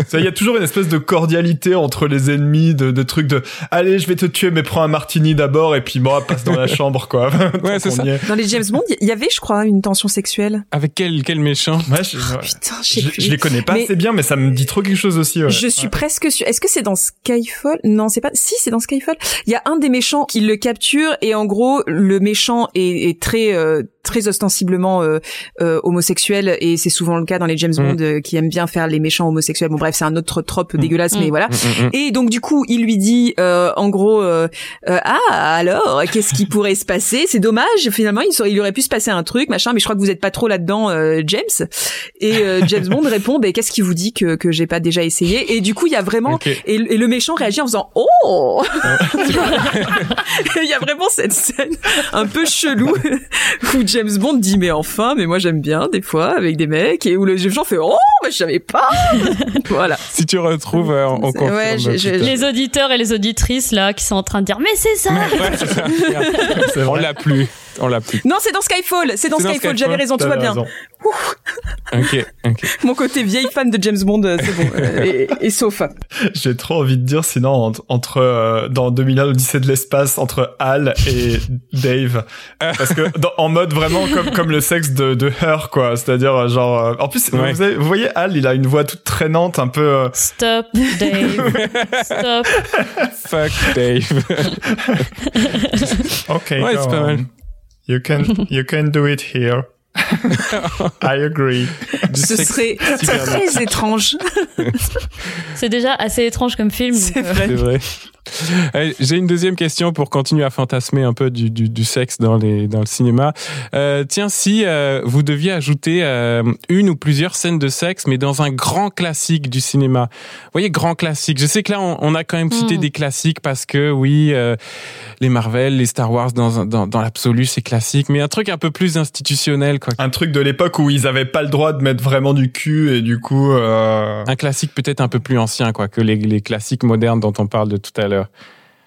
ça- Il y a toujours une espèce de cordialité entre les ennemis, de, de trucs de allez, je vais te tuer, mais prends un martini d'abord et puis moi passe dans la [LAUGHS] chambre quoi. [LAUGHS] Ouais, c'est ça. Dans les James Bond, il y avait, je crois, une tension sexuelle. Avec quel, quel méchant Ouais, je, ouais. Putain, je Je- les connais pas assez bien, mais ça me dit trop quelque chose aussi. Ouais. Je suis Ouais. presque sûre. Est-ce que c'est dans Skyfall? Non, c'est pas. Si, c'est dans Skyfall. Il y a un des méchants qui le capture et en gros, le méchant est, est très euh, très ostensiblement euh, euh, homosexuel et c'est souvent le cas dans les James Mm. Bond euh, qui aiment bien faire les méchants homosexuels. Bon bref, c'est un autre trope dégueulasse, Mm. mais voilà. Mm, mm. Et donc du coup, il lui dit euh, en gros euh, euh, ah alors qu'est-ce qui pourrait se passer? C'est dommage finalement il, aurait pu se passer un truc machin mais je crois que vous êtes pas trop là-dedans James. Et James Bond [LAUGHS] répond ben qu'est-ce qui vous dit que que j'ai pas déjà essayé? Et du coup, il y a vraiment et, et le méchant réagit en faisant oh [LAUGHS] Il y a vraiment cette scène un peu chelou où James Bond dit mais enfin mais moi j'aime bien des fois avec des mecs et où le méchant fait oh mais je savais pas [LAUGHS] voilà Si tu retrouves, euh, on C'est- confirme. ouais, je- je- putain. Les auditeurs et les auditrices là qui sont en train de dire mais c'est ça. Ouais, c'est ça. [LAUGHS] C'est On vrai. l'a plus. On l'a plus. Non, c'est dans Skyfall. C'est dans Skyfall. J'avais raison, tout va bien. Ok, ok. [LAUGHS] Mon côté vieille fan de James Bond, euh, c'est bon. euh, et, et sauf. J'ai trop envie de dire sinon entre, entre euh, dans 2001 l'Odyssée de l'espace entre Hal et Dave parce que dans- en mode vraiment comme comme le sexe de de Her quoi c'est-à-dire euh, genre euh, en plus Ouais. vous, avez- vous voyez Hal il a une voix toute traînante un peu euh, Stop, Dave. Stop. [LAUGHS] Fuck Dave. [LAUGHS] ok Ouais, c'est pas mal. You can [LAUGHS] you can do it here I agree Du Ce serait très étrange. [LAUGHS] C'est déjà assez étrange comme film. C'est euh, vrai. C'est vrai. Euh, J'ai une deuxième question pour continuer à fantasmer un peu du, du, du sexe dans, les, dans le cinéma. Euh, tiens, si euh, vous deviez ajouter euh, une ou plusieurs scènes de sexe, mais dans un grand classique du cinéma. Vous voyez, grand classique. Je sais que là, on, on a quand même cité Mm. des classiques parce que, oui, euh, les Marvel, les Star Wars, dans, dans, dans l'absolu, c'est classique. Mais un truc un peu plus institutionnel, quoi. un truc de l'époque où ils avaient pas le droit de mettre vraiment du cul et du coup euh, Un classique peut-être un peu plus ancien, quoi, que les, les classiques modernes dont on parle de tout à l'heure.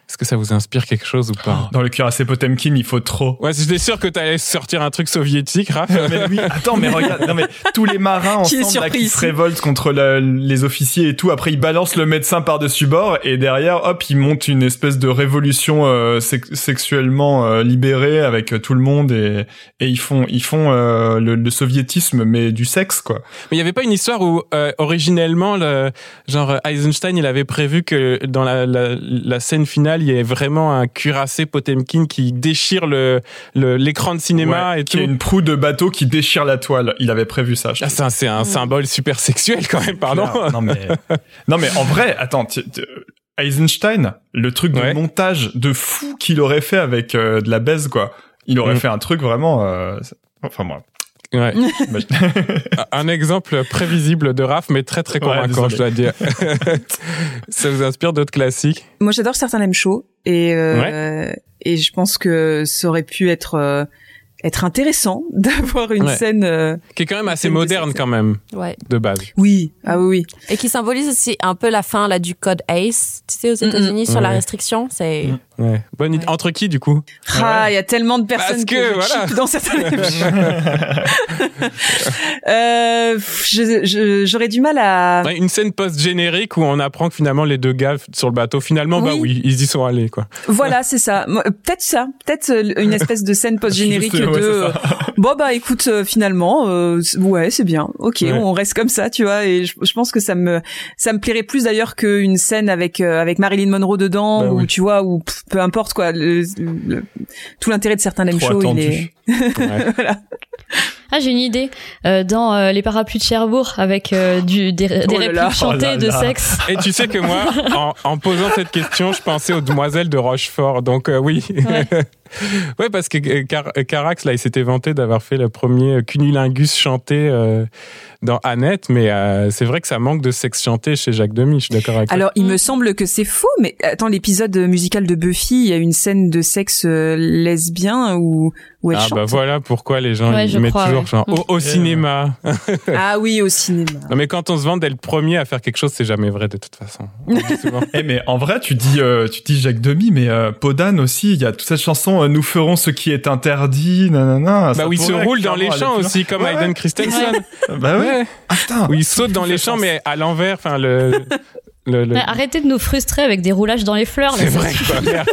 Est-ce que ça vous inspire quelque chose ou pas dans le cuirassé Potemkin il faut trop Ouais, j'étais sûr que t'allais sortir un truc soviétique, Raph. [LAUGHS] mais oui, attends, mais regarde, non mais tous les marins Qui ensemble là, qui se révoltent contre la- les officiers et tout, après ils balancent le médecin par-dessus bord et derrière, hop, ils montent une espèce de révolution euh, sex- sexuellement euh, libérée avec euh, tout le monde et, et ils font ils font euh, le, le soviétisme mais du sexe quoi. Mais il y avait pas une histoire où euh, originellement, le, genre Eisenstein, il avait prévu que dans la, la, la scène finale, il y ait vraiment un cuirassé Potemkin qui déchire le le- l'écran de cinéma Ouais, et qui tout. a une proue de bateau qui déchire la toile. Il avait prévu ça. je Ah, c'est un, c'est un symbole super sexuel quand même, pardon. Non mais non mais en vrai, attends, Eisenstein, le truc de Ouais. montage de fou qu'il aurait fait avec euh, de la baise quoi. Il aurait Mm. fait un truc vraiment euh, enfin moi. Ouais. [LAUGHS] Un exemple prévisible de Raph, mais très très Ouais, convaincant, je dois dire. [LAUGHS] ça vous inspire d'autres classiques? Moi, j'adore certains M show et euh, et je pense que ça aurait pu être euh, être intéressant [LAUGHS] d'avoir une Ouais. scène. euh, Qui est quand même assez moderne quand même, Ouais. de base. Oui, ah oui, oui. Et qui symbolise aussi un peu la fin là du code ACE, tu sais, aux Mm, mm. États-Unis sur la Ouais. restriction. C'est Mm. Ouais. Bonne idée. Ouais. Entre qui, du coup? Ah, il y a tellement de personnes Parce que, je voilà. dans show. [LAUGHS] euh, pff, je- je- j'aurais du mal à. Ouais, Une scène post-générique où on apprend que finalement les deux gars sur le bateau, finalement, bah Oui. oui, ils y sont allés, quoi. Voilà, c'est ça. Moi, Peut-être ça, peut-être euh, une espèce de scène [LAUGHS] post-générique de. ouais, c'est euh, bon bah écoute, euh, finalement, euh, ouais, c'est bien. Ok, Ouais. on reste comme ça, tu vois. Et je, je pense que ça me ça me plairait plus d'ailleurs qu'une scène avec euh, avec Marilyn Monroe dedans, Bah ou oui. tu vois, ou pff, peu importe quoi. le- le- tout l'intérêt de certains Trop shows, il est. Ouais. [LAUGHS] voilà. Ah, j'ai une idée. Euh, dans euh, les parapluies de Cherbourg, avec euh, du, des, des Oh répliques là. chantées Oh là de là. sexe. Et tu sais que moi, [LAUGHS] en, en posant cette question, je pensais aux demoiselles de Rochefort. Donc euh, oui. Ouais. [LAUGHS] Ouais, parce que euh, Car- euh, Carax, là, il s'était vanté d'avoir fait le premier cunilingus chanté euh, dans Annette, mais euh, c'est vrai que ça manque de sexe chanté chez Jacques Demy, je suis d'accord avec toi. Alors, il Mm. me semble que c'est faux, mais attends, l'épisode musical de Buffy, il y a une scène de sexe euh, lesbien où où elle Ah chante. bah voilà pourquoi les gens Ouais, ils mettent crois, toujours ouais. genre, au, au Mm. cinéma. [LAUGHS] Ah oui, au cinéma. Non mais quand on se vante d'être le premier à faire quelque chose, c'est jamais vrai de toute façon. [LAUGHS] Eh mais en vrai, tu dis, euh, tu dis Jacques Demy, mais euh, Podane aussi, il y a toute cette chanson euh, "Nous ferons ce qui est interdit", nanana. bah où il se roule dans les champs aussi, comme ouais. Christensen. loin. [LAUGHS] Bah ouais. Ouais. Ah. Où il saute dans les champs, mais à l'envers. Enfin le. le, le- Ouais, arrêtez de nous frustrer avec des roulages dans les fleurs. C'est vrai. quoi. [LAUGHS]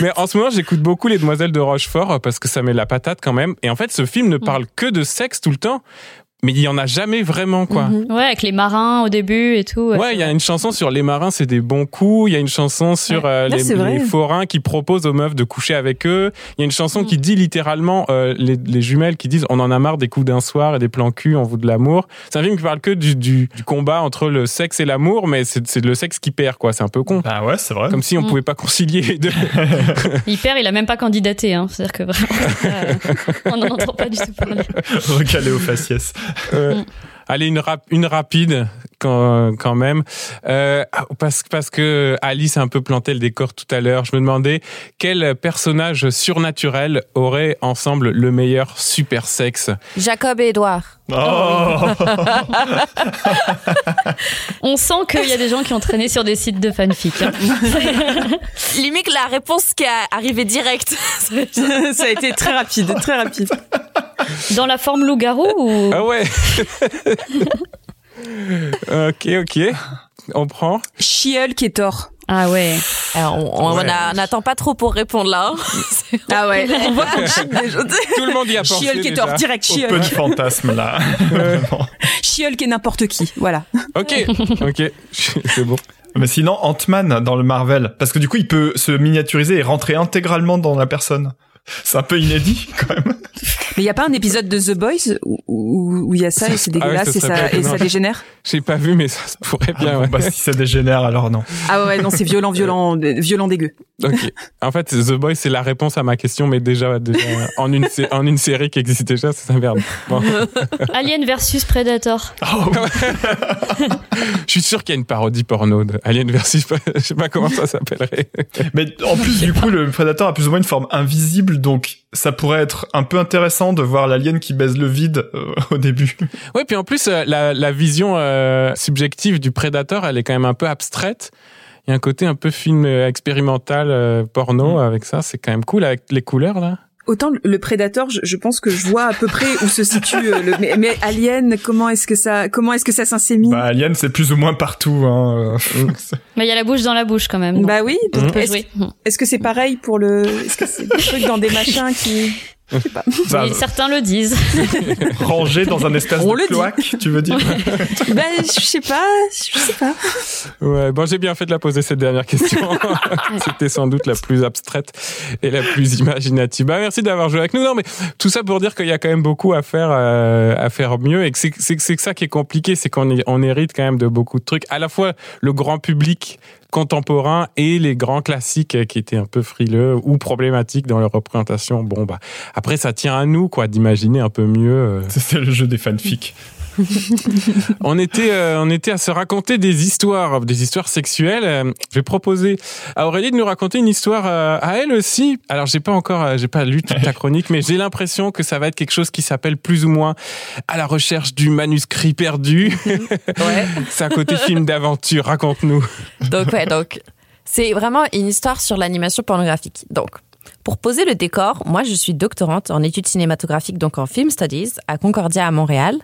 Mais en ce moment, j'écoute beaucoup les Demoiselles de Rochefort parce que ça met la patate quand même. Et en fait, ce film ne parle que de sexe tout le temps, mais il y en a jamais vraiment quoi. Mhm. Ouais, avec les marins au début et tout. Ouais, il y a une chanson sur les marins, c'est des bons coups. Il y a une chanson sur Ouais. euh, Là, les, les forains qui proposent aux meufs de coucher avec eux. Il y a une chanson Mm. qui dit littéralement euh, les, les jumelles qui disent on en a marre des coups d'un soir et des plans cul, on veut de l'amour. C'est un film qui parle que du, du, du combat entre le sexe et l'amour, mais c'est c'est le sexe qui perd quoi. C'est un peu con. Bah ouais, c'est vrai. Comme si on Mm. pouvait pas concilier les deux. [LAUGHS] Hyper, il a même pas candidaté. Hein. C'est-à-dire que vraiment, euh, [LAUGHS] on n'en entend pas du tout parler. Recalé au faciès. Ouais. Allez, une, rap, une rapide quand, quand même. Euh, parce, parce que Alice a un peu planté le décor tout à l'heure. Je me demandais quel personnage surnaturel aurait ensemble le meilleur super sexe? Jacob et Edouard. Oh [LAUGHS] On sent qu'il y a des gens qui ont traîné sur des sites de fanfic. hein. [LAUGHS] Limite la réponse qui est arrivée directe. [LAUGHS] Ça a été très rapide, très rapide. Dans la forme loup-garou ou... Ah ouais [LAUGHS] Ok, ok. On prend. She-Hulk et Thor. Ah ouais. Alors, on on Ouais. n'attend pas trop pour répondre là. hein. [LAUGHS] Ah ouais, on voit qu'on chie déjà. [LAUGHS] Tout le monde y a pensé She-Hulk et déjà. Thor, direct Peu de She-Hulk. fantasmes là. Vraiment. She-Hulk et n'importe qui, voilà. Ok, ok, c'est bon. Mais sinon, Ant-Man dans le Marvel, parce que du coup, il peut se miniaturiser et rentrer intégralement dans la personne. [LAUGHS] C'est un peu inédit quand même. Mais il y a pas un épisode de The Boys où où- où il y a ça et c'est Ah ouais, dégueulasse ça et, ça, et ça dégénère [LAUGHS] J'ai pas vu, mais ça se pourrait bien. Ah, ouais. bah, si ça dégénère, alors non. Ah ouais, non, c'est violent, violent, violent dégueu. Ok. En fait, The Boy, c'est la réponse à ma question, mais déjà, déjà en une en une série qui existe déjà, c'est un verbe. Bon. [LAUGHS] Alien versus Predator. Oh, Je suis sûr qu'il y a une parodie porno de Alien versus, je sais pas comment ça s'appellerait. Mais en plus, du coup, le prédateur a plus ou moins une forme invisible, donc ça pourrait être un peu intéressant de voir l'alien qui baise le vide euh, [LAUGHS] au début. Ouais, puis en plus, euh, la, la vision euh, subjective du prédateur, elle est quand même un peu abstraite. Il y a un côté un peu film expérimental porno avec ça, c'est quand même cool avec les couleurs là. Autant le Predator, je, je pense que je vois à peu près où se situe euh, le. Mais, mais Alien, comment est-ce que ça, comment est-ce que ça s'insémine? Bah, Alien, c'est plus ou moins partout. Hein. [LAUGHS] Mais il y a la bouche dans la bouche quand même. Bah oui. peut Est-ce jouer. est-ce que c'est pareil pour le Est-ce que c'est des trucs dans des machins qui Ça, Et certains le disent. [LAUGHS] rangé dans un espèce On de cloaque, tu veux dire Bah je sais pas, je sais pas. Ouais, bon, j'ai bien fait de la poser cette dernière question. [LAUGHS] C'était sans doute la plus abstraite et la plus imaginative. Bah, merci d'avoir joué avec nous. Non, mais tout ça pour dire qu'il y a quand même beaucoup à faire, euh, à faire mieux et que c'est, ça qui est compliqué, c'est qu'on on hérite quand même de beaucoup de trucs. À la fois le grand public contemporain et les grands classiques qui étaient un peu frileux ou problématiques dans leur représentation. Bon, bah, après, ça tient à nous, quoi, d'imaginer un peu mieux. euh, C'est le jeu des fanfics. [LAUGHS] on était, euh, on était à se raconter des histoires, des histoires sexuelles. Euh, je vais proposer à Aurélie de nous raconter une histoire euh, à elle aussi. Alors j'ai pas encore, j'ai pas lu toute ta [LAUGHS] chronique, mais j'ai l'impression que ça va être quelque chose qui s'appelle plus ou moins à la recherche du manuscrit perdu. [LAUGHS] Ouais. C'est un côté film d'aventure. Raconte-nous. Donc ouais, donc c'est vraiment une histoire sur l'animation pornographique. Donc pour poser le décor, moi je suis doctorante en études cinématographiques, donc en film studies, à Concordia à Montréal,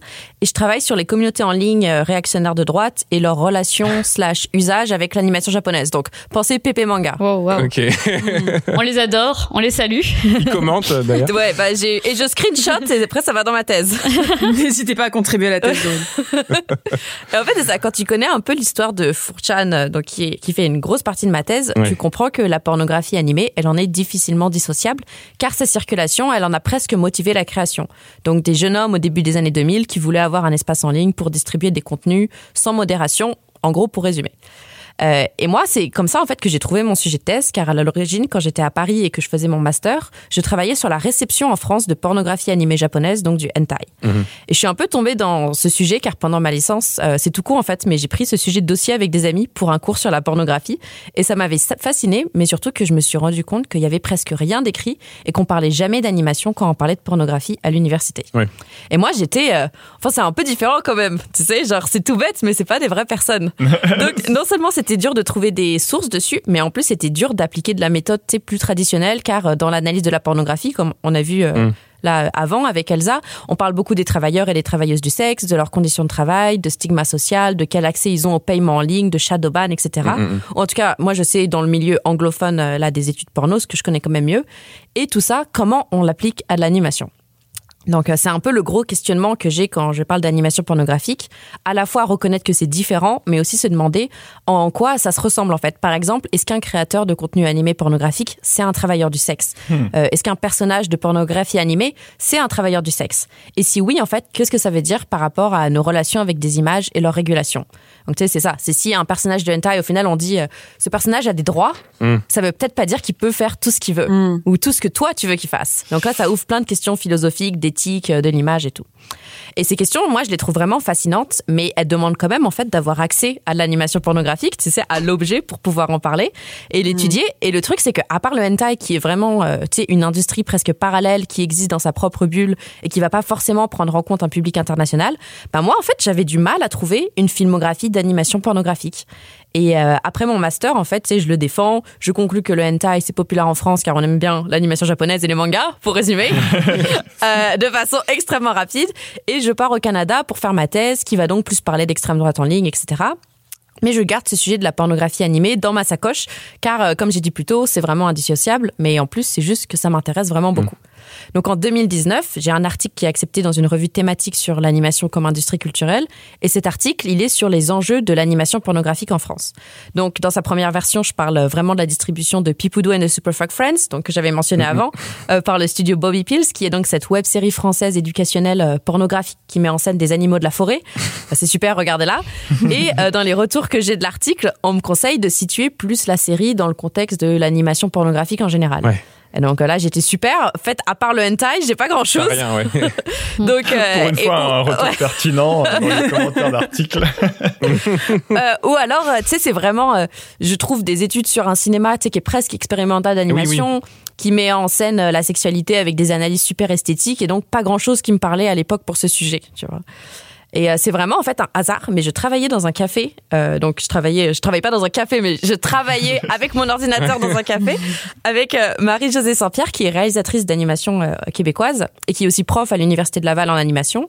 et je travaille sur les communautés en ligne euh, réactionnaires de droite et leurs relations [LAUGHS] slash usage avec l'animation japonaise. Donc pensez Pépé Manga. Wow, wow. Ok. [LAUGHS] On les adore, on les salue. Il commente euh, d'ailleurs. [LAUGHS] Ouais, bah j'ai et je screenshot et après ça va dans ma thèse. N'hésitez pas à contribuer à la thèse. en fait, c'est ça. Quand tu connais un peu l'histoire de Furchan, euh, donc qui, est- qui fait une grosse partie de ma thèse, Ouais. tu comprends que la pornographie animée, elle en est difficilement dissociable, car sa circulation, elle en a presque motivé la création. Donc des jeunes hommes au début des années 2000 qui voulaient avoir un espace en ligne pour distribuer des contenus sans modération, en gros pour résumer. Euh, et moi, c'est comme ça en fait que j'ai trouvé mon sujet de thèse, car à l'origine, quand j'étais à Paris et que je faisais mon master, je travaillais sur la réception en France de pornographie animée japonaise, donc du hentai. Et je suis un peu tombée dans ce sujet, car pendant ma licence, euh, c'est tout court en fait, mais j'ai pris ce sujet de dossier avec des amis pour un cours sur la pornographie, et ça m'avait fasciné, mais surtout que je me suis rendu compte qu'il y avait presque rien d'écrit et qu'on parlait jamais d'animation quand on parlait de pornographie à l'université. Et moi, j'étais, euh, enfin, c'est un peu différent quand même, tu sais, genre c'est tout bête, mais c'est pas des vraies personnes. [LAUGHS] Donc, non seulement c'était dur de trouver des sources dessus, mais en plus c'était dur d'appliquer de la méthode plus traditionnelle, car euh, dans l'analyse de la pornographie, comme on a vu euh, Mm. là avant avec Elsa, on parle beaucoup des travailleurs et des travailleuses du sexe, de leurs conditions de travail, de stigma social, de quel accès ils ont au paiement en ligne, de shadowban, etc. Mm, mm. En tout cas, moi je sais dans le milieu anglophone euh, là des études porno, ce que je connais quand même mieux, et tout ça, comment on l'applique à l'animation? Donc euh, c'est un peu le gros questionnement que j'ai quand je parle d'animation pornographique, à la fois reconnaître que c'est différent, mais aussi se demander en quoi ça se ressemble en fait. Par exemple, est-ce qu'un créateur de contenu animé pornographique, c'est un travailleur du sexe? Euh, Est-ce qu'un personnage de pornographie animée, c'est un travailleur du sexe? Et si oui, en fait, qu'est-ce que ça veut dire par rapport à nos relations avec des images et leur régulation Donc tu sais, c'est ça. C'est si un personnage de hentai, au final, on dit euh, ce personnage a des droits, Mm. ça veut peut-être pas dire qu'il peut faire tout ce qu'il veut Mm. ou tout ce que toi tu veux qu'il fasse. Donc là, ça ouvre plein de questions philosophiques, d'éthique, euh, de l'image et tout. Et ces questions, moi, je les trouve vraiment fascinantes, mais elles demandent quand même en fait d'avoir accès à l'animation pornographique, tu sais, à l'objet pour pouvoir en parler et l'étudier. Et le truc, c'est que à part le hentai, qui est vraiment, euh, tu sais, une industrie presque parallèle qui existe dans sa propre bulle et qui va pas forcément prendre en compte un public international, bah moi, en fait, j'avais du mal à trouver une filmographie d'animation pornographique. Et euh, après mon master, en fait, tu sais, je le défends. Je conclus que le hentai c'est populaire en France car on aime bien l'animation japonaise et les mangas, pour résumer, [LAUGHS] euh, de façon extrêmement rapide. Et je pars au Canada pour faire ma thèse, qui va donc plus parler d'extrême droite en ligne, etc. Mais je garde ce sujet de la pornographie animée dans ma sacoche, car euh, comme j'ai dit plus tôt, c'est vraiment indissociable. Mais en plus, c'est juste que ça m'intéresse vraiment beaucoup. Donc en 2019, j'ai un article qui est accepté dans une revue thématique sur l'animation comme industrie culturelle. Et cet article, il est sur les enjeux de l'animation pornographique en France. Donc dans sa première version, je parle vraiment de la distribution de Pipoudou and the Superfuck Friends, donc que j'avais mentionné Mhm. avant, euh, par le studio Bobby Pills, qui est donc cette web série française éducationnelle euh, pornographique qui met en scène des animaux de la forêt. Bah, c'est super, regardez-la. [LAUGHS] Et euh, dans les retours que j'ai de l'article, on me conseille de situer plus la série dans le contexte de l'animation pornographique en général. Ouais. Et donc euh, là, j'étais super. En fait, à part le hentai, j'ai pas grand chose. rien, ouais. [LAUGHS] Donc, euh, Pour une fois, un retour ouais. pertinent dans les [LAUGHS] commentaires d'articles. Euh, ou alors, euh, tu sais, c'est vraiment, euh, je trouve des études sur un cinéma, tu sais, qui est presque expérimental d'animation, qui met en scène euh, la sexualité avec des analyses super esthétiques, et donc pas grand chose qui me parlait à l'époque pour ce sujet, tu vois. Et euh, c'est vraiment en fait un hasard, mais je travaillais dans un café, euh, donc je travaillais, je travaillais pas dans un café, mais je travaillais [LAUGHS] avec mon ordinateur dans un café avec euh, Marie-Josée Saint-Pierre, qui est réalisatrice d'animation euh, québécoise et qui est aussi prof à l'université de Laval en animation.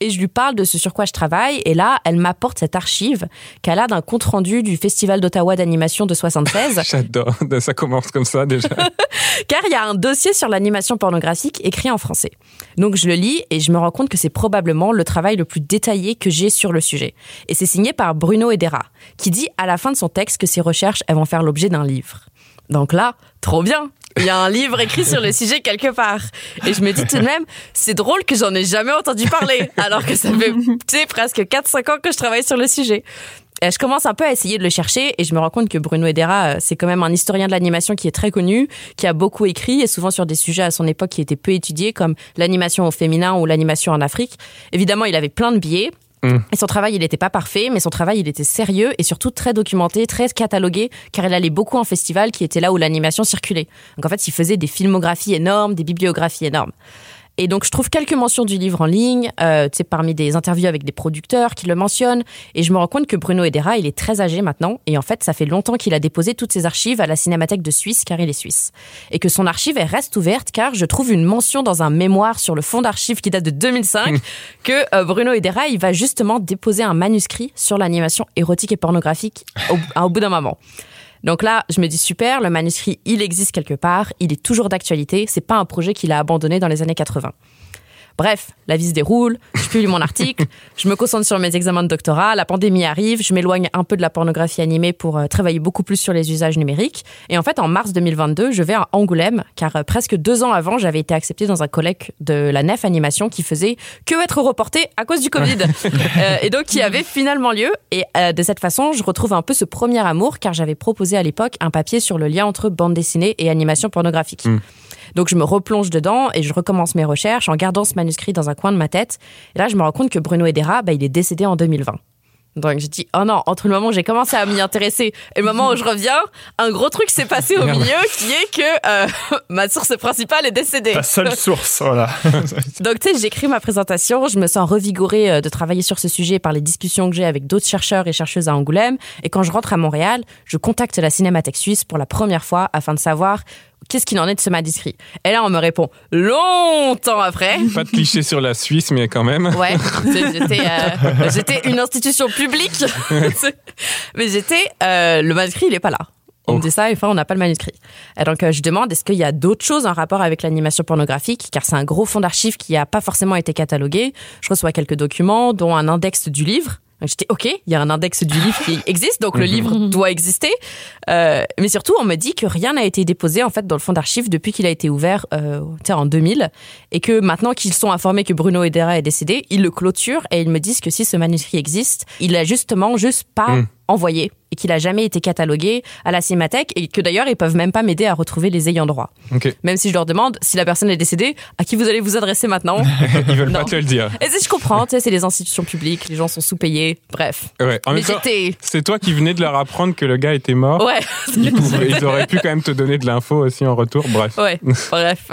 Et je lui parle de ce sur quoi je travaille. Et là, elle m'apporte cette archive qu'elle a d'un compte rendu du Festival d'Ottawa d'animation de 76. [LAUGHS] J'adore. [LAUGHS] Ça commence comme ça déjà. [LAUGHS] car il y a un dossier sur l'animation pornographique écrit en français. Donc je le lis et je me rends compte que c'est probablement le travail le plus détaillé que j'ai sur le sujet. Et c'est signé par Bruno Edera, qui dit à la fin de son texte que ses recherches elles vont faire l'objet d'un livre. Donc là, trop bien il y a un livre écrit sur le sujet quelque part. Et je me dis tout de même, c'est drôle que j'en ai jamais entendu parler, alors que ça fait, presque 4-5 ans que je travaille sur le sujet. Et je commence un peu à essayer de le chercher et je me rends compte que Bruno Edera, euh, c'est quand même un historien de l'animation qui est très connu, qui a beaucoup écrit et souvent sur des sujets à son époque qui étaient peu étudiés comme l'animation au féminin ou l'animation en Afrique. Évidemment, il avait plein de biais. Mm. Et son travail, il n'était pas parfait, mais son travail, il était sérieux et surtout très documenté, très catalogué, car il allait beaucoup en festival qui était là où l'animation circulait. Donc en fait, il faisait des filmographies énormes, des bibliographies énormes. Et donc, je trouve quelques mentions du livre en ligne, euh, parmi des interviews avec des producteurs qui le mentionnent. Et je me rends compte que Bruno Edera, il est très âgé maintenant. Et en fait, ça fait longtemps qu'il a déposé toutes ses archives à la Cinémathèque de Suisse, car il est suisse. Et que son archive, elle reste ouverte, car je trouve une mention dans un mémoire sur le fond d'archives qui date de 2005, que euh, Bruno Edera, il va justement déposer un manuscrit sur l'animation érotique et pornographique au, au bout d'un moment. Donc là, je me dis super, le manuscrit, il existe quelque part, il est toujours d'actualité, c'est pas un projet qu'il a abandonné dans les années 80. Bref, la vie se déroule, je publie mon article, [LAUGHS] je me concentre sur mes examens de doctorat, la pandémie arrive, je m'éloigne un peu de la pornographie animée pour euh, travailler beaucoup plus sur les usages numériques. Et en fait, en mars 2022, je vais à Angoulême, car euh, presque deux ans avant, j'avais été acceptée dans un colloque de la Nef Animation qui faisait que être reporté à cause du Covid. [LAUGHS] Euh, et donc, qui avait finalement lieu. Et de cette façon, je retrouve un peu ce premier amour, car j'avais proposé à l'époque un papier sur le lien entre bande dessinée et animation pornographique. Donc je me replonge dedans et je recommence mes recherches en gardant ce manuscrit dans un coin de ma tête. Et là, je me rends compte que Bruno Edera, bah, il est décédé en 2020. Donc j'ai dit, oh non, entre le moment où j'ai commencé à m'y intéresser et le moment où je reviens, un gros truc s'est passé au milieu qui est que euh, [LAUGHS] ma source principale est décédée. Ta seule source, voilà. [LAUGHS] Donc, tu sais, j'écris ma présentation, je me sens revigorée euh, de travailler sur ce sujet par les discussions que j'ai avec d'autres chercheurs et chercheuses à Angoulême. Et quand je rentre à Montréal, je contacte la Cinémathèque suisse pour la première fois afin de savoir qu'est-ce qu'il en est de ce manuscrit. Et là, on me répond longtemps après. [LAUGHS] Pas de cliché sur la Suisse, mais quand même. Ouais, [LAUGHS] j'étais euh, j'étais une institution publique, [LAUGHS] mais j'étais euh, le manuscrit il est pas là. On me Oh. dit ça et enfin on n'a pas le manuscrit. Et donc euh, je demande est-ce qu'il y a d'autres choses en rapport avec l'animation pornographique? Car c'est un gros fond d'archives qui a pas forcément été catalogué. Je reçois quelques documents dont un index du livre. J'étais ok, il y a un index du livre qui [LAUGHS] existe donc le livre doit exister. Euh, mais surtout on me dit que rien n'a été déposé en fait dans le fond d'archives depuis qu'il a été ouvert euh, en 2000 et que maintenant qu'ils sont informés que Bruno Edera est décédé, ils le clôturent et ils me disent que si ce manuscrit existe, il a justement juste pas Mm. envoyé et qu'il a jamais été catalogué à la cinémathèque et que d'ailleurs ils peuvent même pas m'aider à retrouver les ayants droit. Même si je leur demande si la personne est décédée, à qui vous allez vous adresser maintenant? [LAUGHS] Ils veulent pas te le dire. Et si je comprends, tu sais, c'est les institutions publiques, les gens sont sous-payés, bref. Ouais. En Mais même temps, j'étais, c'est toi qui venais de leur apprendre que le gars était mort. ouais, Ils, pouvaient- ils auraient pu quand même te donner de l'info aussi en retour. Bref. Ouais, bref.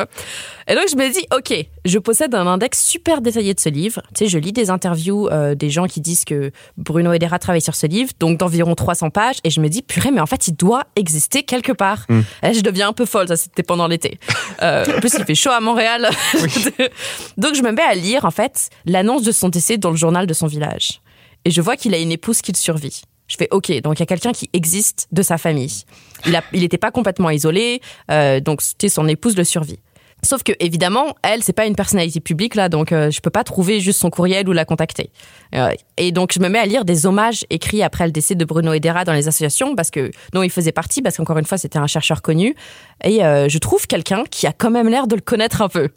Et donc je me dis, ok, je possède un index super détaillé de ce livre. Tu sais, je lis des interviews euh, des gens qui disent que Bruno Hedera travaille sur ce livre, donc d'environ 300 pages, et je me dis, purée, mais en fait, il doit exister quelque part. Hmm. Et je deviens un peu folle, ça c'était pendant l'été. [LAUGHS] Euh, en plus, il fait chaud à Montréal. [LAUGHS] donc je me mets à lire, en fait, l'annonce de son décès dans le journal de son village. Et je vois qu'il a une épouse qui le survit. Je fais ok, donc il y a quelqu'un qui existe de sa famille. Il n'était pas complètement isolé, euh, donc c'était son épouse le survit. Sauf que évidemment, elle, c'est pas une personnalité publique là, donc euh, je peux pas trouver juste son courriel ou la contacter. Euh, et donc je me mets à lire des hommages écrits après le décès de Bruno Hedera dans les associations parce que dont il faisait partie, parce qu'encore une fois c'était un chercheur connu. Et euh, je trouve quelqu'un qui a quand même l'air de le connaître un peu.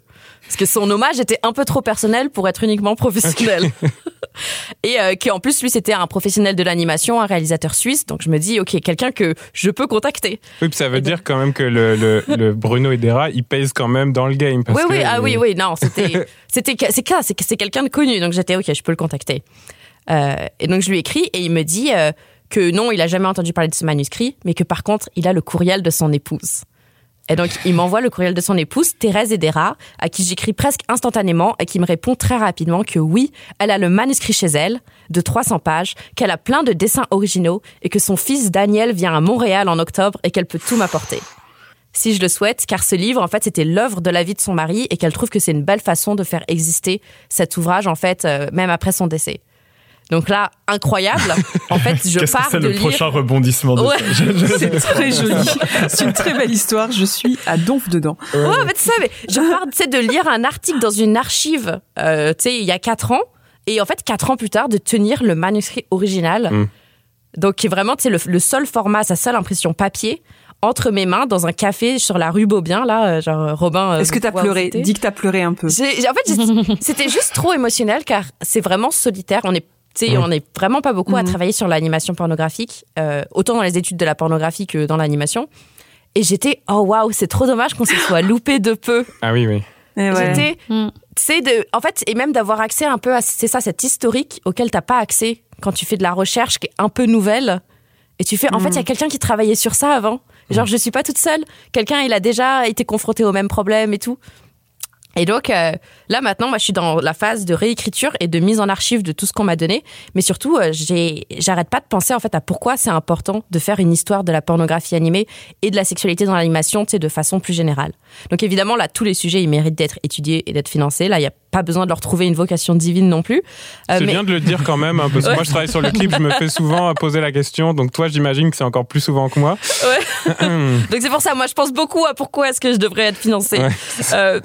Parce que son hommage était un peu trop personnel pour être uniquement professionnel. [LAUGHS] Et euh, qui en plus, lui, c'était un professionnel de l'animation, un réalisateur suisse. Donc je me dis, ok, quelqu'un que je peux contacter. Oui, puis ça veut dire quand même que le, le, le Bruno Hedera, il pèse quand même dans le game. Parce oui, oui, que- ah oui, oui, non, c'était, [LAUGHS] c'était, c'est, c'est quelqu'un de connu. Donc j'étais, ok, je peux le contacter. Euh, et donc je lui écris et il me dit euh, que non, il a jamais entendu parler de ce manuscrit, mais que par contre, il a le courriel de son épouse. Et donc, il m'envoie le courriel de son épouse, Thérèse Hedera, à qui j'écris presque instantanément et qui me répond très rapidement que oui, elle a le manuscrit chez elle, de 300 pages, qu'elle a plein de dessins originaux et que son fils Daniel vient à Montréal en octobre et qu'elle peut tout m'apporter. Si je le souhaite, car ce livre, en fait, c'était l'œuvre de la vie de son mari et qu'elle trouve que c'est une belle façon de faire exister cet ouvrage, en fait, euh, même après son décès. Donc là, incroyable. En fait, je Qu'est-ce que pars c'est de le lire. prochain rebondissement de Ouais. ça Je- je- C'est très joli. C'est une très belle histoire. Je suis à donf dedans. Ouais, mais tu sais, mais je pars de lire un article dans une archive, euh, tu sais, il y a quatre ans, et en fait, quatre ans plus tard, de tenir le manuscrit original. Mm. Donc, qui est vraiment, tu sais, le, le seul format, sa seule impression papier, entre mes mains, dans un café sur la rue Beaubien, là, euh, genre Robin. euh, Est-ce que t'as pleuré? Dis que t'as pleuré un peu. J'ai- j'ai- En fait, j'ai- c'était juste trop émotionnel car c'est vraiment solitaire. On est, tu sais, on est vraiment pas beaucoup à Mhm. travailler sur l'animation pornographique, euh, autant dans les études de la pornographie que dans l'animation. Et j'étais, oh waouh, c'est trop dommage qu'on se [LAUGHS] soit loupé de peu. Ah oui, oui. Ouais. J'étais, Mm. tu sais, de, en fait, et même d'avoir accès un peu à, c'est ça, cet historique auquel t'as pas accès quand tu fais de la recherche qui est un peu nouvelle. Et tu fais, en fait, il y a quelqu'un qui travaillait sur ça avant. Genre, je suis pas toute seule. Quelqu'un, il a déjà été confronté au même problème et tout. Et donc, euh, là, maintenant, moi, je suis dans la phase de réécriture et de mise en archive de tout ce qu'on m'a donné. Mais surtout, euh, j'ai, j'arrête pas de penser, en fait, à pourquoi c'est important de faire une histoire de la pornographie animée et de la sexualité dans l'animation, tu sais, de façon plus générale. Donc, évidemment, là, tous les sujets, ils méritent d'être étudiés et d'être financés. Là, il y a pas besoin de leur trouver une vocation divine non plus. Euh, c'est mais- bien de le dire quand même, hein, parce que Ouais. moi je travaille sur le clip, je me fais souvent poser la question, donc toi j'imagine que c'est encore plus souvent que moi. [LAUGHS] Donc c'est pour ça, moi je pense beaucoup à pourquoi est-ce que je devrais être financée. Ouais. Euh,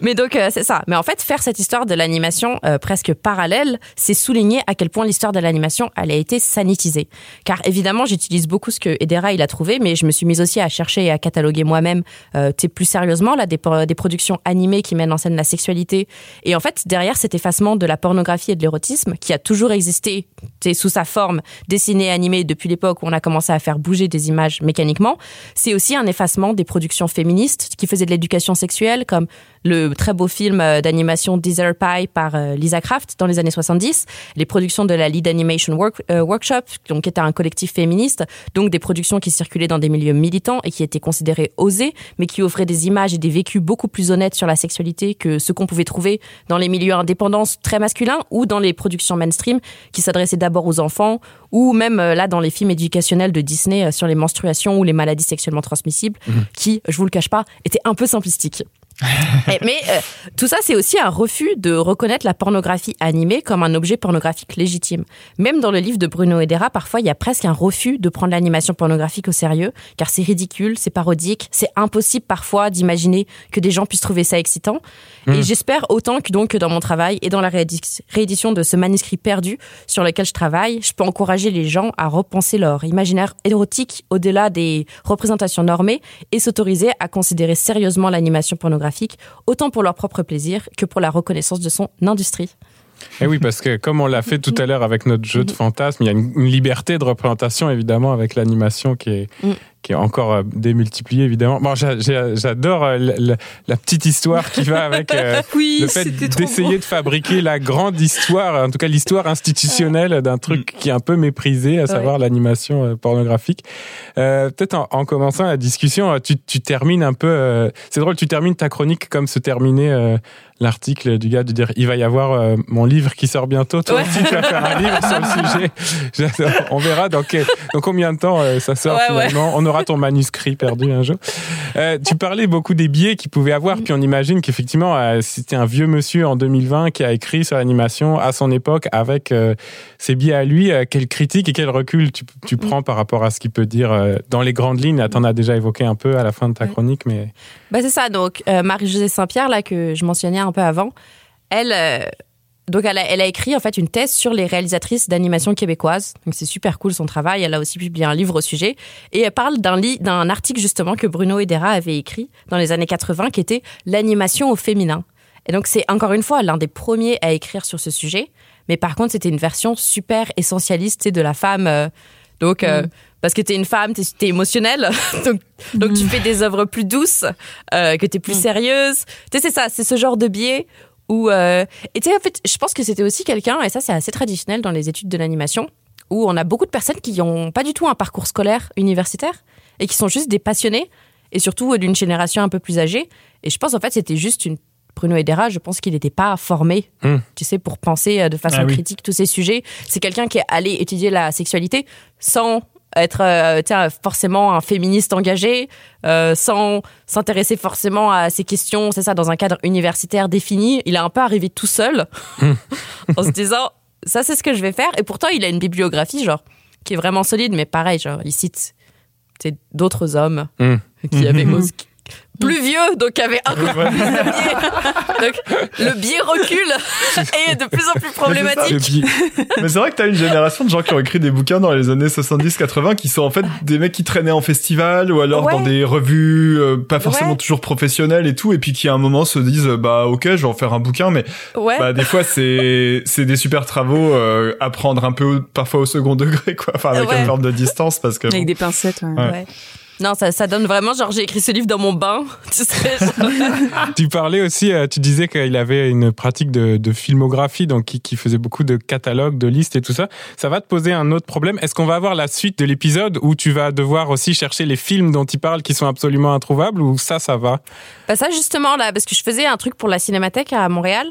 mais donc euh, c'est ça. Mais en fait, faire cette histoire de l'animation presque parallèle, c'est souligner à quel point l'histoire de l'animation elle a été sanitisée. Car évidemment, j'utilise beaucoup ce que Edera il a trouvé, mais je me suis mise aussi à chercher et à cataloguer moi-même, sais, plus sérieusement là des, productions animées qui mènent en scène la sexualité. Et en fait, derrière cet effacement de la pornographie et de l'érotisme qui a toujours existé, sous sa forme dessinée et animée depuis l'époque où on a commencé à faire bouger des images mécaniquement, c'est aussi un effacement des productions féministes qui faisaient de l'éducation sexuelle, comme le très beau film euh, d'animation Desert Pie par euh, Lisa Craft dans les années 70, les productions de la Lead Animation Work- euh, Workshop, donc qui était un collectif féministe, donc des productions qui circulaient dans des milieux militants et qui étaient considérées osées, mais qui offraient des images et des vécus beaucoup plus honnêtes sur la sexualité que ce qu'on pouvait trouver dans les milieux indépendants très masculins ou dans les productions mainstream qui s'adressaient d'abord aux enfants ou même là dans les films éducationnels de Disney sur les menstruations ou les maladies sexuellement transmissibles qui, je vous le cache pas, étaient un peu simplistiques. [LAUGHS] Et- mais euh, tout ça, c'est aussi un refus de reconnaître la pornographie animée comme un objet pornographique légitime. Même dans le livre de Bruno Hedera, parfois, il y a presque un refus de prendre l'animation pornographique au sérieux, car c'est ridicule, c'est parodique, c'est impossible parfois d'imaginer que des gens puissent trouver ça excitant. Et j'espère autant que donc que dans mon travail et dans la réédi- réédition de ce manuscrit perdu sur lequel je travaille, je peux encourager les gens à repenser leur imaginaire érotique au-delà des représentations normées et s'autoriser à considérer sérieusement l'animation pornographique, autant pour leur propre plaisir que pour la reconnaissance de son industrie. Et oui, parce que comme on l'a fait tout à l'heure avec notre jeu de fantasme, il y a une, une liberté de représentation évidemment avec l'animation qui est, Mm. Qui est encore euh, démultipliée évidemment. Bon, j'a- j'a- j'adore euh, la, la- la petite histoire qui va avec euh, [LAUGHS] Oui, le fait d'essayer de fabriquer la grande histoire, en tout cas l'histoire institutionnelle d'un truc qui est un peu méprisé, à savoir l'animation pornographique. Euh, Peut-être en, en commençant la discussion, tu, tu termines un peu. euh, C'est drôle, tu termines ta chronique comme se terminait euh, l'article du gars de dire il va y avoir euh, mon livre qui sort bientôt. Toi Ouais. aussi, tu vas faire un livre sur le sujet. [LAUGHS] On verra dans, quel- dans combien de temps euh, ça sort Ouais, ouais. finalement. On aura ton manuscrit perdu un jour. Euh, tu parlais beaucoup des biais qu'il pouvait avoir, puis on imagine qu'effectivement, euh, c'était un vieux monsieur en 2020 qui a écrit sur l'animation à son époque avec euh, ses biais à lui. Euh, quelle critique et quel recul tu, tu prends par rapport à ce qu'il peut dire dans les grandes lignes? T'en as déjà évoqué un peu à la fin de ta chronique, mais Bah, c'est ça. Donc, Marie-Josée Saint-Pierre, là, que je mentionnais un peu avant, elle, donc elle a, elle a écrit en fait une thèse sur les réalisatrices d'animation québécoises. Donc, c'est super cool son travail. Elle a aussi publié un livre au sujet. Et elle parle d'un article justement que Bruno Hedera avait écrit dans les années 80 qui était l'animation au féminin. Et donc, c'est encore une fois l'un des premiers à écrire sur ce sujet. Mais par contre, c'était une version super essentialiste de la femme. euh, donc, euh, parce que t'es une femme, t'es es émotionnelle, [LAUGHS] donc, donc tu fais des œuvres plus douces, euh, que t'es plus sérieuse. Tu sais, c'est ça, c'est ce genre de biais euh, et tu sais, en fait, je pense que c'était aussi quelqu'un, et ça, c'est assez traditionnel dans les études de l'animation, où on a beaucoup de personnes qui n'ont pas du tout un parcours scolaire universitaire et qui sont juste des passionnés, et surtout euh, d'une génération un peu plus âgée. Et je pense, en fait, c'était juste une. Bruno Hedera, je pense qu'il n'était pas formé, Hmm. tu sais, pour penser euh, de façon Ah oui. critique tous ces sujets. C'est quelqu'un qui est allé étudier la sexualité sans être euh, tiens, forcément un féministe engagé, euh, sans s'intéresser forcément à ces questions, c'est ça, dans un cadre universitaire défini. Il est un peu arrivé tout seul [LAUGHS] en se disant, ça c'est ce que je vais faire. Et pourtant, il a une bibliographie, genre, qui est vraiment solide, mais pareil, genre, il cite tu sais, d'autres hommes Hmm. qui avaient Mhm. Plus vieux, donc qui avaient encore plus de biais. Donc, le biais recule [LAUGHS] et est de plus en plus problématique. Mais c'est vrai que t'as une génération de gens qui ont écrit des bouquins dans les années 70-80 qui sont en fait des mecs qui traînaient en festival ou alors Ouais. dans des revues euh, pas forcément Ouais. toujours professionnelles et tout et puis qui à un moment se disent euh, bah ok je vais en faire un bouquin mais Ouais. bah des fois c'est c'est des super travaux euh, à prendre un peu parfois au second degré quoi enfin avec Ouais. une forme de distance parce que Avec bon. des pincettes. ouais. Non, ça, ça donne vraiment, genre, j'ai écrit ce livre dans mon bain. [LAUGHS] Tu sais, genre. [LAUGHS] Tu parlais aussi, euh, tu disais qu'il avait une pratique de, de filmographie, donc qui, qui faisait beaucoup de catalogues, de listes et tout ça. Ça va te poser un autre problème. Est-ce qu'on va avoir la suite de l'épisode où tu vas devoir aussi chercher les films dont il parle qui sont absolument introuvables ou ça, ça va? Bah ça justement là, parce que je faisais un truc pour la Cinémathèque à Montréal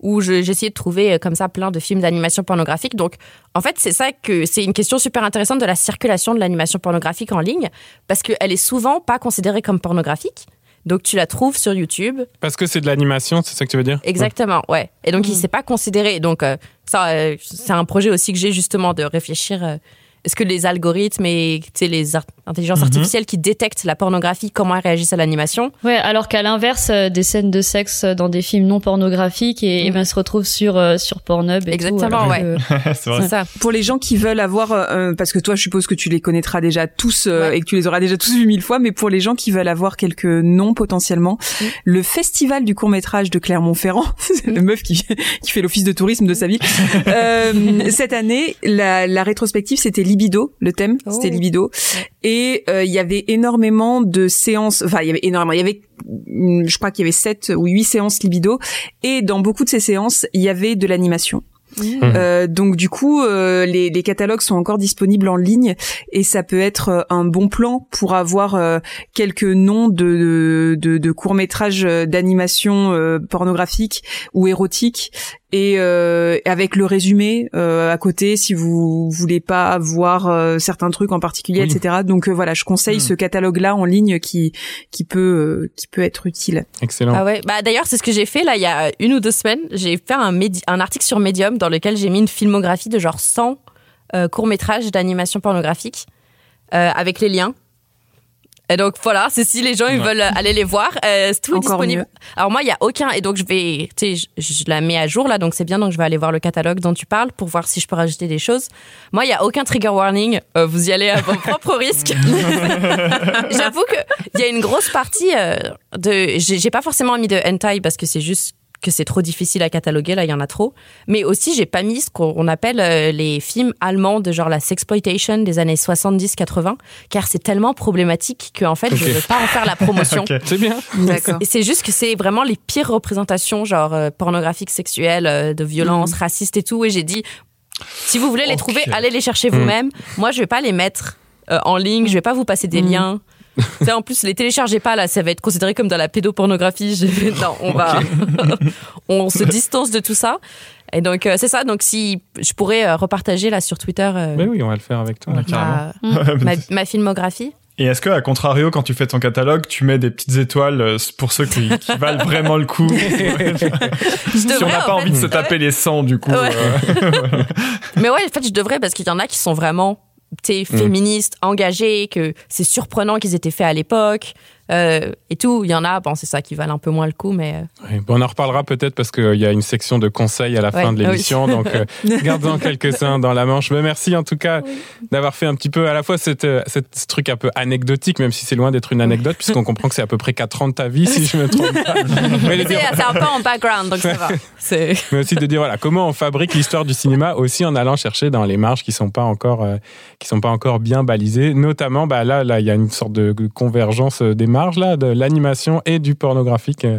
où je- j'essayais de trouver euh, comme ça plein de films d'animation pornographique. Donc en fait c'est ça que c'est une question super intéressante de la circulation de l'animation pornographique en ligne parce qu'elle est souvent pas considérée comme pornographique. Donc tu la trouves sur YouTube. Parce que c'est de l'animation, c'est ça que tu veux dire? Exactement, ouais. Et donc il s'est pas considéré. Donc euh, ça euh, c'est un projet aussi que j'ai justement de réfléchir. euh, est-ce que les algorithmes et tu sais, les ar- intelligences artificielles qui détectent la pornographie, comment elles réagissent à l'animation Ouais, alors qu'à l'inverse, euh, des scènes de sexe dans des films non pornographiques et, et ben se retrouvent sur euh, sur Pornhub. Et Exactement, tout, ouais. [LAUGHS] que- c'est ça. Pour les gens qui veulent avoir, euh, parce que toi, je suppose que tu les connaîtras déjà tous euh, Ouais. et que tu les auras déjà tous vus mille fois, mais pour les gens qui veulent avoir quelques noms potentiellement, Mm. le festival du court métrage de Clermont-Ferrand, [LAUGHS] c'est la meuf qui, qui fait l'office de tourisme de sa vie. [LAUGHS] Euh, cette année, la, la rétrospective, c'était libido, le thème, Oh. c'était libido, et euh, il y avait énormément de séances, enfin il y avait énormément, il y avait, hum, je crois qu'il y avait sept ou huit séances libido, et dans beaucoup de ces séances, il y avait de l'animation. Euh, donc du coup, euh, les, les catalogues sont encore disponibles en ligne et ça peut être euh, un bon plan pour avoir euh, quelques noms de, de, de courts métrages d'animation euh, pornographique ou érotique et euh, avec le résumé euh, à côté si vous voulez pas voir euh, certains trucs en particulier, Oui. etc. Donc euh, voilà, je conseille Hmm. ce catalogue-là en ligne qui qui peut euh, qui peut être utile. Excellent. Ah ouais. Bah d'ailleurs, c'est ce que j'ai fait là il y a une ou deux semaines. J'ai fait un, médi- un article sur Medium dans lequel j'ai mis une filmographie de genre 100 euh, courts-métrages d'animation pornographique euh, avec les liens. Et donc voilà, c'est si les gens ils Ouais. veulent aller les voir, euh, c'est tout Encore disponible. mieux. Alors moi il y a aucun et donc je vais, tu sais, je, je la mets à jour là, donc c'est bien donc je vais aller voir le catalogue dont tu parles pour voir si je peux rajouter des choses. Moi il y a aucun trigger warning, euh, vous y allez à vos [LAUGHS] propres risques. [LAUGHS] J'avoue que il y a une grosse partie euh, de, j'ai j'ai pas forcément mis de hentai parce que c'est juste que c'est trop difficile à cataloguer, là, il y en a trop. Mais aussi, j'ai pas mis ce qu'on appelle euh, les films allemands de genre la sexploitation des années 70-80, car c'est tellement problématique qu'en fait, je Ok. veux pas en faire la promotion. [LAUGHS] C'est bien. [LAUGHS] D'accord. Et c'est juste que c'est vraiment les pires représentations, genre euh, pornographiques, sexuelles, euh, de violence, racistes et tout. Et j'ai dit, si vous voulez les trouver, allez les chercher Mm. vous-même. Moi, je vais pas les mettre euh, en ligne, je vais pas vous passer des Mm. liens. [LAUGHS] Tu sais, en plus, les téléchargez pas, là, ça va être considéré comme dans la pédopornographie. Je Non, on va. [LAUGHS] on se distance de tout ça. Et donc, euh, c'est ça. Donc, si je pourrais euh, repartager là sur Twitter euh, Mais oui, on va le faire avec toi. Carrément. [LAUGHS] ma, ma, ma filmographie. Et est-ce que, à contrario, quand tu fais ton catalogue, tu mets des petites étoiles euh, pour ceux qui, qui valent vraiment le coup? Si on n'a pas en envie de se taper les 100, du coup. Ouais. euh, Mais ouais, en fait, je devrais parce qu'il y en a qui sont vraiment féministes, engagés, que c'est surprenant qu'ils étaient faits à l'époque euh, et tout. Il y en a, bon, c'est ça qui valent un peu moins le coup, mais euh, bon, on en reparlera peut-être parce qu'il y a une section de conseils à la fin de l'émission, ah donc euh, [LAUGHS] gardons quelques-uns dans la manche. Mais merci en tout cas d'avoir fait un petit peu à la fois cette, cette, ce truc un peu anecdotique, même si c'est loin d'être une anecdote, puisqu'on comprend que c'est à peu près 4 ans de ta vie, si je me trompe pas. [LAUGHS] C'est un peu en background, donc ça va. [LAUGHS] C'est mais aussi de dire voilà comment on fabrique l'histoire du cinéma aussi en allant chercher dans les marges qui sont pas encore euh, qui sont pas encore bien balisées notamment bah là là il y a une sorte de convergence des marges de l'animation et du pornographique Euh,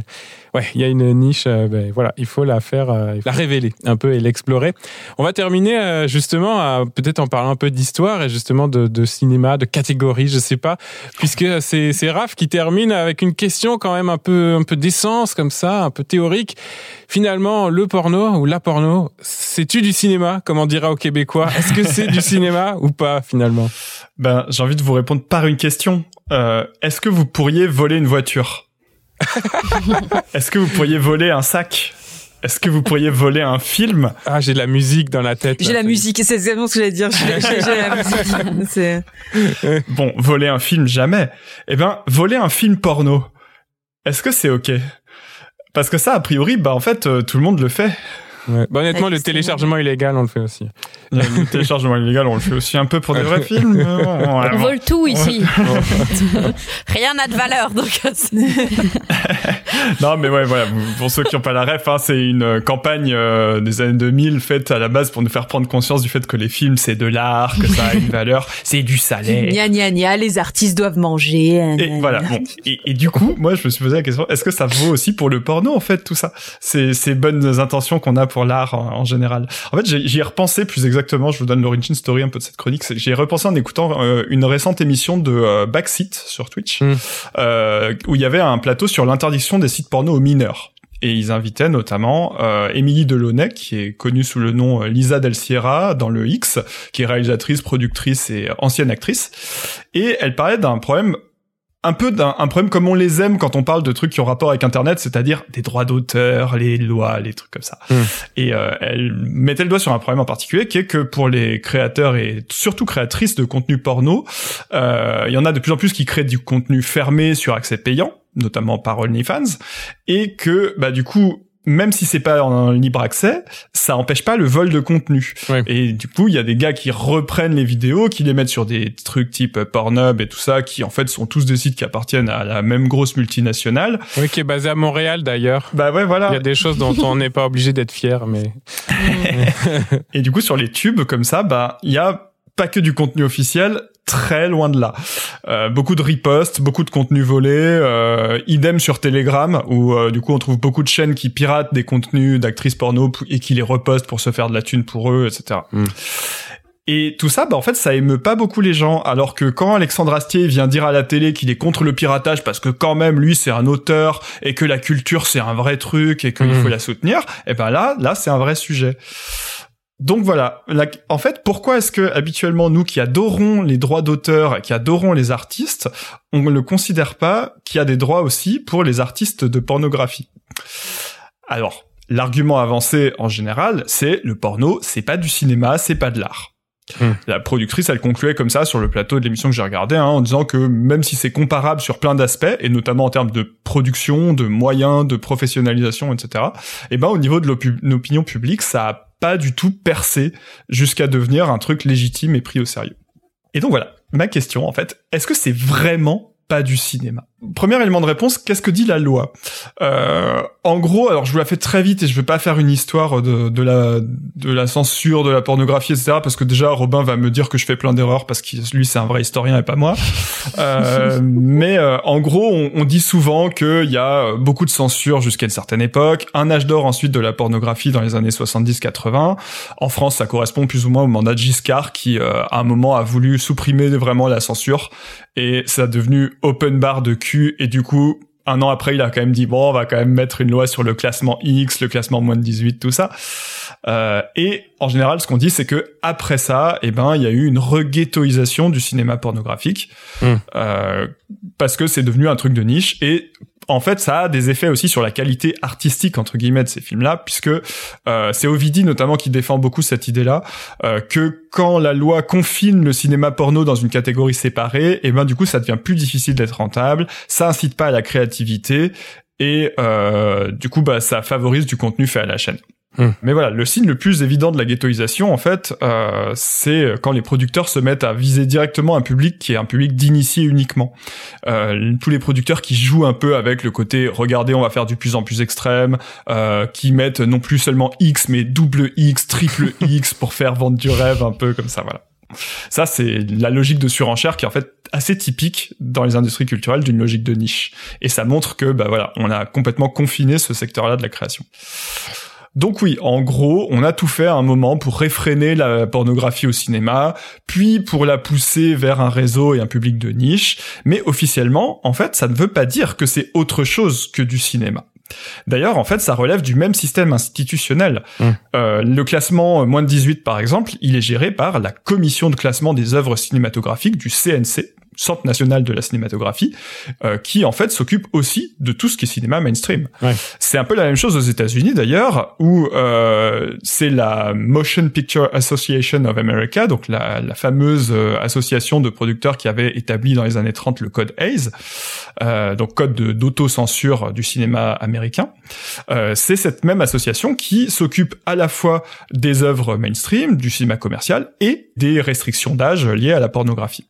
ouais il y a une niche euh, ben, voilà il faut la faire euh, la révéler. un peu et l'explorer. On va terminer euh, justement à- peut-être en parlant un peu d'histoire et justement de, de cinéma de catégorie je sais pas puisque c'est c'est Raph qui termine avec une question quand même un peu un peu d'essence comme ça un peu théorique. Finalement, le porno ou la porno, c'est-tu du cinéma, comme on dira aux Québécois? Est-ce que c'est du cinéma [LAUGHS] ou pas, finalement? Ben, j'ai envie de vous répondre par une question. Euh, Est-ce que vous pourriez voler une voiture? [LAUGHS] Est-ce que vous pourriez voler un sac? Est-ce que vous pourriez voler un film? Ah, j'ai de la musique dans la tête. J'ai la musique, c'est exactement ce que j'allais dire. J'ai j'ai- j'ai la musique. [LAUGHS] [LAUGHS] Bon, voler un film, jamais. Eh ben, voler un film porno. Est-ce que c'est ok? Parce que ça, a priori, bah en fait, euh, tout le monde le fait. Ouais. Bah, honnêtement, le téléchargement illégal, on le fait aussi. Le téléchargement illégal, on le fait aussi un peu pour des vrais [LAUGHS] films. mais bon, On vole tout ici. [LAUGHS] rien n'a de valeur, donc euh, [LAUGHS] Non, mais ouais, voilà. Pour ceux qui n'ont pas la ref, hein, c'est une euh, campagne euh, des années 2000 faite à la base pour nous faire prendre conscience du fait que les films c'est de l'art, que ça a une valeur, c'est du salaire. gna gna gna, les artistes doivent manger. gna, Et gna, voilà. gna. Bon. Et, et du coup, moi, je me suis posé la question est-ce que ça vaut aussi pour le porno en fait tout ça? Ces, ces bonnes intentions qu'on a pour l'art en, en général. En fait, j'ai- j'y ai repensé plus exactement. Je vous donne l'origin story un peu de cette chronique. J'y ai repensé en écoutant euh, une récente émission de euh, Backseat sur Twitch, Mm. euh, où il y avait un plateau sur l'interdiction des sites porno aux mineurs. Et ils invitaient notamment Émilie Delaunay, qui est connue sous le nom Lisa Del Sierra dans le X, qui est réalisatrice, productrice et ancienne actrice. Et elle parlait d'un problème un peu d'un un problème comme on les aime quand on parle de trucs qui ont rapport avec Internet, c'est-à-dire des droits d'auteur, les lois, les trucs comme ça. Hmm. Et euh, elle mettait le doigt sur un problème en particulier, qui est que pour les créateurs et surtout créatrices de contenu porno, euh, il y en a de plus en plus qui créent du contenu fermé sur accès payant, notamment par OnlyFans, et que bah du coup même si c'est pas en libre accès, ça empêche pas le vol de contenu. Ouais. Et du coup, il y a des gars qui reprennent les vidéos, qui les mettent sur des trucs type Pornhub et tout ça, qui en fait sont tous des sites qui appartiennent à la même grosse multinationale. Oui, qui est basé à Montréal, d'ailleurs. Bah ouais, Il y voilà. a des choses dont on n'est pas obligé d'être fier, mais [LAUGHS] Et du coup, sur les tubes comme ça, bah il y a pas que du contenu officiel, très loin de là. Euh, beaucoup de reposts, beaucoup de contenu volé, euh, idem sur Telegram où euh, du coup on trouve beaucoup de chaînes qui piratent des contenus d'actrices porno et qui les repostent pour se faire de la thune pour eux, etc. Mm. Et tout ça, bah en fait, ça émeut pas beaucoup les gens. Alors que quand Alexandre Astier vient dire à la télé qu'il est contre le piratage parce que quand même lui c'est un auteur et que la culture c'est un vrai truc et qu'il Mhm. faut la soutenir, et ben là, là c'est un vrai sujet. Donc voilà, La- en fait, pourquoi est-ce que habituellement nous qui adorons les droits d'auteur, qui adorons les artistes, on ne considère pas qu'il y a des droits aussi pour les artistes de pornographie? Alors, l'argument avancé en général, c'est le porno, c'est pas du cinéma, c'est pas de l'art. Hmm. La productrice, elle concluait comme ça sur le plateau de l'émission que j'ai regardé, hein, en disant que même si c'est comparable sur plein d'aspects, et notamment en termes de production, de moyens, de professionnalisation, etc., eh ben au niveau de l'opinion publique, ça a pas du tout percé jusqu'à devenir un truc légitime et pris au sérieux. Et donc voilà, ma question en fait, est-ce que c'est vraiment pas du cinéma? Premier élément de réponse, qu'est-ce que dit la loi? Euh, En gros, alors je vous la fais très vite et je vais pas faire une histoire de, de la de la censure, de la pornographie, etc. Parce que déjà Robin va me dire que je fais plein d'erreurs parce que lui c'est un vrai historien et pas moi. Euh, [LAUGHS] mais euh, en gros, on, on dit souvent qu'il y a beaucoup de censure jusqu'à une certaine époque, un âge d'or ensuite de la pornographie dans les années 70-80. En France, ça correspond plus ou moins au mandat de Giscard qui, euh, à un moment, a voulu supprimer vraiment la censure et ça a devenu open bar de cul et du coup un an après il a quand même dit bon on va quand même mettre une loi sur le classement X le classement moins de 18 tout ça euh, et en général ce qu'on dit c'est que après ça eh ben il y a eu une reghettoisation du cinéma pornographique Mm. euh, parce que c'est devenu un truc de niche et en fait, ça a des effets aussi sur la qualité artistique entre guillemets de ces films-là, puisque euh, c'est Ovidi notamment qui défend beaucoup cette idée-là, euh, que quand la loi confine le cinéma porno dans une catégorie séparée, et ben du coup ça devient plus difficile d'être rentable, ça incite pas à la créativité et euh, du coup bah ça favorise du contenu fait à la chaîne. Hmm. Mais voilà, le signe le plus évident de la ghettoisation, en fait, euh, c'est quand les producteurs se mettent à viser directement un public qui est un public d'initiés uniquement. Euh, tous les producteurs qui jouent un peu avec le côté « regardez, on va faire du plus en plus extrême euh, qui mettent non plus seulement X, mais double X, triple [LAUGHS] X pour faire vendre du rêve, un peu comme ça, voilà. Ça, c'est la logique de surenchère qui est en fait assez typique dans les industries culturelles d'une logique de niche. Et ça montre que, bah voilà, on a complètement confiné ce secteur-là de la création. Donc oui, en gros, on a tout fait à un moment pour réfréner la pornographie au cinéma, puis pour la pousser vers un réseau et un public de niche, mais officiellement, en fait, ça ne veut pas dire que c'est autre chose que du cinéma. D'ailleurs, en fait, ça relève du même système institutionnel. Mmh. Euh, le classement moins de 18, par exemple, il est géré par la Commission de classement des œuvres cinématographiques du CNC, Centre national de la cinématographie, euh, qui en fait s'occupe aussi de tout ce qui est cinéma mainstream. Ouais. C'est un peu la même chose aux États-Unis d'ailleurs, où euh, c'est la Motion Picture Association of America, donc la, la fameuse euh, association de producteurs qui avait établi dans les années 30 le code Hayes, euh, donc code de- d'autocensure du cinéma américain. Euh, c'est cette même association qui s'occupe à la fois des œuvres mainstream, du cinéma commercial et des restrictions d'âge liées à la pornographie.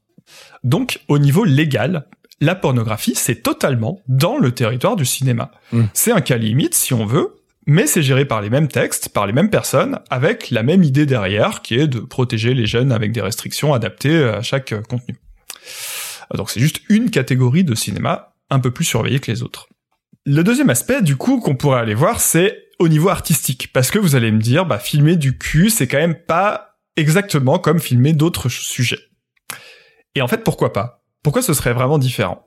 Donc, au niveau légal, la pornographie, c'est totalement dans le territoire du cinéma. Mm. C'est un cas limite, si on veut, mais c'est géré par les mêmes textes, par les mêmes personnes, avec la même idée derrière, qui est de protéger les jeunes avec des restrictions adaptées à chaque euh, contenu. Donc c'est juste une catégorie de cinéma un peu plus surveillée que les autres. Le deuxième aspect, du coup, qu'on pourrait aller voir, c'est au niveau artistique. Parce que vous allez me dire, bah, filmer du cul, c'est quand même pas exactement comme filmer d'autres sujets. Et en fait, pourquoi pas? Pourquoi ce serait vraiment différent?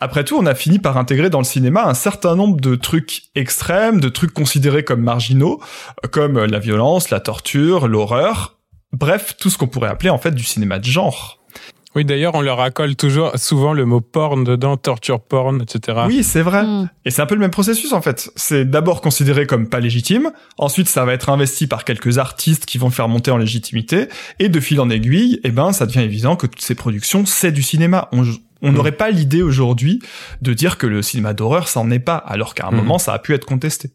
Après tout, on a fini par intégrer dans le cinéma un certain nombre de trucs extrêmes, de trucs considérés comme marginaux, comme la violence, la torture, l'horreur, bref, tout ce qu'on pourrait appeler en fait du cinéma de genre. Oui, d'ailleurs, on leur accole toujours souvent le mot porn dedans, torture porn, etc. Oui, c'est vrai. Mm. Et c'est un peu le même processus en fait. C'est d'abord considéré comme pas légitime, ensuite ça va être investi par quelques artistes qui vont le faire monter en légitimité, et de fil en aiguille, eh ben ça devient évident que toutes ces productions c'est du cinéma. On on Mm. n'aurait pas l'idée aujourd'hui de dire que le cinéma d'horreur s'en est pas, alors qu'à un Mm. moment ça a pu être contesté.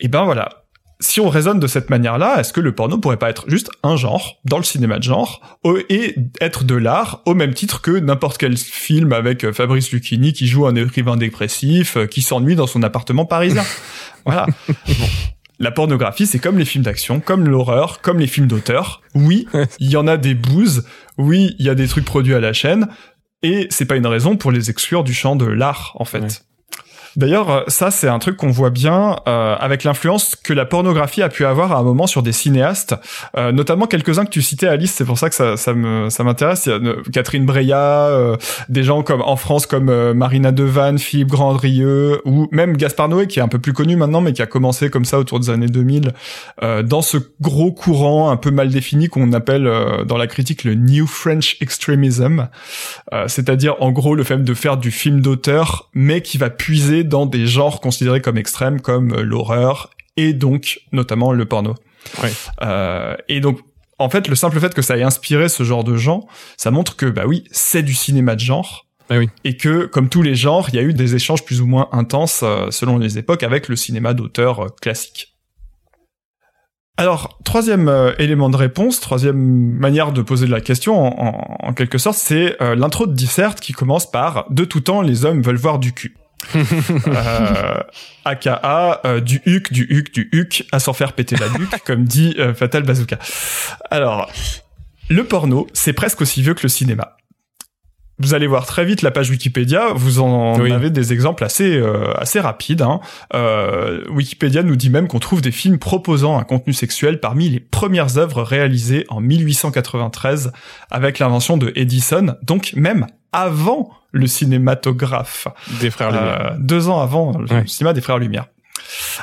Et ben voilà. Si on raisonne de cette manière-là, est-ce que le porno pourrait pas être juste un genre dans le cinéma de genre et être de l'art au même titre que n'importe quel film avec euh, Fabrice Lucchini qui joue un écrivain dépressif euh, qui s'ennuie dans son appartement parisien? [LAUGHS] voilà. Bon. La pornographie, c'est comme les films d'action, comme l'horreur, comme les films d'auteur. Oui, il y en a des bouses. Oui, il y a des trucs produits à la chaîne. Et c'est pas une raison pour les exclure du champ de l'art, en fait. Ouais. D'ailleurs, euh, ça c'est un truc qu'on voit bien euh, avec l'influence que la pornographie a pu avoir à un moment sur des cinéastes, euh, notamment quelques-uns que tu citais Alice, c'est pour ça que ça, ça me ça m'intéresse. Euh, Catherine Breillat, euh, des gens comme en France comme euh, Marina Devanne, Philippe Grandrieux ou même Gaspard Noé qui est un peu plus connu maintenant mais qui a commencé comme ça autour des années 2000 euh, dans ce gros courant un peu mal défini qu'on appelle dans la critique le New French Extremism, c'est-à-dire en gros le fait de faire du film d'auteur mais qui va puiser dans des genres considérés comme extrêmes comme euh, l'horreur et donc notamment le porno. Euh, et donc en fait le simple fait que ça ait inspiré ce genre de gens, ça montre que bah oui c'est du cinéma de genre. Ah oui. Et que, comme tous les genres, il y a eu des échanges plus ou moins intenses euh, selon les époques avec le cinéma d'auteur euh, classique. Alors, troisième euh, élément de réponse, troisième manière de poser la question, en, en, quelque sorte, c'est l'intro de Dissert qui commence par « De tout temps, les hommes veulent voir du cul ». Euh, aka euh, du huc, du huc, du huc, à s'en faire péter la nuque, [LAUGHS] comme dit Fatal Bazooka. Alors, le porno, c'est presque aussi vieux que le cinéma vous allez voir très vite la page Wikipédia, vous en avez des exemples assez euh, assez rapides. Hein. Euh, Wikipédia nous dit même qu'on trouve des films proposant un contenu sexuel parmi les premières œuvres réalisées en 1893 avec l'invention de Edison, donc même avant le cinématographe. Des frères Lumière. Euh, deux ans avant le cinéma des frères Lumière.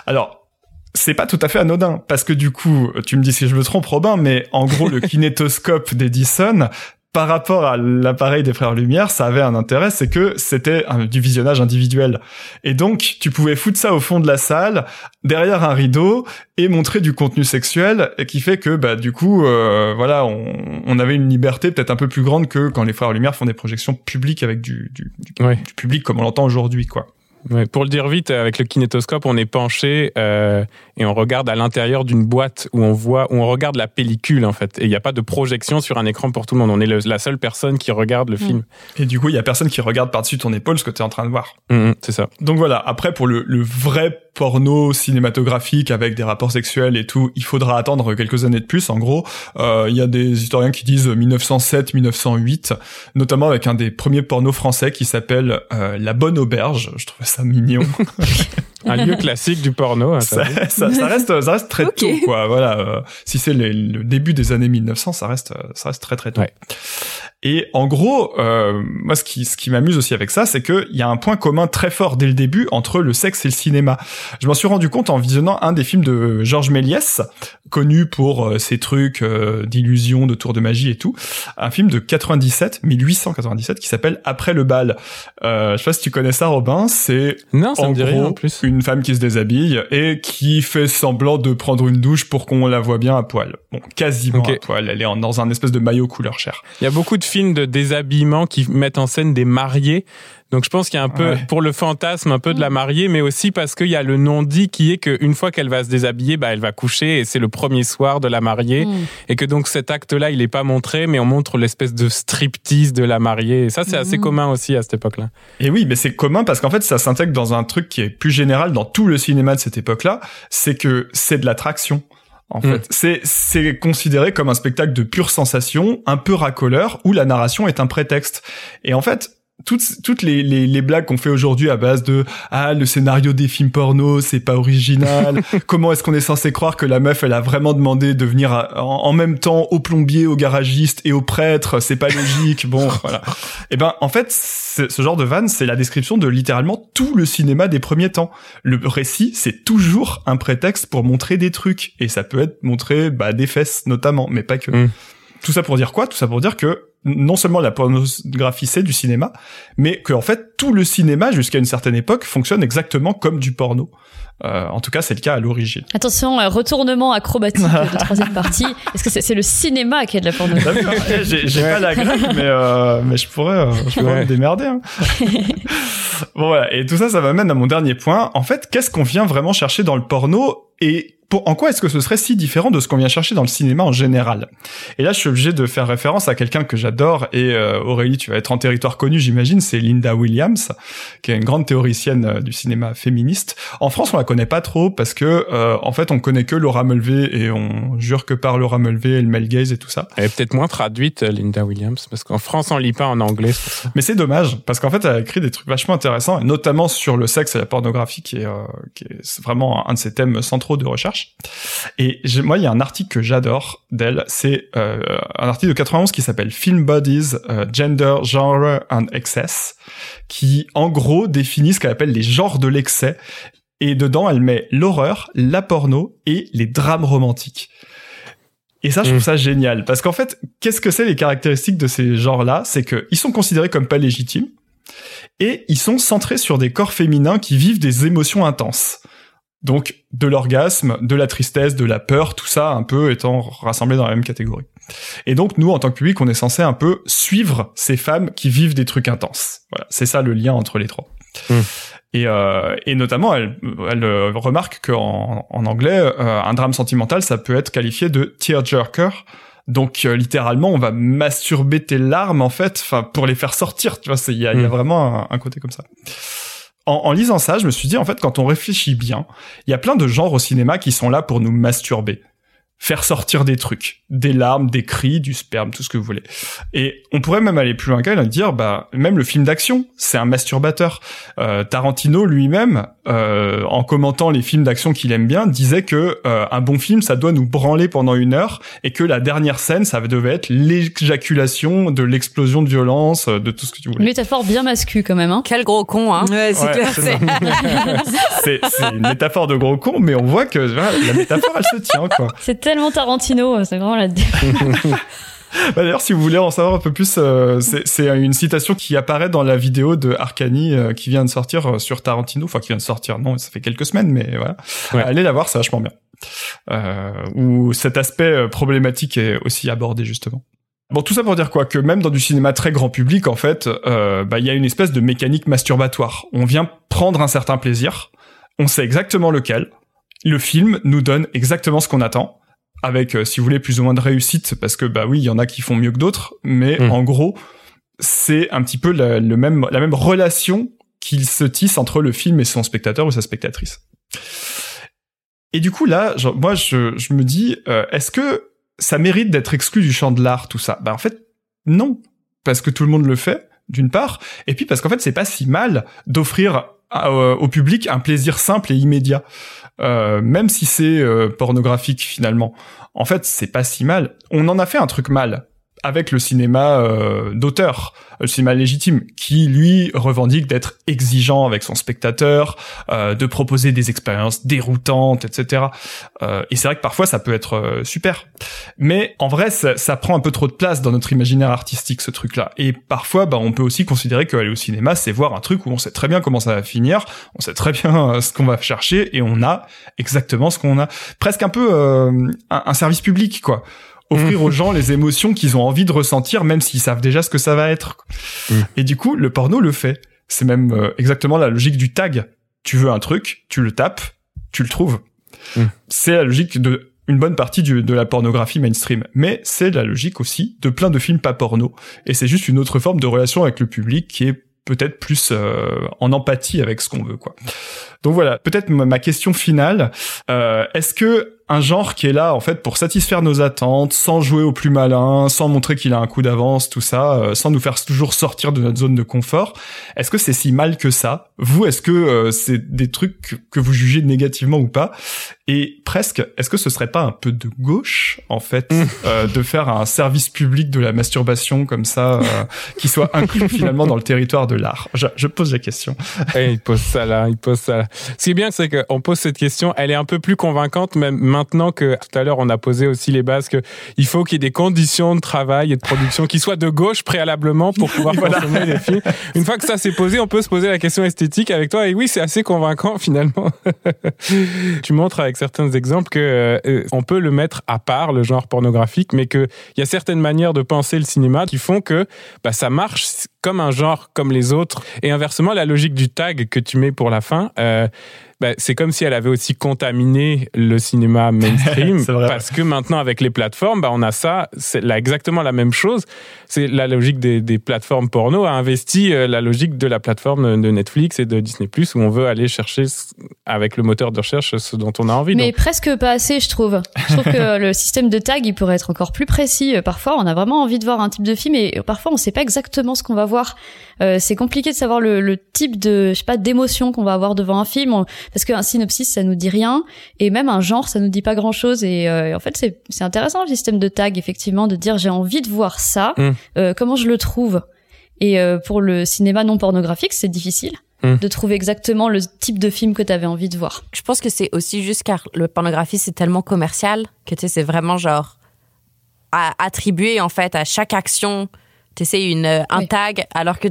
Alors, c'est pas tout à fait anodin parce que du coup, tu me dis si je me trompe, Robin, mais en gros, le [LAUGHS] kinétoscope d'Edison par rapport à l'appareil des frères Lumière, ça avait un intérêt, c'est que c'était du visionnage individuel. Et donc, tu pouvais foutre ça au fond de la salle, derrière un rideau, et montrer du contenu sexuel, et qui fait que, bah, du coup, euh, voilà, on, avait une liberté peut-être un peu plus grande que quand les frères Lumière font des projections publiques avec du, du, du public comme on l'entend aujourd'hui, quoi. Ouais, pour le dire vite, avec le kinétoscope, on est penché euh, et on regarde à l'intérieur d'une boîte où on voit, où on regarde la pellicule en fait. Et il n'y a pas de projection sur un écran pour tout le monde. On est la seule personne qui regarde le mm. film. Et du coup, il y a personne qui regarde par-dessus ton épaule ce que tu es en train de voir. Mm, mm, c'est ça. Donc voilà. Après, pour le, le vrai porno cinématographique avec des rapports sexuels et tout, il faudra attendre quelques années de plus. En gros, euh, il y a des historiens qui disent 1907-1908, notamment avec un des premiers pornos français qui s'appelle euh, La Bonne Auberge. Je trouvais ça mignon. [LAUGHS] un lieu classique du porno. Hein, ça, ça, reste, ça reste très tôt, quoi. Voilà. Euh, si c'est le, début des années 1900, ça reste, ça reste très très tôt. Et en gros, euh, moi, ce qui, ce qui m'amuse aussi avec ça, c'est qu'il y a un point commun très fort dès le début entre le sexe et le cinéma. Je m'en suis rendu compte en visionnant un des films de Georges Méliès, connu pour euh, ses trucs euh, d'illusion, de tours de magie et tout. Un film de 97, 1897, qui s'appelle Après le bal. Euh, je sais pas si tu connais ça, Robin. C'est non, ça en me gros en plus. une femme qui se déshabille et qui fait semblant de prendre une douche pour qu'on la voit bien à poil. Bon, quasiment à poil. Elle est dans un espèce de maillot couleur chair. Il y a beaucoup de films de déshabillement qui mettent en scène des mariés. Donc je pense qu'il y a un peu pour le fantasme un peu de la mm. mariée, mais aussi parce qu'il y a le non dit qui est qu'une fois qu'elle va se déshabiller, bah elle va coucher et c'est le premier soir de la mariée mm. et que donc cet acte-là il est pas montré, mais on montre l'espèce de striptease de la mariée. Et ça c'est assez mm. commun aussi à cette époque-là. Et oui, mais c'est commun parce qu'en fait ça s'intègre dans un truc qui est plus général dans tout le cinéma de cette époque-là, c'est que c'est de l'attraction en fait. C'est c'est considéré comme un spectacle de pure sensation, un peu racoleur, où la narration est un prétexte. Et en fait, toutes toutes les, les, les blagues qu'on fait aujourd'hui à base de ah le scénario des films porno c'est pas original. [LAUGHS] Comment est-ce qu'on est censé croire que la meuf elle a vraiment demandé de venir en, même temps au plombier au garagiste et au prêtre? C'est pas logique. Bon [LAUGHS] voilà. Et eh ben en fait ce genre de van c'est la description de littéralement tout le cinéma des premiers temps. Le récit c'est toujours un prétexte pour montrer des trucs. Et ça peut être montrer bah, des fesses notamment mais pas que. Hmm. Tout ça pour dire quoi? Tout ça pour dire que non seulement la pornographie c'est du cinéma, mais que en fait tout le cinéma jusqu'à une certaine époque fonctionne exactement comme du porno. Euh, en tout cas, c'est le cas à l'origine. Attention, retournement acrobatique de [LAUGHS] troisième partie. Est-ce que c'est le cinéma qui est de la pornographie J'ai pas la grecque, mais euh, mais je pourrais, euh, je pourrais me démerder. Hein. [LAUGHS] bon voilà, et tout ça, ça m'amène à mon dernier point. En fait, qu'est-ce qu'on vient vraiment chercher dans le porno? Et en quoi est-ce que ce serait si différent de ce qu'on vient chercher dans le cinéma en général? Et là, je suis obligé de faire référence à quelqu'un que j'adore et euh, Aurélie, tu vas être en territoire connu, j'imagine, c'est Linda Williams, qui est une grande théoricienne euh, du cinéma féministe. En France, on la connaît pas trop parce que euh, en fait, on connaît que Laura Mulvey et on jure que par Laura Mulvey et le male gaze et tout ça. Elle est peut-être moins traduite, Linda Williams, parce qu'en France, on lit pas en anglais. Mais c'est dommage parce qu'en fait, elle a écrit des trucs vachement intéressants, notamment sur le sexe et la pornographie, qui est, qui est vraiment un de ses thèmes centraux de recherche. Et moi, il y a un article que j'adore d'elle, c'est euh, un article de 91 qui s'appelle Film Bodies, euh, Gender, Genre and Excess, qui en gros définit ce qu'elle appelle les genres de l'excès. Et dedans, elle met l'horreur, la porno et les drames romantiques. Et ça, je trouve mm. ça génial. Parce qu'en fait, qu'est-ce que c'est les caractéristiques de ces genres-là? C'est qu'ils sont considérés comme pas légitimes. Et ils sont centrés sur des corps féminins qui vivent des émotions intenses. Donc de l'orgasme, de la tristesse, de la peur, tout ça un peu étant rassemblé dans la même catégorie. Et donc nous, en tant que public, on est censé un peu suivre ces femmes qui vivent des trucs intenses. Voilà, c'est ça le lien entre les trois. Mmh. Et, euh, et notamment, elle, elle euh, remarque qu'en en anglais, euh, un drame sentimental, ça peut être qualifié de tearjerker. Donc euh, littéralement, on va masturber tes larmes en fait, enfin pour les faire sortir. Tu vois, il y a, y a Mm. vraiment un, un côté comme ça. En, lisant ça, je me suis dit en fait, quand on réfléchit bien, il y a plein de genres au cinéma qui sont là pour nous masturber, faire sortir des trucs, des larmes, des cris, du sperme, tout ce que vous voulez. Et on pourrait même aller plus loin qu'elle et dire, bah même le film d'action, c'est un masturbateur. Euh, Tarantino lui-même, euh, en commentant les films d'action qu'il aime bien, disait que euh, un bon film, ça doit nous branler pendant une heure, et que la dernière scène, ça devait être l'éjaculation de l'explosion de violence, euh, de tout ce que tu voulais. métaphore bien mascu quand même. Hein. Quel gros con, hein. Ouais, c'est Ouais, clair. c'est ça. c'est [LAUGHS] c'est une métaphore de gros con, mais on voit que voilà, la métaphore, elle se tient, quoi. Tellement Tarantino, c'est vraiment la. [LAUGHS] Bah, D'ailleurs, si vous voulez en savoir un peu plus, euh, c'est c'est une citation qui apparaît dans la vidéo de Arcani euh, qui vient de sortir euh, sur Tarantino, enfin qui vient de sortir, non, ça fait quelques semaines, mais voilà. Ouais. Allez la voir, c'est vachement bien. Euh, où cet aspect euh, problématique est aussi abordé justement. Bon, tout ça pour dire quoi? Que même dans du cinéma très grand public, en fait, euh, bah, il y a une espèce de mécanique masturbatoire. On vient prendre un certain plaisir, on sait exactement lequel, le film nous donne exactement ce qu'on attend, avec, euh, si vous voulez, plus ou moins de réussite, parce que bah oui, il y en a qui font mieux que d'autres, mais Mm. en gros, c'est un petit peu la, le même, la même relation qu'il se tisse entre le film et son spectateur ou sa spectatrice. Et du coup là, genre, moi je, je me dis, euh, est-ce que ça mérite d'être exclu du champ de l'art tout ça? Bah en fait non, parce que tout le monde le fait d'une part, et puis parce qu'en fait c'est pas si mal d'offrir euh, au public un plaisir simple et immédiat, Euh, même si c'est euh, pornographique finalement. En fait c'est pas si mal. On en a fait un truc mal avec le cinéma euh, d'auteur, le cinéma légitime, qui lui revendique d'être exigeant avec son spectateur, euh, de proposer des expériences déroutantes, etc. Euh, et c'est vrai que parfois ça peut être euh, super, mais en vrai ça, ça prend un peu trop de place dans notre imaginaire artistique ce truc-là. Et parfois, bah, on peut aussi considérer qu'aller au cinéma, c'est voir un truc où on sait très bien comment ça va finir, on sait très bien euh, ce qu'on va chercher, et on a exactement ce qu'on a. Presque un peu euh, un, un service public, quoi offrir aux gens les émotions qu'ils ont envie de ressentir, même s'ils savent déjà ce que ça va être. Mm. Et du coup, le porno le fait. C'est même euh, exactement la logique du tag. Tu veux un truc, tu le tapes, tu le trouves. Mm. C'est la logique de une bonne partie du- de la pornographie mainstream. Mais c'est la logique aussi de plein de films pas porno. Et c'est juste une autre forme de relation avec le public qui est peut-être plus euh, en empathie avec ce qu'on veut, quoi. Donc voilà, peut-être ma ma question finale. Euh, Est-ce que un genre qui est là en fait pour satisfaire nos attentes, sans jouer au plus malin, sans montrer qu'il a un coup d'avance, tout ça, euh, sans nous faire toujours sortir de notre zone de confort, est-ce que c'est si mal que ça? Vous, est-ce que euh, c'est des trucs que- que vous jugez négativement ou pas? Et presque, est-ce que ce serait pas un peu de gauche en fait euh, de faire un service public de la masturbation comme ça, euh, qui soit inclus [LAUGHS] finalement dans le territoire de l'art? Je, je pose la question. Eh, il pose ça là, il pose ça là. Ce qui est bien, c'est qu'on pose cette question, elle est un peu plus convaincante, même maintenant que tout à l'heure on a posé aussi les bases que il faut qu'il y ait des conditions de travail et de production qui soient de gauche préalablement pour pouvoir [LAUGHS] Voilà. consommer les films. Une fois que ça s'est posé, on peut se poser la question esthétique avec toi. Et oui, c'est assez convaincant finalement. [LAUGHS] tu montres avec certains exemples que euh, on peut le mettre à part le genre pornographique, mais que il y a certaines manières de penser le cinéma qui font que bah, ça marche comme un genre comme les autres. Et inversement, la logique du tag que tu mets pour la fin, euh, bah, c'est comme si elle avait aussi contaminé le cinéma [LAUGHS] mainstream. Parce que maintenant, avec les plateformes, bah, on a ça, c'est là exactement la même chose. C'est la logique des, des plateformes porno a investi euh, la logique de la plateforme de Netflix et de Disney+, où on veut aller chercher avec le moteur de recherche ce dont on a envie. Mais Donc, presque pas assez, je trouve. Je trouve que le système de tag, il pourrait être encore plus précis. Euh, Parfois, on a vraiment envie de voir un type de film et parfois, on sait pas exactement ce qu'on va voir. Euh, c'est compliqué de savoir le, le type de, je sais pas, d'émotion qu'on va avoir devant un film, On- parce qu'un synopsis, ça nous dit rien, et même un genre, ça nous dit pas grand-chose. Et, euh, et en fait, c'est c'est intéressant le système de tag, effectivement, de dire j'ai envie de voir ça. Mm. Euh, comment je le trouve? Et euh, pour le cinéma non pornographique, c'est difficile. Mm. de trouver exactement le type de film que tu avais envie de voir. Je pense que c'est aussi juste car le pornographie, c'est tellement commercial que tu sais, c'est vraiment genre à attribuer en fait à chaque action, tu une, euh, un Oui. tag, alors que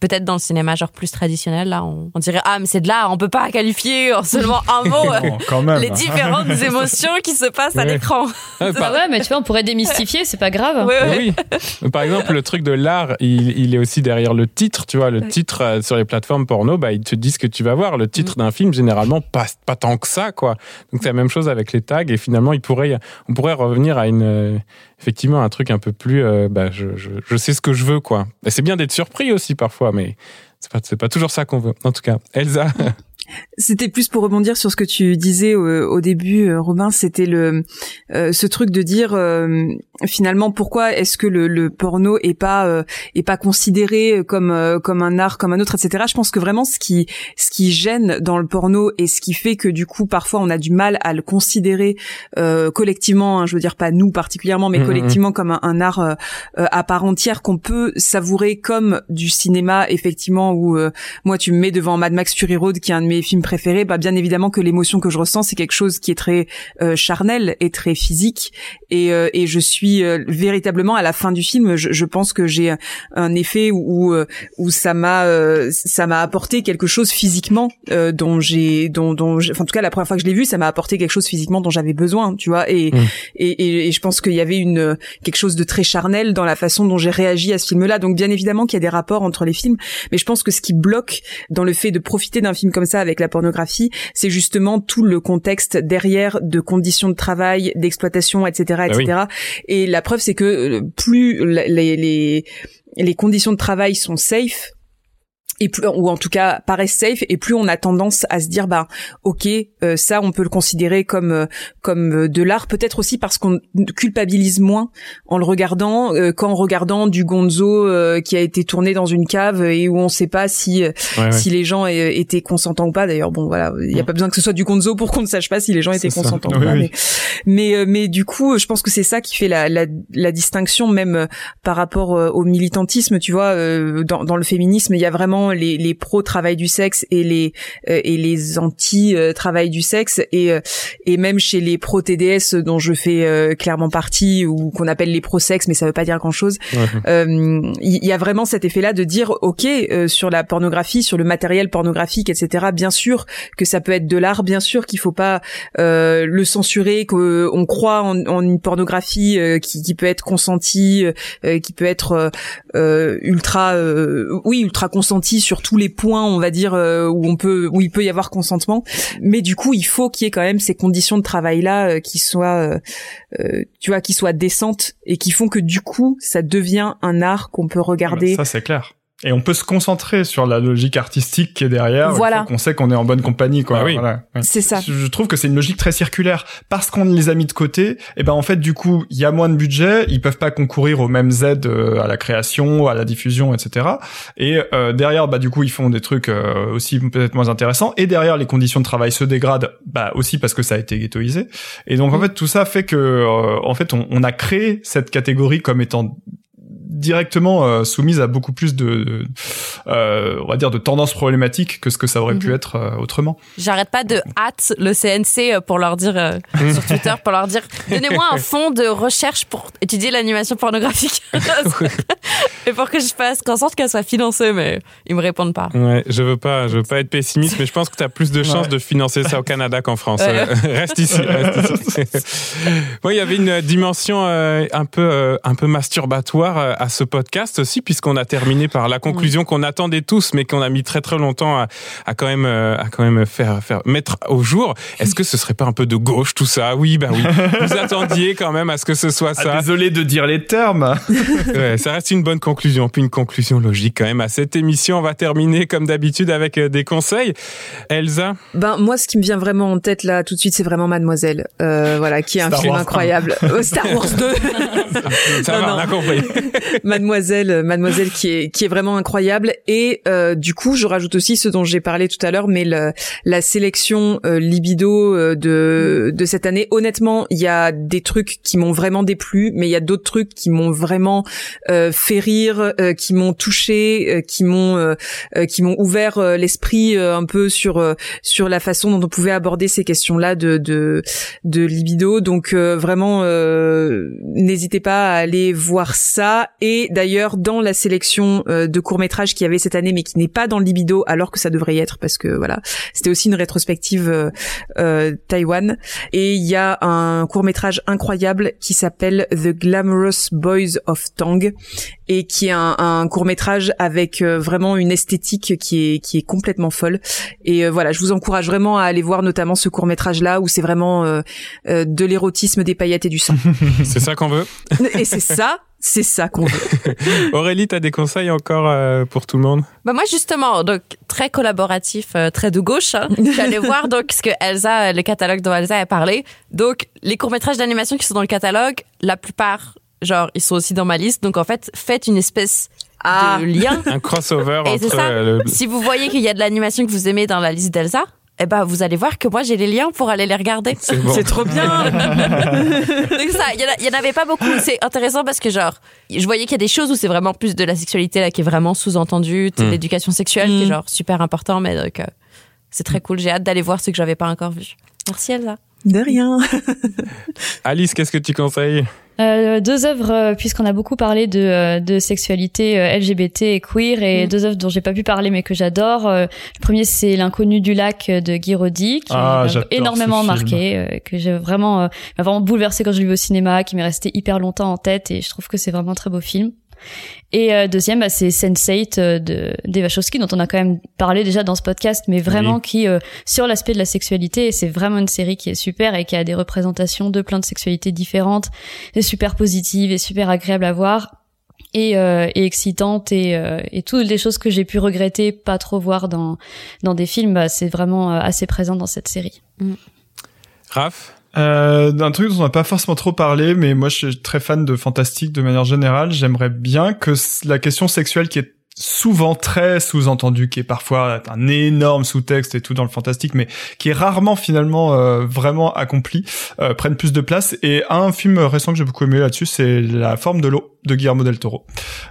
peut-être dans le cinéma genre plus traditionnel là on, on dirait ah mais c'est de l'art on peut pas qualifier en seulement un [LAUGHS] mot euh, Bon, quand même. les différentes [LAUGHS] émotions qui se passent à l'écran Ah, Bah par- [LAUGHS] ouais, mais tu vois, on pourrait démystifier, c'est pas grave. Ouais, Mais ouais. oui. Par exemple, le truc de l'art, il, il est aussi derrière le titre, tu vois. Le Ouais. titre euh, sur les plateformes porno, bah, ils te disent ce que tu vas voir. Le Mm. titre d'un film, généralement, pas, pas tant que ça, quoi. Donc, c'est la même chose avec les tags. Et finalement, il pourrait, on pourrait revenir à une, euh, effectivement, un truc un peu plus, euh, bah, je, je, je sais ce que je veux, quoi. Et c'est bien d'être surpris aussi parfois, mais c'est pas, pas toujours ça qu'on veut. En tout cas, Elsa. [LAUGHS] C'était plus pour rebondir sur ce que tu disais au, au début, euh, Robin. C'était le euh, ce truc de dire euh, finalement pourquoi est-ce que le, le porno est pas euh, est pas considéré comme euh, comme un art comme un autre, etc. Je pense que vraiment ce qui ce qui gêne dans le porno et ce qui fait que du coup parfois on a du mal à le considérer euh, collectivement, hein, je veux dire pas nous particulièrement, mais Mhm, collectivement comme un, un art euh, euh, à part entière qu'on peut savourer comme du cinéma effectivement où euh, moi tu me mets devant Mad Max Fury Road qui est un de mes films préférés, bah bien évidemment que l'émotion que je ressens c'est quelque chose qui est très euh, charnel et très physique. Et, euh, et je suis euh, véritablement à la fin du film, je, je pense que j'ai un effet où où, euh, où ça m'a euh, ça m'a apporté quelque chose physiquement euh, dont j'ai dont dont enfin, en tout cas la première fois que je l'ai vu ça m'a apporté quelque chose physiquement dont j'avais besoin tu vois. Et, Mm. et, et et je pense qu'il y avait une quelque chose de très charnel dans la façon dont j'ai réagi à ce film là donc bien évidemment qu'il y a des rapports entre les films mais je pense que ce qui bloque dans le fait de profiter d'un film comme ça avec la pornographie c'est justement tout le contexte derrière de conditions de travail d'exploitation etc Ah oui. etc et la preuve c'est que euh, plus les les conditions de travail sont safe et plus ou en tout cas paraissent safe et plus on a tendance à se dire bah ok euh, ça on peut le considérer comme euh, comme euh, de l'art peut-être aussi parce qu'on culpabilise moins en le regardant euh, qu'en regardant du gonzo euh, qui a été tourné dans une cave et où on sait pas si ouais. si les gens étaient consentants ou pas d'ailleurs bon voilà il y a Mm. pas besoin que ce soit du gonzo pour qu'on ne sache pas si les gens étaient consentants Oui, ou pas oui. mais mais mais du coup je pense que c'est ça qui fait la la, la distinction même par rapport au militantisme tu vois dans dans le féminisme il y a vraiment les les pro travail du sexe et les euh, et les anti travail du sexe et euh, et même chez les pro TDS dont je fais euh, clairement partie ou qu'on appelle les pro sexe mais ça veut pas dire grand chose Ouais. euh, il y, y a vraiment cet effet-là de dire ok euh, sur la pornographie, sur le matériel pornographique, etc. Bien sûr que ça peut être de l'art, bien sûr qu'il faut pas euh, le censurer, qu'on croit en, en une pornographie qui, qui peut être consentie, euh, qui peut être ultra, euh, oui ultra consentie sur tous les points, on va dire euh, où on peut, où il peut y avoir consentement. Mais du coup, il faut qu'il y ait quand même ces conditions de travail-là euh, qui soient euh, euh, tu vois, qui soient décentes et qui font que du coup, ça devient un art qu'on peut regarder. Ça, c'est clair. Et on peut se concentrer sur la logique artistique qui est derrière. Voilà. qu'on sait qu'on est en bonne compagnie, quoi. Bah oui. Voilà. C'est ça. Je trouve que c'est une logique très circulaire parce qu'on les a mis de côté. Et ben en fait du coup il y a moins de budget, ils peuvent pas concourir aux mêmes aides euh, à la création, à la diffusion, etc. Et euh, derrière bah du coup ils font des trucs euh, aussi peut-être moins intéressants. Et derrière les conditions de travail se dégradent, bah aussi parce que ça a été ghettoisé. Et donc en fait tout ça fait que euh, en fait on, on a créé cette catégorie comme étant directement euh, soumise à beaucoup plus de, de, euh, on va dire de tendances problématiques que ce que ça aurait pu Mhm. être euh, autrement. J'arrête pas de hâte le CNC pour leur dire euh, sur Twitter pour leur dire [LAUGHS] donnez-moi un fonds de recherche pour étudier l'animation pornographique [LAUGHS] [LAUGHS] et pour que je fasse qu'en sorte qu'elle soit financée mais ils me répondent pas. Ouais, je veux pas, je veux pas être pessimiste, mais je pense que tu as plus de chances Ouais. de financer ça au Canada qu'en France. Ouais. Reste ici, reste ici. Bon, il y avait une dimension euh, un peu, euh, un peu masturbatoire euh, à ce podcast aussi, puisqu'on a terminé par la conclusion qu'on attendait tous, mais qu'on a mis très très longtemps à, à quand même, euh, à quand même faire, faire mettre au jour. Est-ce que ce serait pas un peu de gauche tout ça? Oui, bah oui. Vous [LAUGHS] attendiez quand même à ce que ce soit Ah, ça. désolé de dire les termes. [LAUGHS] Ouais, ça reste une bonne conclusion, puis une conclusion logique quand même à cette émission. On va terminer comme d'habitude avec euh, des conseils. Elsa, Ben moi, ce qui me vient vraiment en tête là tout de suite, c'est vraiment Mademoiselle, euh, voilà, qui est un Star film Wars, incroyable. [LAUGHS] Euh, Star Wars 2. ça Non, va, non. on a compris. [LAUGHS] Mademoiselle, euh, Mademoiselle qui est qui est vraiment incroyable et euh, du coup je rajoute aussi ce dont j'ai parlé tout à l'heure, mais le, la sélection euh, libido euh, de de cette année. Honnêtement, il y a des trucs qui m'ont vraiment déplu, mais il y a d'autres trucs qui m'ont vraiment euh, fait rire, qui m'ont touché, qui m'ont qui m'ont ouvert l'esprit un peu sur sur la façon dont on pouvait aborder ces questions-là de de de libido. Donc vraiment, n'hésitez pas à aller voir ça Et d'ailleurs, dans la sélection euh, de courts métrages qu'il y avait cette année, mais qui n'est pas dans le libido, alors que ça devrait y être, parce que voilà, c'était aussi une rétrospective euh, euh, Taïwan. Et il y a un court métrage incroyable qui s'appelle The Glamorous Boys of Tang et qui est un, un court métrage avec euh, vraiment une esthétique qui est qui est complètement folle. Et euh, voilà, je vous encourage vraiment à aller voir notamment ce court métrage là où c'est vraiment euh, de l'érotisme, des paillettes et du sang. [LAUGHS] c'est ça qu'on veut? Et c'est ça c'est ça qu'on veut. [LAUGHS] Aurélie, tu as des conseils encore euh, pour tout le monde? Bah Moi, justement, donc très collaboratif, euh, très de gauche. Hein. [LAUGHS] J'allais voir donc ce que Elsa, le catalogue dont Elsa a parlé. Donc, les courts-métrages d'animation qui sont dans le catalogue, la plupart, genre, ils sont aussi dans ma liste. Donc, en fait, faites une espèce de lien. [LAUGHS] Un crossover Et entre... ça. euh, le- Si vous voyez qu'il y a de l'animation que vous aimez dans la liste d'Elsa, eh ben, vous allez voir que moi, j'ai les liens pour aller les regarder. C'est bon. Trop bien. [LAUGHS] Donc ça, il y, y en avait pas beaucoup. C'est intéressant parce que genre, je voyais qu'il y a des choses où c'est vraiment plus de la sexualité là qui est vraiment sous-entendue, Mm. l'éducation sexuelle qui est Mm. genre super important, mais donc euh, c'est très cool. J'ai hâte d'aller voir ce que j'avais pas encore vu. Merci Elsa. De rien. Alice, qu'est-ce que tu conseilles? Euh, deux œuvres, euh, puisqu'on a beaucoup parlé de, euh, de sexualité euh, LGBT et queer, et Mm. deux œuvres dont j'ai pas pu parler mais que j'adore. Le premier, c'est L'inconnu du lac de Guy Roddy, qui Ah, m'a énormément marqué, que j'ai vraiment, m'a vraiment bouleversé quand je l'ai vu au cinéma, qui m'est resté hyper longtemps en tête, et je trouve que c'est vraiment un très beau film. Et euh, deuxième, bah, c'est Sense8 euh, de d'Eva Chowski, dont on a quand même parlé déjà dans ce podcast, mais vraiment Oui. qui, euh, sur l'aspect de la sexualité, c'est vraiment une série qui est super et qui a des représentations de plein de sexualités différentes, et super positive et super agréable à voir. Et, euh, et excitante et, euh, et toutes les choses que j'ai pu regretter pas trop voir dans dans des films bah, c'est vraiment euh, assez présent dans cette série Raph? Euh, d'un truc dont on n'a pas forcément trop parlé, mais moi je suis très fan de fantastique de manière générale. J'aimerais bien que la question sexuelle qui est souvent très sous-entendue, qui est parfois un énorme sous-texte et tout dans le fantastique, mais qui est rarement finalement euh, vraiment accompli, euh, prenne plus de place. Et un film récent que j'ai beaucoup aimé là-dessus, c'est La forme de l'eau de Guillermo del Toro,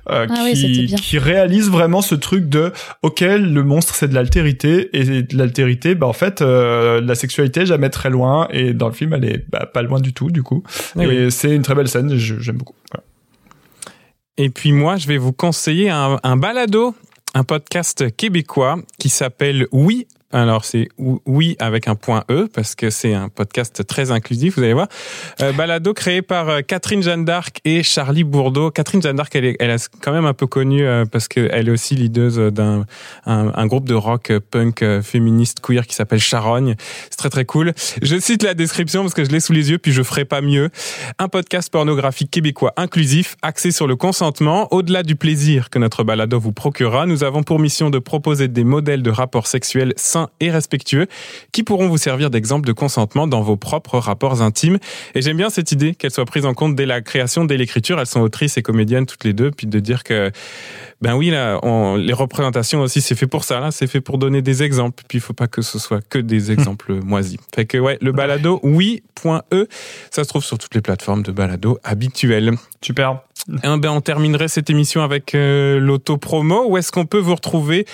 euh, Ah oui, qui, bien. qui réalise vraiment ce truc de ok le monstre c'est de l'altérité et de l'altérité bah en fait euh, la sexualité est jamais très loin et dans le film elle est bah, pas loin du tout du coup et oui. c'est une très belle scène j'aime beaucoup Voilà. Et puis moi, je vais vous conseiller un, balado, un podcast québécois qui s'appelle Oui. Alors c'est oui avec un point E parce que c'est un podcast très inclusif, vous allez voir. Euh, balado créé par euh, Catherine Jeanne d'Arc et Charlie Bourdeau. Catherine Jeanne d'Arc, elle est, elle est quand même un peu connue euh, parce qu'elle est aussi leaduse d'un un, groupe de rock euh, punk féministe queer qui s'appelle Charogne. C'est très très cool. Je cite la description parce que je l'ai sous les yeux puis je ferai pas mieux. Un podcast pornographique québécois inclusif, axé sur le consentement. Au-delà du plaisir que notre balado vous procurera, nous avons pour mission de proposer des modèles de rapports sexuels sains et respectueux qui pourront vous servir d'exemple de consentement dans vos propres rapports intimes. Et j'aime bien cette idée qu'elle soit prise en compte dès la création, dès l'écriture. Elles sont autrices et comédiennes toutes les deux, puis de dire que ben oui, là, on- les représentations aussi, c'est fait pour ça. Là, c'est fait pour donner des exemples. Puis il faut pas que ce soit que des exemples moisis. Fait que ouais, le balado oui.e, ça se trouve sur toutes les plateformes de balado habituelles. super Eh ben, on terminerait cette émission avec euh, l'auto-promo. Où est-ce qu'on peut vous retrouver?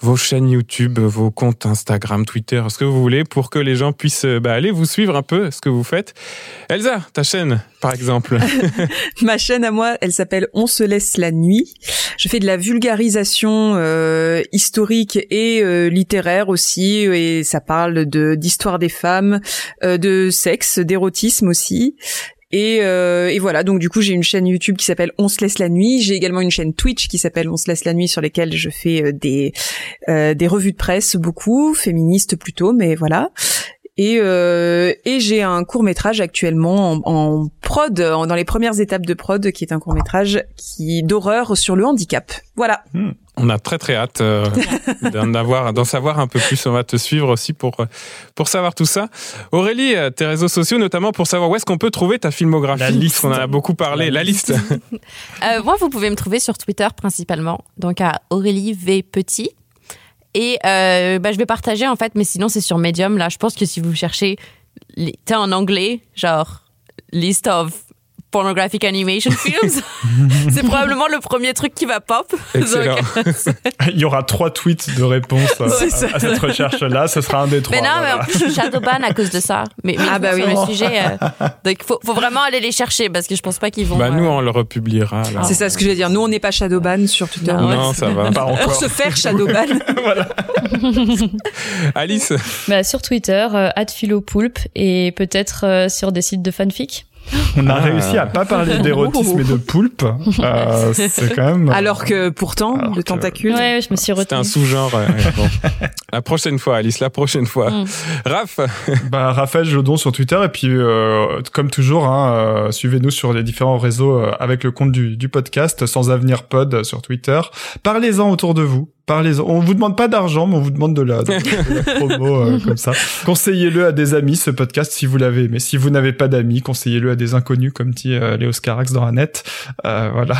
Vos chaînes YouTube, vos comptes Instagram, Twitter, ce que vous voulez, pour que les gens puissent euh, bah, aller vous suivre un peu ce que vous faites. Elsa, ta chaîne, par exemple. [LAUGHS] [LAUGHS] Ma chaîne à moi, elle s'appelle On se laisse la nuit. Je fais de la vulgarisation euh, historique et euh, littéraire aussi, et ça parle de d'histoire des femmes, euh, de sexe, d'érotisme aussi. Et, euh, et voilà, donc du coup j'ai une chaîne YouTube qui s'appelle On se laisse la nuit. J'ai également une chaîne Twitch qui s'appelle On se laisse la nuit sur lesquelles je fais euh, des euh, des revues de presse beaucoup féministes plutôt, mais voilà. Et, euh, et j'ai un court métrage actuellement en, en prod, en- dans les premières étapes de prod, qui est un court métrage qui d'horreur sur le handicap. Voilà. On a très très hâte euh, d'en [LAUGHS] avoir, d'en savoir un peu plus. On va te suivre aussi pour euh, pour savoir tout ça. Aurélie, tes réseaux sociaux, notamment pour savoir où est-ce qu'on peut trouver ta filmographie. La liste. On en a beaucoup parlé. La, La liste. [LAUGHS] Euh, moi, vous pouvez me trouver sur Twitter principalement, donc à Aurélie V Petit. Et euh, bah, je vais partager en fait, mais sinon c'est sur Medium. Là, je pense que si vous cherchez, t'es en anglais, genre list of pornographic animation [LAUGHS] films. [LAUGHS] c'est probablement le premier truc qui va pop. [LAUGHS] Excellent. Il y aura trois tweets de réponse à, cette recherche-là. Ce sera un des trois. Mais non, mais voilà. en plus, je suis Shadowban à cause de ça. Mais, mais Ah bah oui. le sujet. euh, donc, faut, faut vraiment aller les chercher parce que je pense pas qu'ils vont. Bah, nous, euh, on le republiera. C'est ça ce que je vais dire. Nous, on n'est pas Shadowban sur Twitter. Non, Non, ça va. Pas Pour se faire Shadowban. Alice Bah, sur Twitter, euh, @philopoulpe et peut-être euh, sur des sites de fanfic. On a Ah. réussi à pas parler d'érotisme et de poulpe. Euh, [LAUGHS] c'est quand même. Alors que pourtant, Alors le que- tentacule. Ouais, je me suis C'est un sous-genre. euh, bon. La prochaine fois, Alice, la prochaine fois. Mm. Raph [LAUGHS] Bah, Raphaël Jodon sur Twitter et puis euh, comme toujours, hein, euh, suivez-nous sur les différents réseaux euh, avec le compte du, du podcast Sans Avenir Pod sur Twitter. Parlez-en autour de vous. Parlez-en. On vous demande pas d'argent, mais on vous demande de la, de, de la promo euh, [LAUGHS] comme ça. Conseillez-le à des amis ce podcast si vous l'avez. Mais si vous n'avez pas d'amis, conseillez-le à des inconnus comme dit euh, Léo Scarax dans la net. Euh, voilà.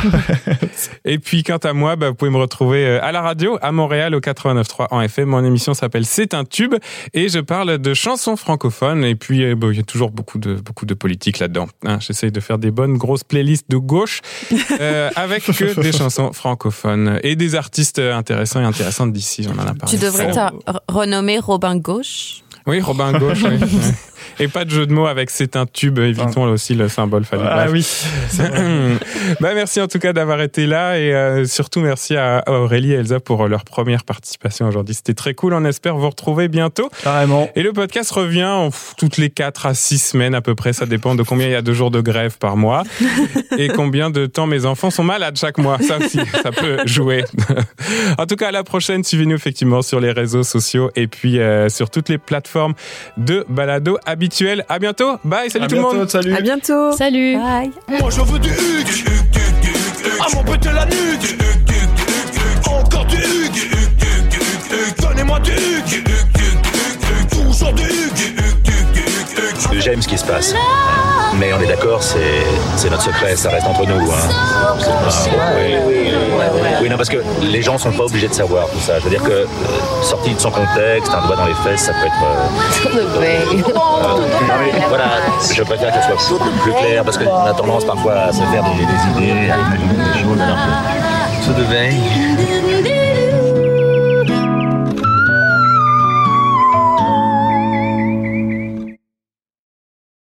[LAUGHS] Et puis, quant à moi, bah, vous pouvez me retrouver à la radio, à Montréal, au 89.3 en FM. Mon émission s'appelle C'est un tube et je parle de chansons francophones. Et puis, bon, il y a toujours beaucoup de, beaucoup de politique là-dedans. hein. J'essaye de faire des bonnes grosses playlists de gauche euh, avec que des [LAUGHS] chansons francophones et des artistes intéressants et intéressantes d'ici. On en a parlé. Tu devrais te re- renommer Robin Gauche. Oui, Robin Gauche. oui. [LAUGHS] Et pas de jeu de mots avec C'est un tube. Évitons aussi le symbole. Ah oui. [LAUGHS] bah, merci en tout cas d'avoir été là et euh, surtout merci à Aurélie et Elsa pour leur première participation aujourd'hui. C'était très cool. On espère vous retrouver bientôt. Carrément. Et le podcast revient en toutes les 4 à 6 semaines à peu près. Ça dépend de combien il y a de jours de grève par mois [LAUGHS] et combien de temps mes enfants sont malades chaque mois. Ça aussi, ça peut jouer. en tout cas, à la prochaine. Suivez-nous effectivement sur les réseaux sociaux et puis euh, sur toutes les plateformes de balado habituels. À bientôt. Bye. Salut À tout le monde. Salut. À bientôt. Salut Bye. Moi je veux du Hugues À m'en péter la nuque Encore du Hugues Donnez-moi du Hugues Toujours du Hugues J'aime ce qui se passe. Mais on est d'accord, c'est c'est notre secret, ça reste entre nous. Hein. Ah, oui, oui, oui, non, parce que les gens sont pas obligés de savoir tout ça. Je veux dire que euh, sorti de son contexte, un doigt dans les fesses, ça peut être. euh, euh, non, mais voilà, je préfère que ce soit plus clair parce qu'on a tendance parfois à se faire des, des idées, à imaginer des choses alors que. Tout de veille